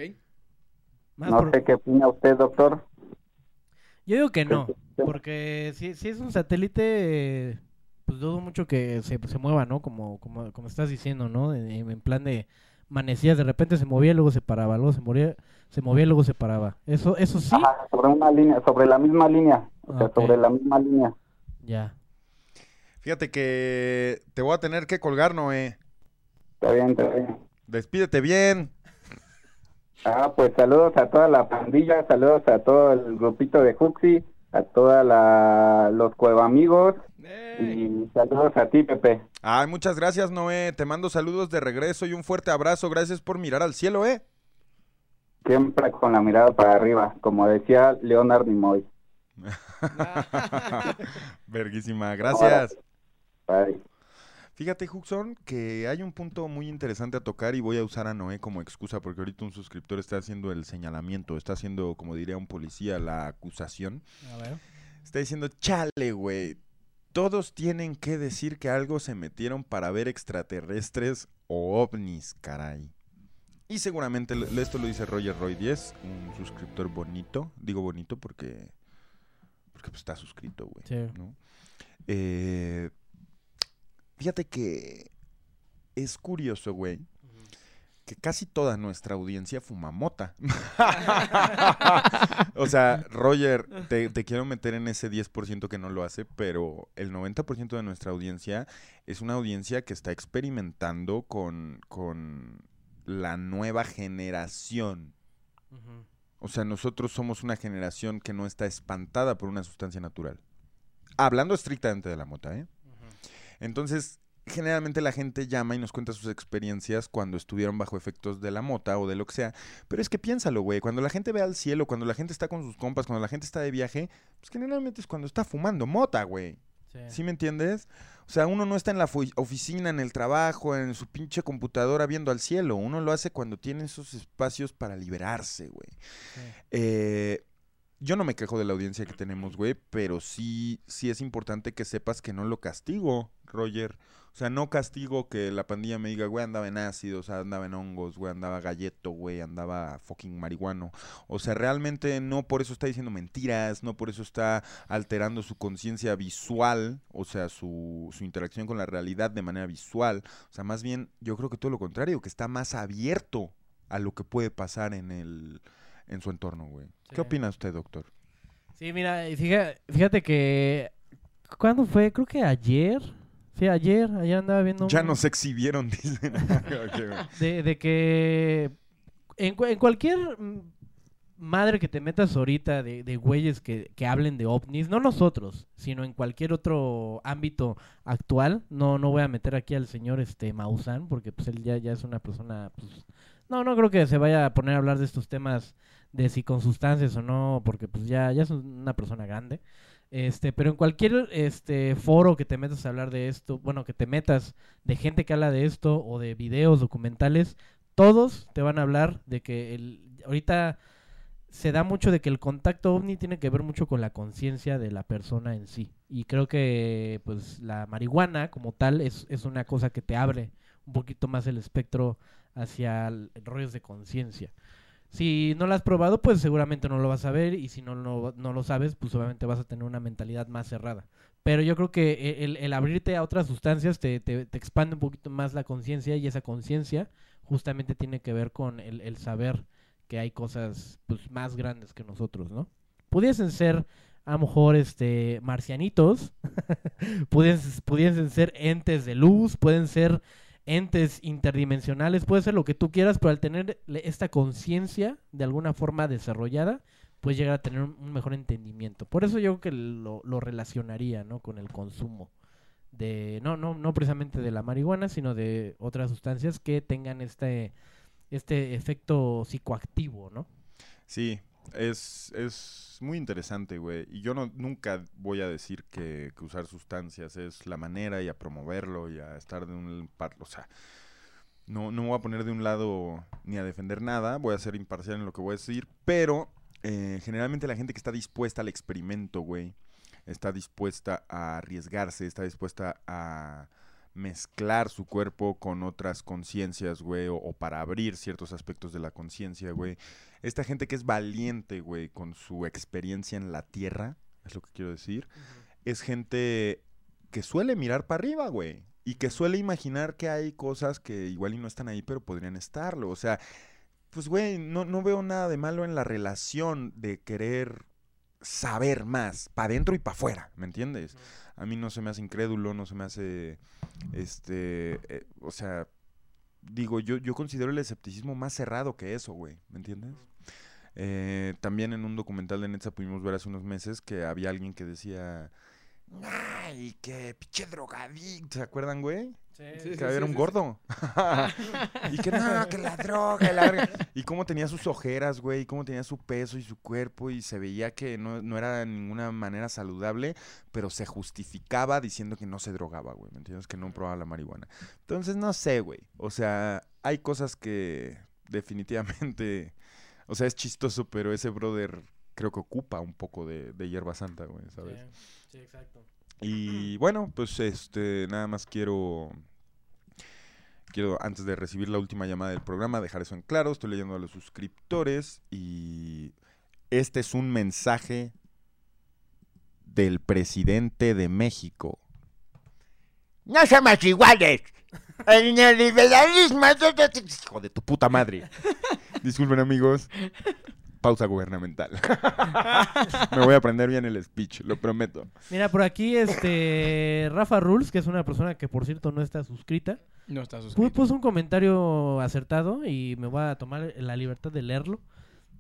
Más No por- sé qué opina usted, doctor. Yo digo que no, porque si, si es un satélite, pues dudo mucho que se, se mueva, ¿no? Como, como, como estás diciendo, ¿no? En, en plan de manecillas, de repente se movía y luego se paraba, luego se movía, se movía y luego se paraba. Eso, eso sí, Ajá, sobre una línea, sobre la misma línea. O sea, sobre la misma línea. ya. Fíjate que te voy a tener que colgar, Noé. Está bien, está bien. Despídete bien. Ah, pues saludos a toda la pandilla, saludos a todo el grupito de Juxi, a todos los cuevamigos y saludos a ti, Pepe. Ay, muchas gracias, Noé. Te mando saludos de regreso y un fuerte abrazo. Gracias por mirar al cielo, ¿eh? Siempre con la mirada para arriba, como decía Leonard Nimoy. Verguísima, gracias. Bye. Fíjate, Juxon, que hay un punto muy interesante a tocar y voy a usar a Noé como excusa porque ahorita un suscriptor está haciendo el señalamiento, está haciendo, como diría un policía, la acusación. A ver. Está diciendo, chale, güey. Todos tienen que decir que algo se metieron para ver extraterrestres o ovnis, caray. Y seguramente esto lo dice Roger Roy 10, un suscriptor bonito. Digo bonito porque, porque pues, está suscrito, güey. Sí. ¿no? Eh, fíjate que es curioso, güey, que casi toda nuestra audiencia fuma mota. o sea, Roger, te, te quiero meter en ese 10% que no lo hace, pero el 90% de nuestra audiencia es una audiencia que está experimentando con, con la nueva generación. O sea, nosotros somos una generación que no está espantada por una sustancia natural. Hablando estrictamente de la mota, ¿eh? Entonces, generalmente la gente llama y nos cuenta sus experiencias cuando estuvieron bajo efectos de la mota o de lo que sea. Pero es que piénsalo, güey. Cuando la gente ve al cielo, cuando la gente está con sus compas, cuando la gente está de viaje, pues generalmente es cuando está fumando mota, güey. Sí. ¿Sí me entiendes? O sea, uno no está en la oficina, en el trabajo, en su pinche computadora viendo al cielo. Uno lo hace cuando tiene esos espacios para liberarse, güey. Eh, yo no me quejo de la audiencia que tenemos, güey, pero sí, sí es importante que sepas que no lo castigo, Roger. O sea, no castigo que la pandilla me diga, güey, andaba en ácidos, andaba en hongos, güey, andaba galleto, güey, andaba fucking marihuano. O sea, realmente no por eso está diciendo mentiras, no por eso está alterando su conciencia visual, o sea, su, su interacción con la realidad de manera visual. O sea, más bien, yo creo que todo lo contrario, que está más abierto a lo que puede pasar en el en su entorno, güey. ¿Qué opina usted, doctor? Sí, mira, y fíjate, fíjate que... ¿Cuándo fue? Creo que ayer. Sí, ayer, ayer andaba viendo... Ya nos exhibieron, dicen. De, de que en, en cualquier madre que te metas ahorita de, de güeyes que, que hablen de ovnis, no nosotros, sino en cualquier otro ámbito actual, no, no voy a meter aquí al señor este Maussan, porque pues él ya, ya es una persona, pues, no, no creo que se vaya a poner a hablar de estos temas de si con sustancias o no, porque pues ya, ya es una persona grande. Este, pero en cualquier este foro que te metas a hablar de esto, bueno, que te metas de gente que habla de esto o de videos documentales, todos te van a hablar de que el ahorita se da mucho de que el contacto ovni tiene que ver mucho con la conciencia de la persona en sí. Y creo que pues la marihuana como tal es, es una cosa que te abre un poquito más el espectro hacia el- rollos de conciencia. Si no lo has probado, pues seguramente no lo vas a ver y si no, lo- no lo sabes, pues obviamente vas a tener una mentalidad más cerrada. Pero yo creo que el, abrirte a otras sustancias te, te- te expande un poquito más la conciencia y esa conciencia justamente tiene que ver con el, el saber que hay cosas pues más grandes que nosotros, ¿no? Pudiesen ser a lo mejor este marcianitos, pudiesen ser entes de luz, pueden ser entes interdimensionales, puede ser lo que tú quieras, pero al tener esta conciencia de alguna forma desarrollada, puedes llegar a tener un, un mejor entendimiento. Por eso yo creo que lo, lo relacionaría, ¿no? Con el consumo de no no no precisamente de la marihuana, sino de otras sustancias que tengan este este efecto psicoactivo, ¿no? Sí, es, es muy interesante, güey. Y yo no, nunca voy a decir que, usar sustancias es la manera y a promoverlo y a estar de un... par- O sea, no, no voy a poner de un lado ni a defender nada, voy a ser imparcial en lo que voy a decir, pero eh, generalmente la gente que está dispuesta al experimento, güey, está dispuesta a arriesgarse, está dispuesta a mezclar su cuerpo con otras conciencias, güey, o, o para abrir ciertos aspectos de la conciencia, güey. Esta gente que es valiente, güey, con su experiencia en la tierra, es lo que quiero decir, es gente que suele mirar para arriba, güey. Y que suele imaginar que hay cosas que igual y no están ahí, pero podrían estarlo. O sea, pues, güey, no, no veo nada de malo en la relación de querer saber más, para adentro y para afuera, ¿me entiendes? A mí no se me hace incrédulo, no se me hace, este, eh, o sea, digo, yo, yo considero el escepticismo más cerrado que eso, güey, ¿me entiendes? Eh, también en un documental de Netza pudimos ver hace unos meses que había alguien que decía, ay, qué pinche drogadicto, ¿se acuerdan, güey? Sí, que sí, era sí, un sí. gordo. y que no, que la droga, y la verga. Y cómo tenía sus ojeras, güey, y cómo tenía su peso y su cuerpo, y se veía que no, no era de ninguna manera saludable, pero se justificaba diciendo que no se drogaba, güey, ¿me entiendes? Que no probaba la marihuana. Entonces, no sé, güey. O sea, hay cosas que definitivamente, o sea, es chistoso, pero ese brother creo que ocupa un poco de, de hierba santa, güey, ¿sabes? Sí, exacto. Y bueno, pues este, nada más quiero, quiero antes de recibir la última llamada del programa dejar eso en claro. Estoy leyendo a los suscriptores y este es un mensaje del presidente de México. No somos iguales. El neoliberalismo es de- de- Hijo de tu puta madre. Disculpen amigos. Pausa gubernamental. Me voy a aprender bien el speech, lo prometo. Mira, por aquí este Rafa Rules, que es una persona que por cierto no está suscrita. No está suscrito. Puso un comentario acertado y me voy a tomar la libertad de leerlo.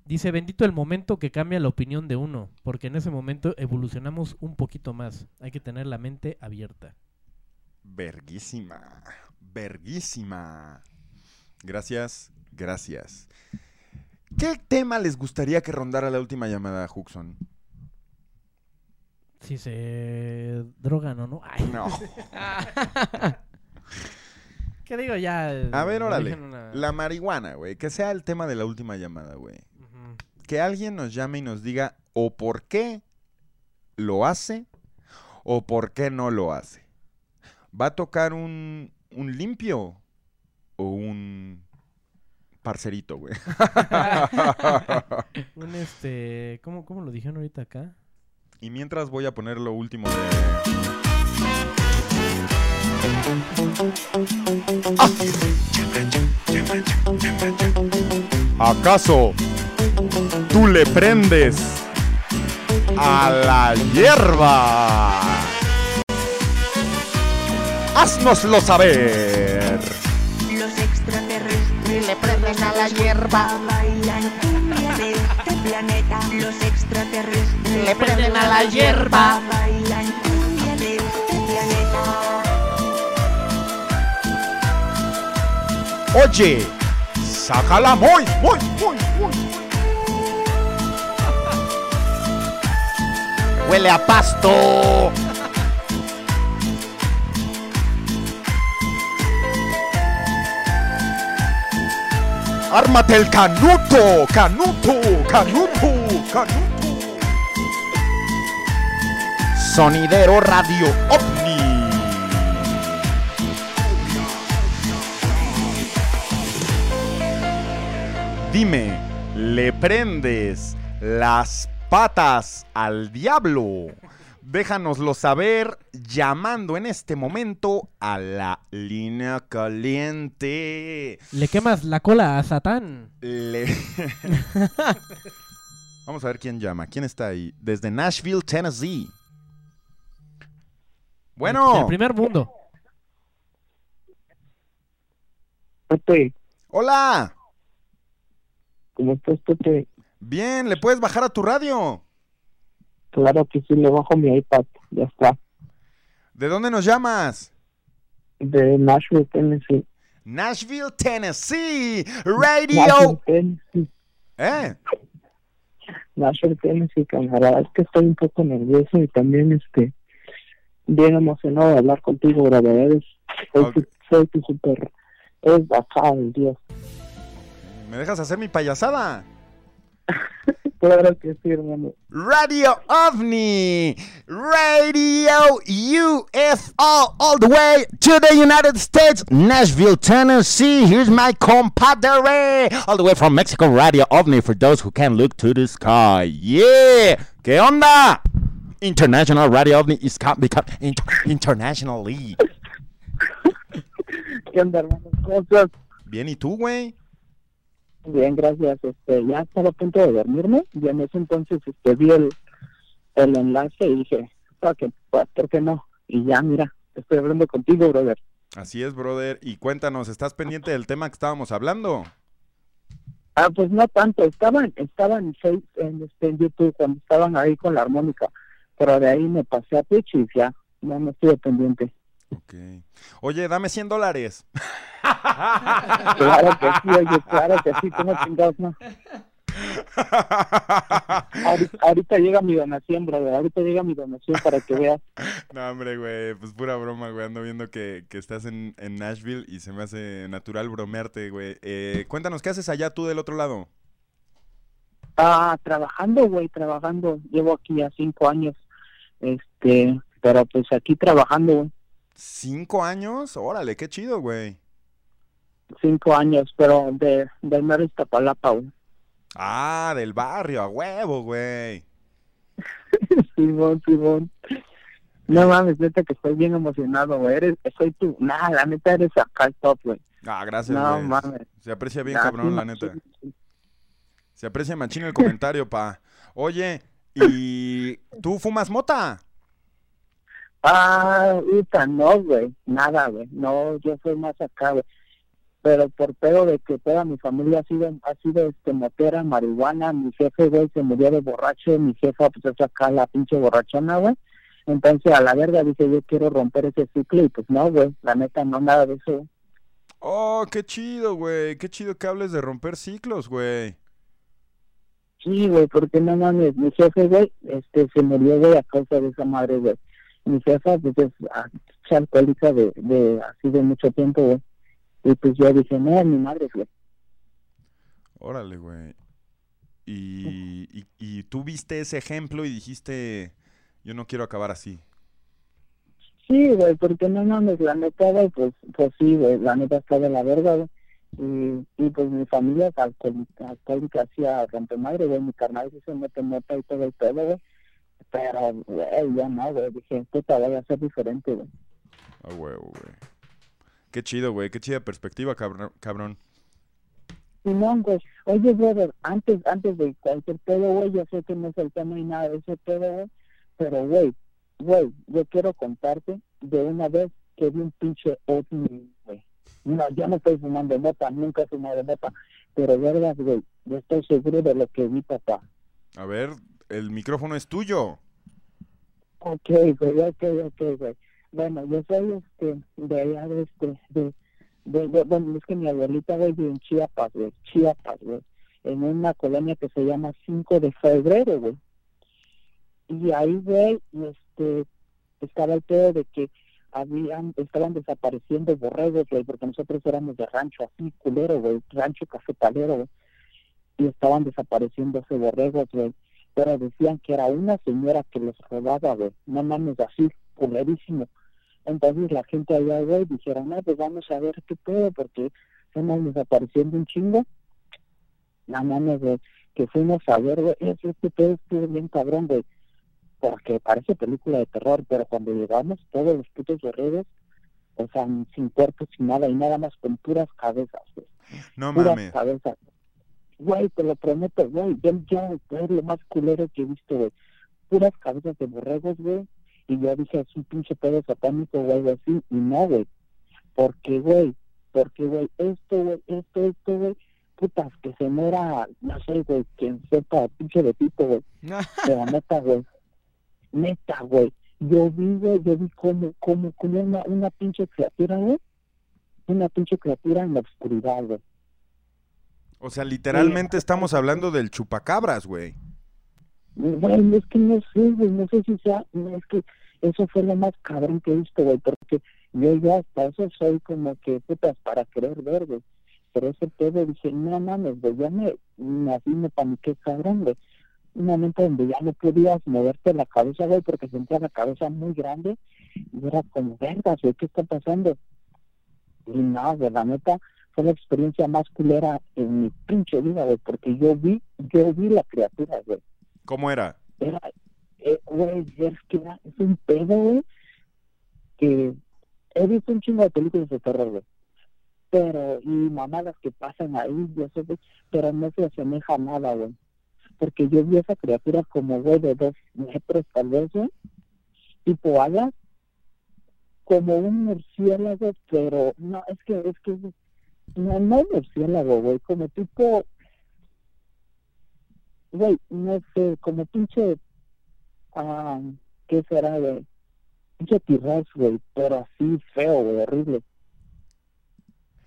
Dice, bendito el momento que cambia la opinión de uno, porque en ese momento evolucionamos un poquito más. Hay que tener la mente abierta. Verguísima. Verguísima. Gracias, gracias. ¿Qué tema les gustaría que rondara la última llamada, Huxon? Si se drogan o no. Ay. No. ¿Qué digo ya? A ver, órale. una- La marihuana, güey. Que sea el tema de la última llamada, güey. Que alguien nos llame y nos diga o por qué lo hace o por qué no lo hace. ¿Va a tocar un, un limpio o un parcerito, güey? Un este, ¿cómo, ¿cómo lo dijeron ahorita acá? Y mientras voy a poner lo último de... ¿Acaso tú le prendes a la hierba? Haznoslo saber. Extraterrestres le prenden a la hierba. Bailan cumbia de este planeta. Los extraterrestres Le prenden a la hierba. Bailan cumbia de este planeta. Oye, sácala muy, muy, muy, muy. Huele a pasto. Ármate el canuto, canuto, canuto, canuto. Sonidero Radio OVNI. Dime, ¿le prendes las patas al diablo? Déjanoslo saber llamando en este momento a la línea caliente. Le quemas la cola a Satán. Le... Vamos a ver quién llama. ¿Quién está ahí? Desde Nashville, Tennessee. Bueno. El primer mundo. Pepe, Hola. ¿cómo estás, Pepe? Bien, ¿le puedes bajar a tu radio? Claro que sí, le bajo mi iPad, ya está. ¿De dónde nos llamas? De Nashville, Tennessee. Nashville, Tennessee. Nashville, Radio. Tennessee. ¿Eh? Nashville, Tennessee, camarada. Es que estoy un poco nervioso y también, este, bien emocionado de hablar contigo, brother. Eres, soy, tu, soy tu super, es acá Dios. ¿Me dejas hacer mi payasada? Claro que sí, hermano. Radio OVNI, Radio UFO, all the way to the United States, Nashville, Tennessee. Here's my compadre, all the way from Mexico, Radio OVNI, for those who can look to the sky. Yeah, ¿qué onda? International Radio OVNI is become inter- internationally. ¿Qué onda, hermano? ¿Cómo estás? Bien, ¿y tú, güey? Bien, gracias. Este, ya estaba a punto de dormirme y en ese entonces este, vi el, el enlace y dije, "Fuck it, pues, ¿por qué no? Y ya, mira, estoy hablando contigo, brother. Así es, brother. Y cuéntanos, ¿estás pendiente del tema que estábamos hablando? Ah, pues no tanto, estaban, estaban en, en, este, en YouTube cuando estaban ahí con la armónica, pero de ahí me pasé a Twitch y ya, no, no estuve pendiente. Oye, dame 100 dólares. Claro que sí, oye, claro que sí, como chingados, no. Ahorita, ahorita llega mi donación, brother, ahorita llega mi donación para que veas. No, hombre, güey, pues pura broma, güey. Ando viendo que, que estás en, en Nashville y se me hace natural bromearte, güey. Eh, cuéntanos, ¿qué haces allá tú del otro lado? Ah, trabajando, güey, trabajando. Llevo aquí ya cinco años, este, pero pues aquí trabajando, güey, ¿Cinco años? Órale, qué chido, güey. cinco años, pero de, del mero Iztapalapa, güey. Ah, del barrio, a huevo, güey. Simón, Simón. No mames, neta que estoy bien emocionado, güey. Eres, soy tú. Nada, la neta eres acá el top, güey. Ah, gracias, No güey. mames. Se aprecia bien, cabrón, sí, la machín, neta. Se aprecia machín el comentario, pa. Oye, ¿y tú fumas mota? Ah, puta, no, güey. Nada, güey. No, yo soy más acá, güey. Pero por pedo de que toda mi familia ha sido, ha sido este, motera, marihuana. Mi jefe, güey, se murió de borracho. Mi jefa, pues es acá la pinche borrachona, güey. Entonces, a la verga, dije, yo quiero romper ese ciclo. Y pues no, güey. La neta, no, nada de eso. Oh, qué chido, güey. Qué chido que hables de romper ciclos, güey. Sí, güey, porque no mames, mi jefe, güey, este, se murió, güey, a causa de esa madre, güey. Mi jefa, pues, es ah, alcohólica de, de, así de mucho tiempo, güey. Y pues yo dije, no, mi madre, güey. Órale, güey. Y, y, y tú viste ese ejemplo y dijiste, yo no quiero acabar así. Sí, güey, porque no mames, la neta, güey, pues, pues sí, güey, la neta está de la verga, güey. Y, y pues mi familia es alcohólica, alcohólica hacía rompemadre, güey, mi carnal sí se mete mota y todo el pedo, güey. Pero, güey, ya no, güey, dije, puta, voy a ser diferente, güey. A huevo, güey. Qué chido, güey. Qué chida perspectiva, cabrón. Simón, güey. Oye, brother, antes, antes de cualquier pedo, güey, yo sé que no es el tema y nada de ese pedo, güey. Pero, güey, güey, yo quiero contarte de una vez que vi un pinche ovni, güey. No, yo no estoy fumando mota, nunca he fumado mota. Pero, verdad, güey, yo estoy seguro de lo que vi, papá. A ver, el micrófono es tuyo. Ok, güey, ok, ok, güey. Bueno, yo soy, este, de allá, de, este, de, de, bueno, es que mi abuelita, vive en Chiapas, güey, Chiapas, güey, en una colonia que se llama 5 de febrero, güey. Y ahí, güey, este, estaba el pedo de que habían, estaban desapareciendo borregos, güey, porque nosotros éramos de rancho así, culero, güey, rancho cafetalero, güey. Y estaban desapareciéndose borregos, güey. Pero decían que era una señora que los robaba, güey. No mames, así, culerísimo. Entonces la gente allá, güey, dijeron, no, pues vamos a ver qué pedo, porque estamos desapareciendo un chingo. La mames, güey, que fuimos a ver, güey, es este pedo estuvo bien cabrón, güey. Porque parece película de terror, pero cuando llegamos, todos los putos guerreros, o sea, sin cuerpos, sin nada, y nada más con puras cabezas, güey. No puras mames. cabezas. Güey, te lo prometo, güey, yo, yo, es lo más culero que he visto, güey. Puras cabezas de borregos, güey. Y yo dije, es un pinche pedo satánico, güey, algo así. Y no, güey. Porque, güey, porque, güey, esto, güey, esto, esto, güey, putas, que se muera, no sé, güey, quien sepa, pinche de tipo, güey. Pero neta, güey, neta, güey. yo vi, güey, yo vi como, como, como una, una pinche criatura, güey. Una pinche criatura en la oscuridad, güey. O sea, literalmente estamos hablando del chupacabras, güey. Güey, es que no sé, güey, no sé si sea, es que eso fue lo más cabrón que he visto, güey, porque yo ya hasta eso soy como que, putas, para querer ver, güey. Pero ese pedo dije, no mames, güey, ya me, así me paniqué cabrón, güey. Un momento donde ya no podías moverte la cabeza, güey, porque sentía la cabeza muy grande y era como, vergas, güey, ¿qué está pasando? Y no, güey, la neta, fue la experiencia más culera en mi pinche vida, güey, porque yo vi, yo vi la criatura, güey. ¿Cómo era? Era, eh, güey, es que era, es un pedo, güey, que he visto un chingo de películas de terror, güey. Pero, y mamadas que pasan ahí, y eso, güey, pero no se asemeja a nada, güey. Porque yo vi esa criatura como, güey, de dos metros tal vez, güey, tipo alas, como un murciélago, pero no, es que, es que, no, no murciélago, güey, como tipo, güey, no sé, como pinche, ah, ¿qué será, güey? Pinche T-Rex, güey, pero así feo, güey, horrible.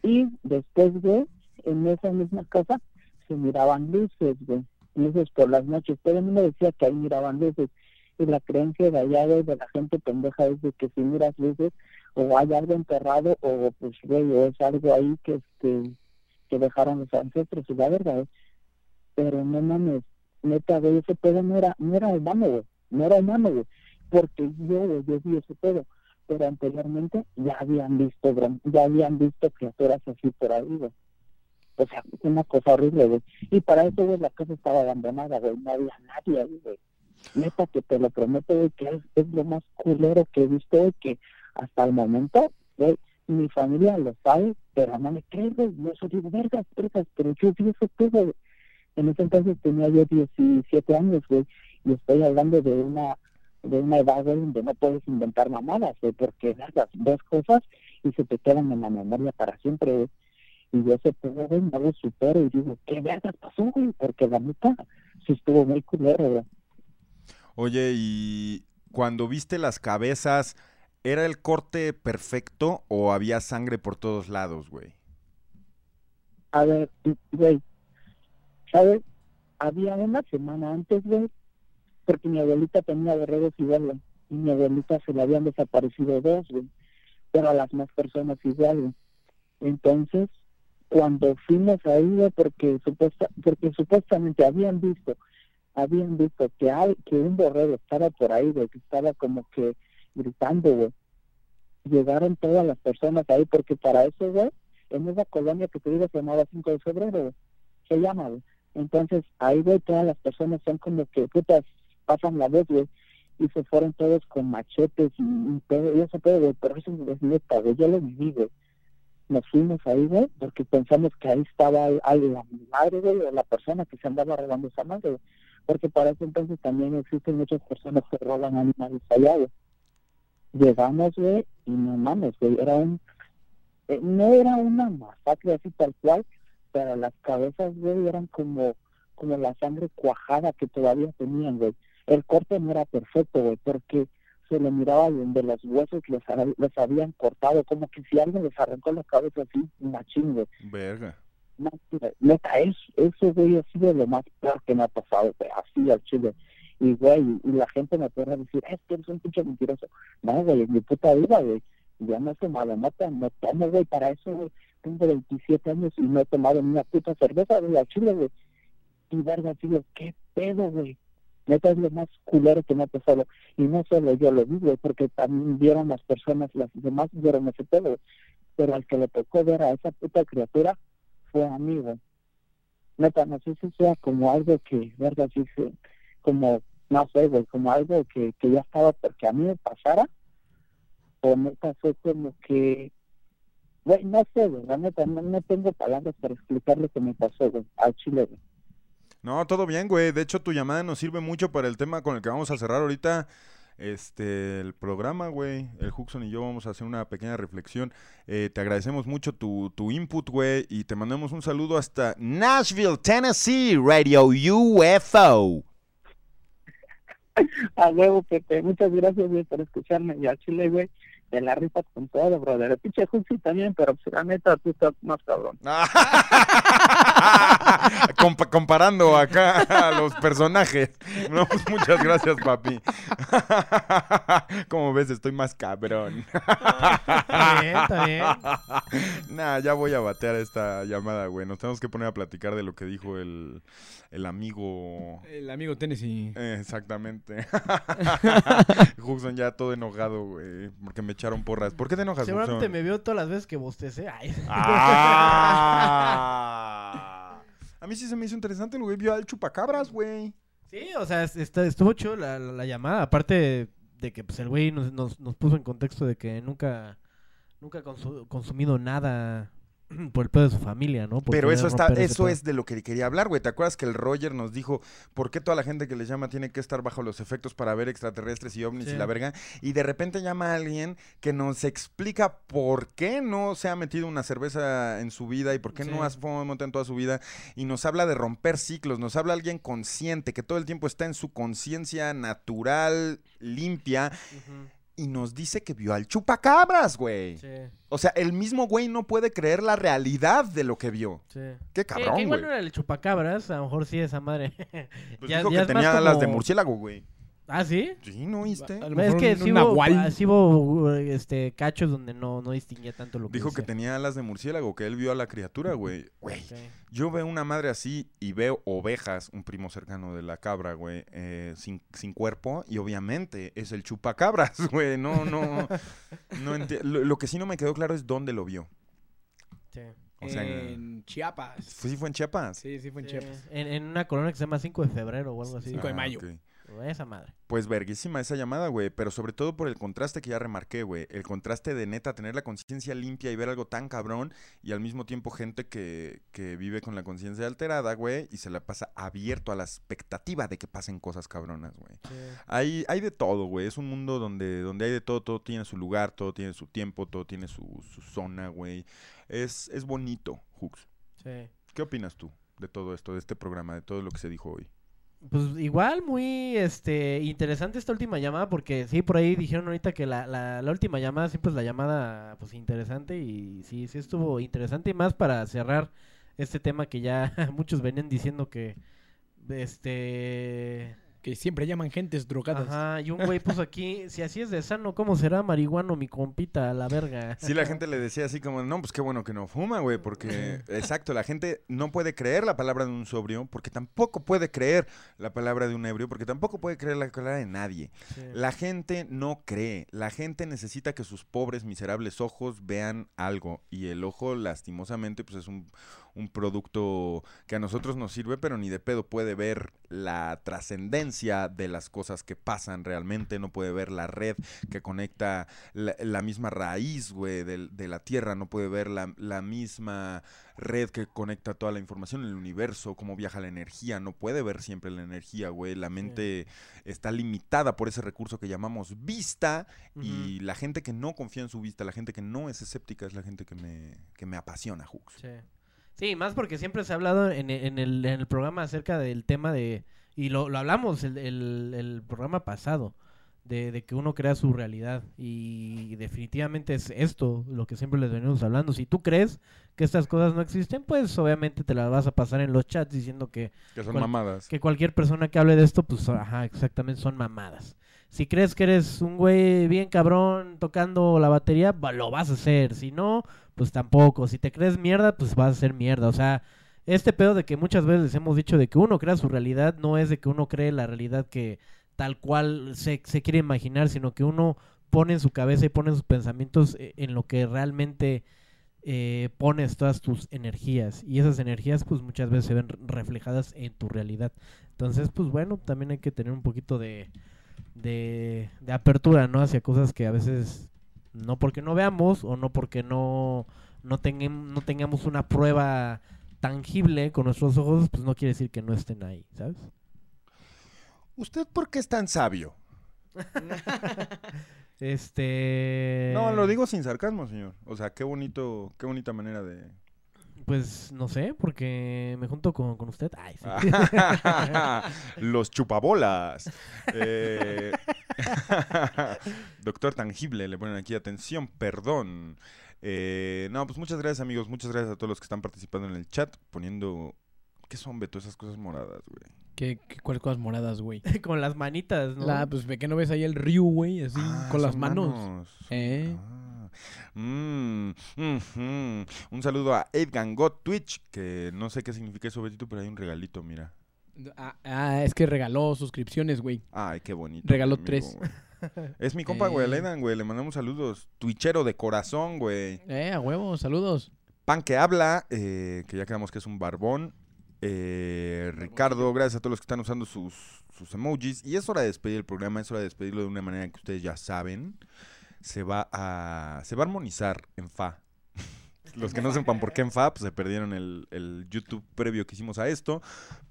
Y después, güey, en esa misma casa se miraban luces, güey, luces por las noches. Todo el mundo decía que ahí miraban luces. Y la creencia de allá, de la gente pendeja es de que si miras luces, o hay algo enterrado, o pues, güey, es algo ahí que, este, que dejaron los ancestros, y la verdad, güey. Pero no mames, neta, güey, ese pedo no era, no era humano, güey, no era humano, güey. Porque yo, güey, yo vi ese pedo pero anteriormente ya habían visto ya habían visto criaturas así por ahí, güey. O sea, una cosa horrible, güey. Y para eso, güey, la casa estaba abandonada, güey. No había nadie güey. Neta, que te lo prometo, güey, que es, es lo más culero que he visto, güey, que hasta el momento, güey, mi familia lo sabe, pero no me creen. Yo soy digo, vergas, pero yo vi pedo, güey. En ese entonces tenía yo 17 años, güey, y estoy hablando de una de una edad donde no puedes inventar mamadas, güey, porque vergas, ves cosas y se te quedan en la memoria para siempre, güey. Y yo ese pedo, güey, no lo supero y digo, ¿qué vergas pasó, güey? Porque la neta, sí estuvo muy culero, güey. Oye, y cuando viste las cabezas, ¿era el corte perfecto o había sangre por todos lados, güey? A ver, güey, ¿sabes? Había una semana antes, güey, porque mi abuelita tenía guerreros igual, y mi abuelita se le habían desaparecido dos, güey, pero a las más personas igual, güey. Entonces, cuando fuimos ahí, güey, porque, supuesta, porque supuestamente habían visto, habían visto que, hay, que un borrego estaba por ahí, güey, que estaba como que gritando, güey. Llegaron todas las personas ahí, porque para eso, güey, en esa colonia que te digo se llamaba 5 de febrero, se llama, güey. Entonces, ahí, güey, todas las personas son como que, putas, pasan la vez, güey, y se fueron todos con machetes y, y y ese pedo, güey, pero eso es neta, güey, yo lo viví, güey. Nos fuimos ahí, güey, porque pensamos que ahí estaba el- la madre, güey, o la persona que se andaba robando esa madre, güey. Porque para ese entonces también existen muchas personas que roban animales allá. Llegamos, güey, y no mames, güey, era un... eh, no era una masacre así tal cual, pero las cabezas, güey, eran como como la sangre cuajada que todavía tenían, güey. El corte no era perfecto, güey, porque se le miraba donde los huesos los, los habían cortado, como que si alguien les arrancó la cabeza así, machín, güey. Verga. No, neta, es, eso, güey, ha sido lo más peor que me ha pasado, güey, así al chile. Y, güey, y la gente me puede decir, es que eres un pinche mentiroso. No, güey, mi puta vida, güey, yo no he tomado mata, no tomo, güey, para eso, güey, tengo 27 años y no he tomado ni una puta cerveza, güey, al chile, güey. Y verga, tío, qué pedo, güey. Neta es lo más culero que me ha pasado. Y no solo yo lo güey, porque también vieron las personas, las demás vieron ese pedo. Pero al que le tocó ver a esa puta criatura fue a mí, güey. Neta, no sé si sea como algo que, verga, sí, como, no sé, güey, como algo que, que ya estaba porque a mí me pasara. O neta fue como que, güey, no sé, güey, no, no tengo palabras para explicar lo que me pasó, güey, al chile. No, todo bien, güey. De hecho, tu llamada nos sirve mucho para el tema con el que vamos a cerrar ahorita este el programa, güey. El Huxon y yo vamos a hacer una pequeña reflexión. Eh, te agradecemos mucho tu, tu input, güey, y te mandamos un saludo hasta Nashville, Tennessee, Radio UFO. A huevo, Pepe. Muchas gracias, por escucharme. Y al chile, güey, de la rifa con todo, brother. El pinche Juxi también, pero pues, la neta, tú estás más cabrón. Compa- comparando acá a los personajes. No, pues, muchas gracias, papi. Como ves, estoy más cabrón. Está bien, está bien. Nah, ya voy a batear esta llamada, güey. Nos tenemos que poner a platicar de lo que dijo el, el amigo. El amigo Tennessee. Eh, exactamente. Huxon ya todo enojado, güey, porque me echaron porras. ¿Por qué te enojas, Seguramente Huxon? me vio todas las veces que bostecé. Ay. Ah. A mí sí se me hizo interesante, el güey vio al chupacabras, güey. Sí, o sea, es- está- estuvo chido la, la- la llamada. Aparte de que pues, el güey nos, nos, nos puso en contexto de que nunca, nunca consu- consumido nada por el pedo de su familia, ¿no? Por Pero eso está, eso es de lo que quería hablar, güey. ¿Te acuerdas que el Roger nos dijo por qué toda la gente que les llama tiene que estar bajo los efectos para ver extraterrestres y ovnis Sí. y la verga? Y de repente llama a alguien que nos explica por qué no se ha metido una cerveza en su vida y por qué Sí. no ha fumado en toda su vida. Y nos habla de romper ciclos, nos habla alguien consciente, que todo el tiempo está en su conciencia natural, limpia. Y nos dice que vio al chupacabras, güey. Sí. O sea, el mismo güey no puede creer la realidad de lo que vio. Sí. Qué cabrón, que igual güey. no era el chupacabras, a lo mejor sí esa madre. Pues dijo que tenía alas de murciélago, güey. ¿Ah, sí? Sí, ¿no oíste? A lo Es que sí hubo, nahual. sí hubo, este, cachos donde no, no distinguía tanto lo que Dijo que tenía alas de murciélago, que él vio a la criatura, güey. Güey, yo veo una madre así y veo ovejas, un primo cercano de la cabra, güey, eh, sin, sin cuerpo, y obviamente es el chupacabras, güey. No, no, no enti- lo, lo que sí no me quedó claro es dónde lo vio. Sí. O sea, en Chiapas. ¿fue- ¿Sí fue en Chiapas? Sí, sí fue en Sí, Chiapas. En, en una colonia que se llama 5 de febrero o algo así. 5 de Ah, mayo. ok. Esa madre. Pues verguísima esa llamada, güey, pero sobre todo por el contraste que ya remarqué, güey. El contraste de neta tener la conciencia limpia y ver algo tan cabrón y al mismo tiempo gente que, que vive con la conciencia alterada, güey, y se la pasa abierto a la expectativa de que pasen cosas cabronas, güey. Hay, hay de todo, güey. Es un mundo donde, donde hay de todo, todo tiene su lugar, todo tiene su tiempo, todo tiene su, su zona, güey. Es, es bonito, Hooks. Sí. ¿Qué opinas tú de todo esto, de este programa, de todo lo que se dijo hoy? Pues igual muy este interesante esta última llamada porque sí, por ahí dijeron ahorita que la, la, la última llamada siempre es la llamada pues interesante y sí, sí estuvo interesante y más para cerrar este tema que ya muchos venían diciendo que este Que siempre llaman gentes drogadas. Ajá, y un güey puso aquí, si así es de sano, ¿cómo será marihuano mi compita a la verga? Sí, la gente le decía así como, no, pues qué bueno que no fuma, güey, porque, exacto, la gente no puede creer la palabra de un sobrio, porque tampoco puede creer la palabra de un ebrio, porque tampoco puede creer la palabra de nadie. Sí. La gente no cree, la gente necesita que sus pobres, miserables ojos vean algo, y el ojo, lastimosamente, pues es un, un producto que a nosotros nos sirve, pero ni de pedo puede ver la trascendencia de las cosas que pasan realmente, no puede ver la red que conecta la, la misma raíz, güey, del- de, la Tierra, no puede ver la, la misma red que conecta toda la información en el universo, cómo viaja la energía, no puede ver siempre la energía, güey, la mente está limitada por ese recurso que llamamos vista y la gente que no confía en su vista, la gente que no es escéptica es la gente que me, que me apasiona, Hux. Sí. Sí, más porque siempre se ha hablado en, en el, en el programa acerca del tema de, y lo, lo hablamos el, el, el programa pasado, de, de que uno crea su realidad. Y definitivamente es esto lo que siempre les venimos hablando. Si tú crees que estas cosas no existen, pues obviamente te las vas a pasar en los chats diciendo que... Que son mamadas. Que cualquier persona que hable de esto, pues ajá, exactamente son mamadas. Si crees que eres un güey bien cabrón tocando la batería, lo vas a hacer. Si no, pues tampoco. Si te crees mierda, pues vas a ser mierda. O sea, este pedo de que muchas veces les hemos dicho de que uno crea su realidad, no es de que uno cree la realidad que tal cual se, se quiere imaginar, sino que uno pone en su cabeza y pone sus pensamientos eh, en lo que realmente eh, pones todas tus energías. Y esas energías, pues muchas veces se ven reflejadas en tu realidad. Entonces, pues bueno, también hay que tener un poquito de, de, de apertura, ¿no? Hacia cosas que a veces no porque no veamos o no porque no, no, tengam- no tengamos una prueba tangible con nuestros ojos, pues no quiere decir que no estén ahí, ¿sabes? ¿Usted por qué es tan sabio? Este... No, lo digo sin sarcasmo, señor. O sea, qué bonito, qué bonita manera de... Pues no sé, porque me junto con, con usted. Ay, sí. Los chupabolas. Eh, Doctor Tangible, le ponen aquí atención, perdón. Eh, no, pues muchas gracias amigos, muchas gracias a todos los que están participando en el chat, poniendo... ¿Qué son, Beto, esas cosas moradas, güey? ¿Qué, qué, ¿Cuáles cosas moradas, güey? con las manitas, ¿no? La, pues ve que no ves ahí el Ryu, güey, así, Ah, con las manos. manos. Eh. Mm. Un saludo a Ed Gangot Twitch, que no sé qué significa eso, Betito, pero hay un regalito, mira. Ah, ah, es que regaló suscripciones, güey. Ay, qué bonito. Regaló amigo, tres. güey. Es mi compa, güey, Eh. el Edan, güey. Le mandamos saludos. Twitchero de corazón, güey. Eh, a huevo, saludos. Pan que habla, eh, que ya quedamos que es un barbón. Eh, Ricardo, gracias a todos los que están usando sus, sus emojis. Y es hora de despedir el programa, es hora de despedirlo de una manera que ustedes ya saben. Se va a, se va a armonizar en fa. Los que no sepan por qué en fa, pues se perdieron el, el YouTube previo que hicimos a esto.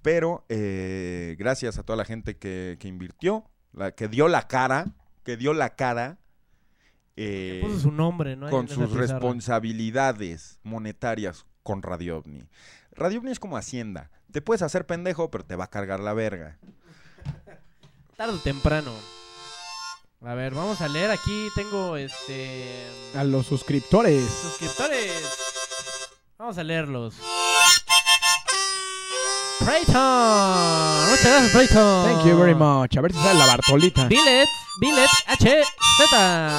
Pero eh, gracias a toda la gente que, que invirtió, la, que dio la cara, que dio la cara. eh, puso su nombre, ¿no? Con sus pizarra. responsabilidades monetarias con Radio OVNI. Radio OVNI es como Hacienda. Te puedes hacer pendejo, pero te va a cargar la verga. Tarde o temprano. A ver, vamos a leer aquí. Tengo este. A los suscriptores. Suscriptores. Vamos a leerlos. Preyton. Muchas gracias, Preyton. Thank you very much. A ver si sale la Bartolita. Billet. Billet HZ.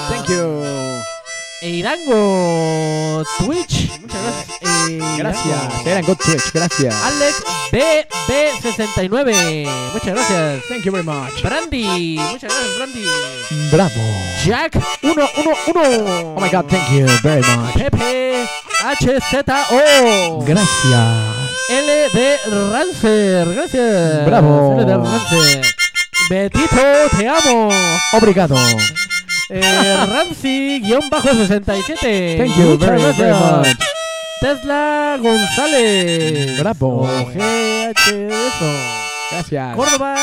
Thank you. Eirango Twitch. Muchas gracias. Eirango. Gracias. Eran God Twitch, gracias. Alex BB69. Muchas gracias. Thank you very much. Brandy. Muchas gracias, Brandy. Bravo. Jack 111. Oh my god, thank you very much. Pepe HZO. Gracias. LD Rancer. Gracias. Bravo. LD Rancer. Betito, te amo. Obrigado. Eh, Ramsey-67. Thank you Muchas very, very much. Tesla González. Bravo. GH eso. Gracias. Córdoba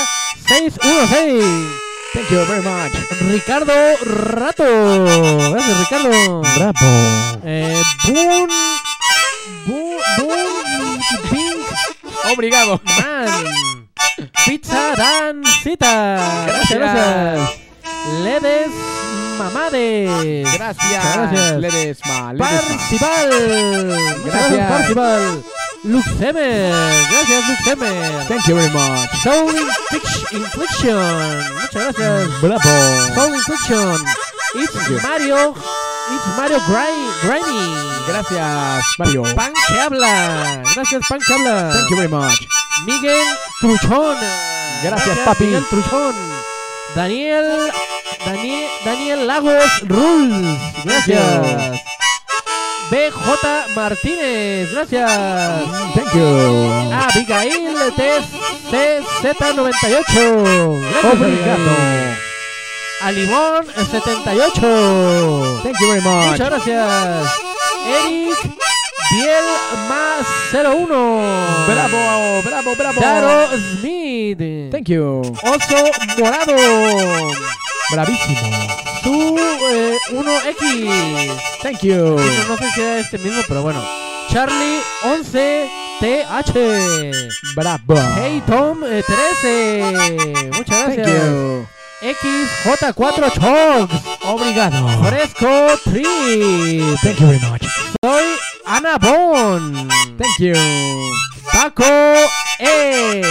616. Thank you very much. Ricardo Rato. Gracias, Ricardo. Bravo. Eh, Boon. Boon. Boon. Pink. Obrigado. Man. Pizza Dancita. Gracias, gracias. Ledes Mamades. Gracias. Gracias. Ledesma, Ledesma. Parcival. Muchas Gracias. Parcival. Luxemer. Gracias, Luxemer. Thank you very much. Soul Inflic- Infliction. Muchas gracias. Bravo. Soul Infliction. It's Mario. It's Mario Grimy. Gracias, Mario. Pan que habla. Gracias, Pan que habla. Thank you very much. Miguel Truchón. Gracias, papi. Miguel Truchón. Daniel. Daniel, Daniel Lagos Rules. Gracias. BJ Martínez. Gracias. Thank you. Abigail TCZ98. Gracias, Obrigado. Alimón 78. Thank you very much. Muchas gracias. Eric Biel más 01. Bravo, bravo, bravo. Daro Smith. Thank you. Oso Morado. Bravísimo. Su eh, 1X. Thank you. Bueno, no sé si era este mismo, pero bueno. Charlie 11 TH. Bravo. Hey Tom eh, 13. Muchas Thank gracias. you. XJ4 Chogs. Obrigado. Fresco Trip. Thank you very much. Soy Ana Bon. Thank you. Paco E.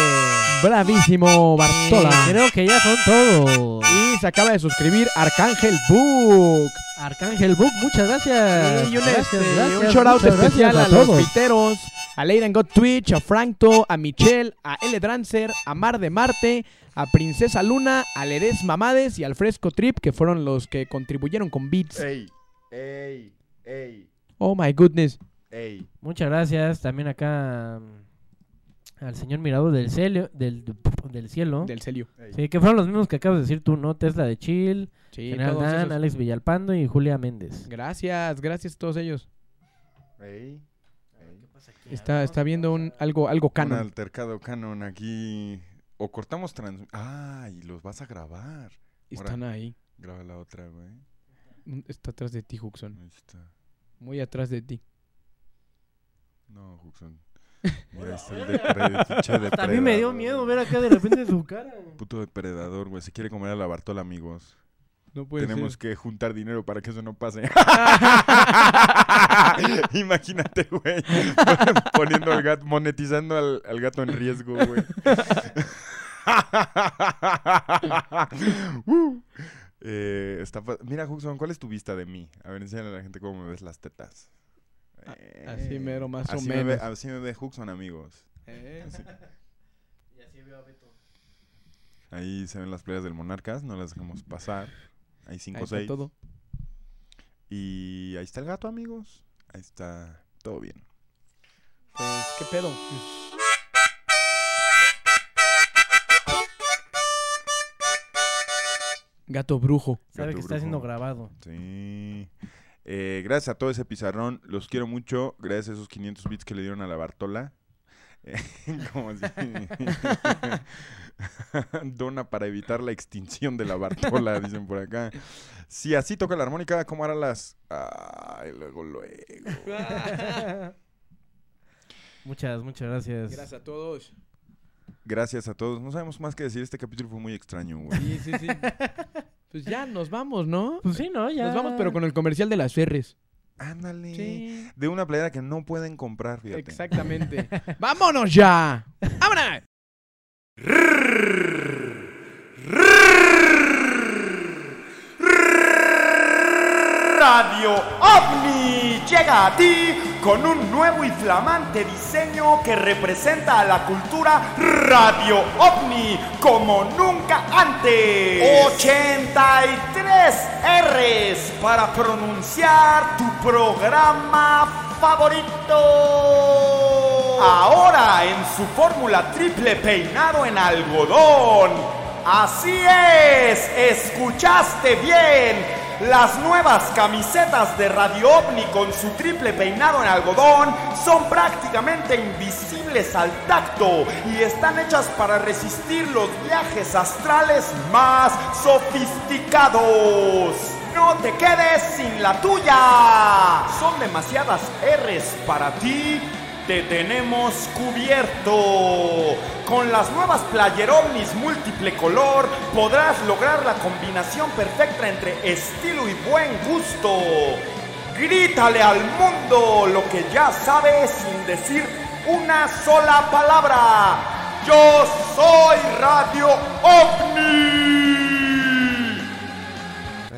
Bravísimo, Bartola. Eh, creo que ya son todos. Y se acaba de suscribir Arcángel Book. Arcángel Book, muchas gracias. y un, Gracias, este, gracias, un shout out especial gracias a, los piteros, a Leidan God Twitch, a Frankto, a Michelle, a L. Drancer, a Mar de Marte, a Princesa Luna, a Ledes Mamades y al Fresco Trip, que fueron los que contribuyeron con beats. Ey, ey, ey, Oh my goodness. ey. Muchas gracias también acá mm, al señor Mirador del cielo, del, del cielo. Del celio. Sí, que fueron los mismos que acabas de decir tú, ¿no? Tesla de Chill, Sí, General Dan, esos. Alex Villalpando y Julia Méndez. Gracias, gracias a todos ellos. Ey, Está, está viendo un algo, algo Un canon. altercado canon aquí. O cortamos trans... Ah, y los vas a grabar. Están Ahora, ahí. Graba la otra, güey. Mm, Está atrás de ti, Huxon. Ahí está. Muy atrás de ti. No, Huxon. Mira, está el de, pre- pinche Hasta a mí me dio depredador. miedo ver acá de repente su cara. Puto depredador, güey. Se quiere comer a la Bartola, amigos. No puede Tenemos ser. que juntar dinero para que eso no pase. Imagínate, güey. Poniendo al gato, monetizando al, al gato en riesgo, güey. Uh. Eh, está Mira, Huxon, ¿cuál es tu vista de mí? A ver, enséñale a la gente cómo me ves las tetas. Eh, así mero, más o así me ve- menos. así me ve Huxon, amigos. Eh. Así. Y así veo a Beto. Ahí se ven las playas del Monarcas, no las dejamos pasar. Hay cinco Ahí o está seis. todo. Y ahí está el gato, amigos. Ahí está todo bien. Pues, ¿qué pedo? Gato brujo. Sabe Gato que está siendo grabado. Sí. Eh, gracias a todo ese pizarrón. Los quiero mucho. Gracias a esos 500 bits que le dieron a la Bartola. Como si... Dona para evitar la extinción de la Bartola, dicen por acá. Si así toca la armónica, ¿cómo hará las...? Ay, luego, luego. Muchas, muchas gracias. Gracias a todos. Gracias a todos. No sabemos más que decir. Este capítulo fue muy extraño, güey. Sí, sí, sí. Pues ya nos vamos, ¿no? Pues sí, ¿no? Ya. Nos vamos, pero con el comercial de las ferres. Ándale. Sí. De una playera que no pueden comprar, fíjate. Exactamente. ¡Vámonos ya! ¡Vámonos! Radio OVNI llega a ti con un nuevo y flamante diseño que representa a la cultura Radio OVNI como nunca antes. 83 R's para pronunciar tu programa favorito. Ahora en su fórmula triple peinado en algodón. Así es, escuchaste bien. Las nuevas camisetas de Radio OVNI con su triple peinado en algodón son prácticamente invisibles al tacto y están hechas para resistir los viajes astrales más sofisticados. No te quedes sin la tuya. Son demasiadas R's para ti. Te tenemos cubierto. Con las nuevas Player Omnis múltiple color podrás lograr la combinación perfecta entre estilo y buen gusto. Grítale al mundo lo que ya sabes sin decir una sola palabra. Yo soy Radio OVNI.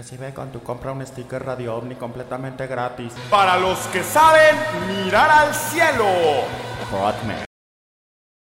Recibe con tu compra un sticker Radio OVNI completamente gratis. Para los que saben mirar al cielo. Rodme.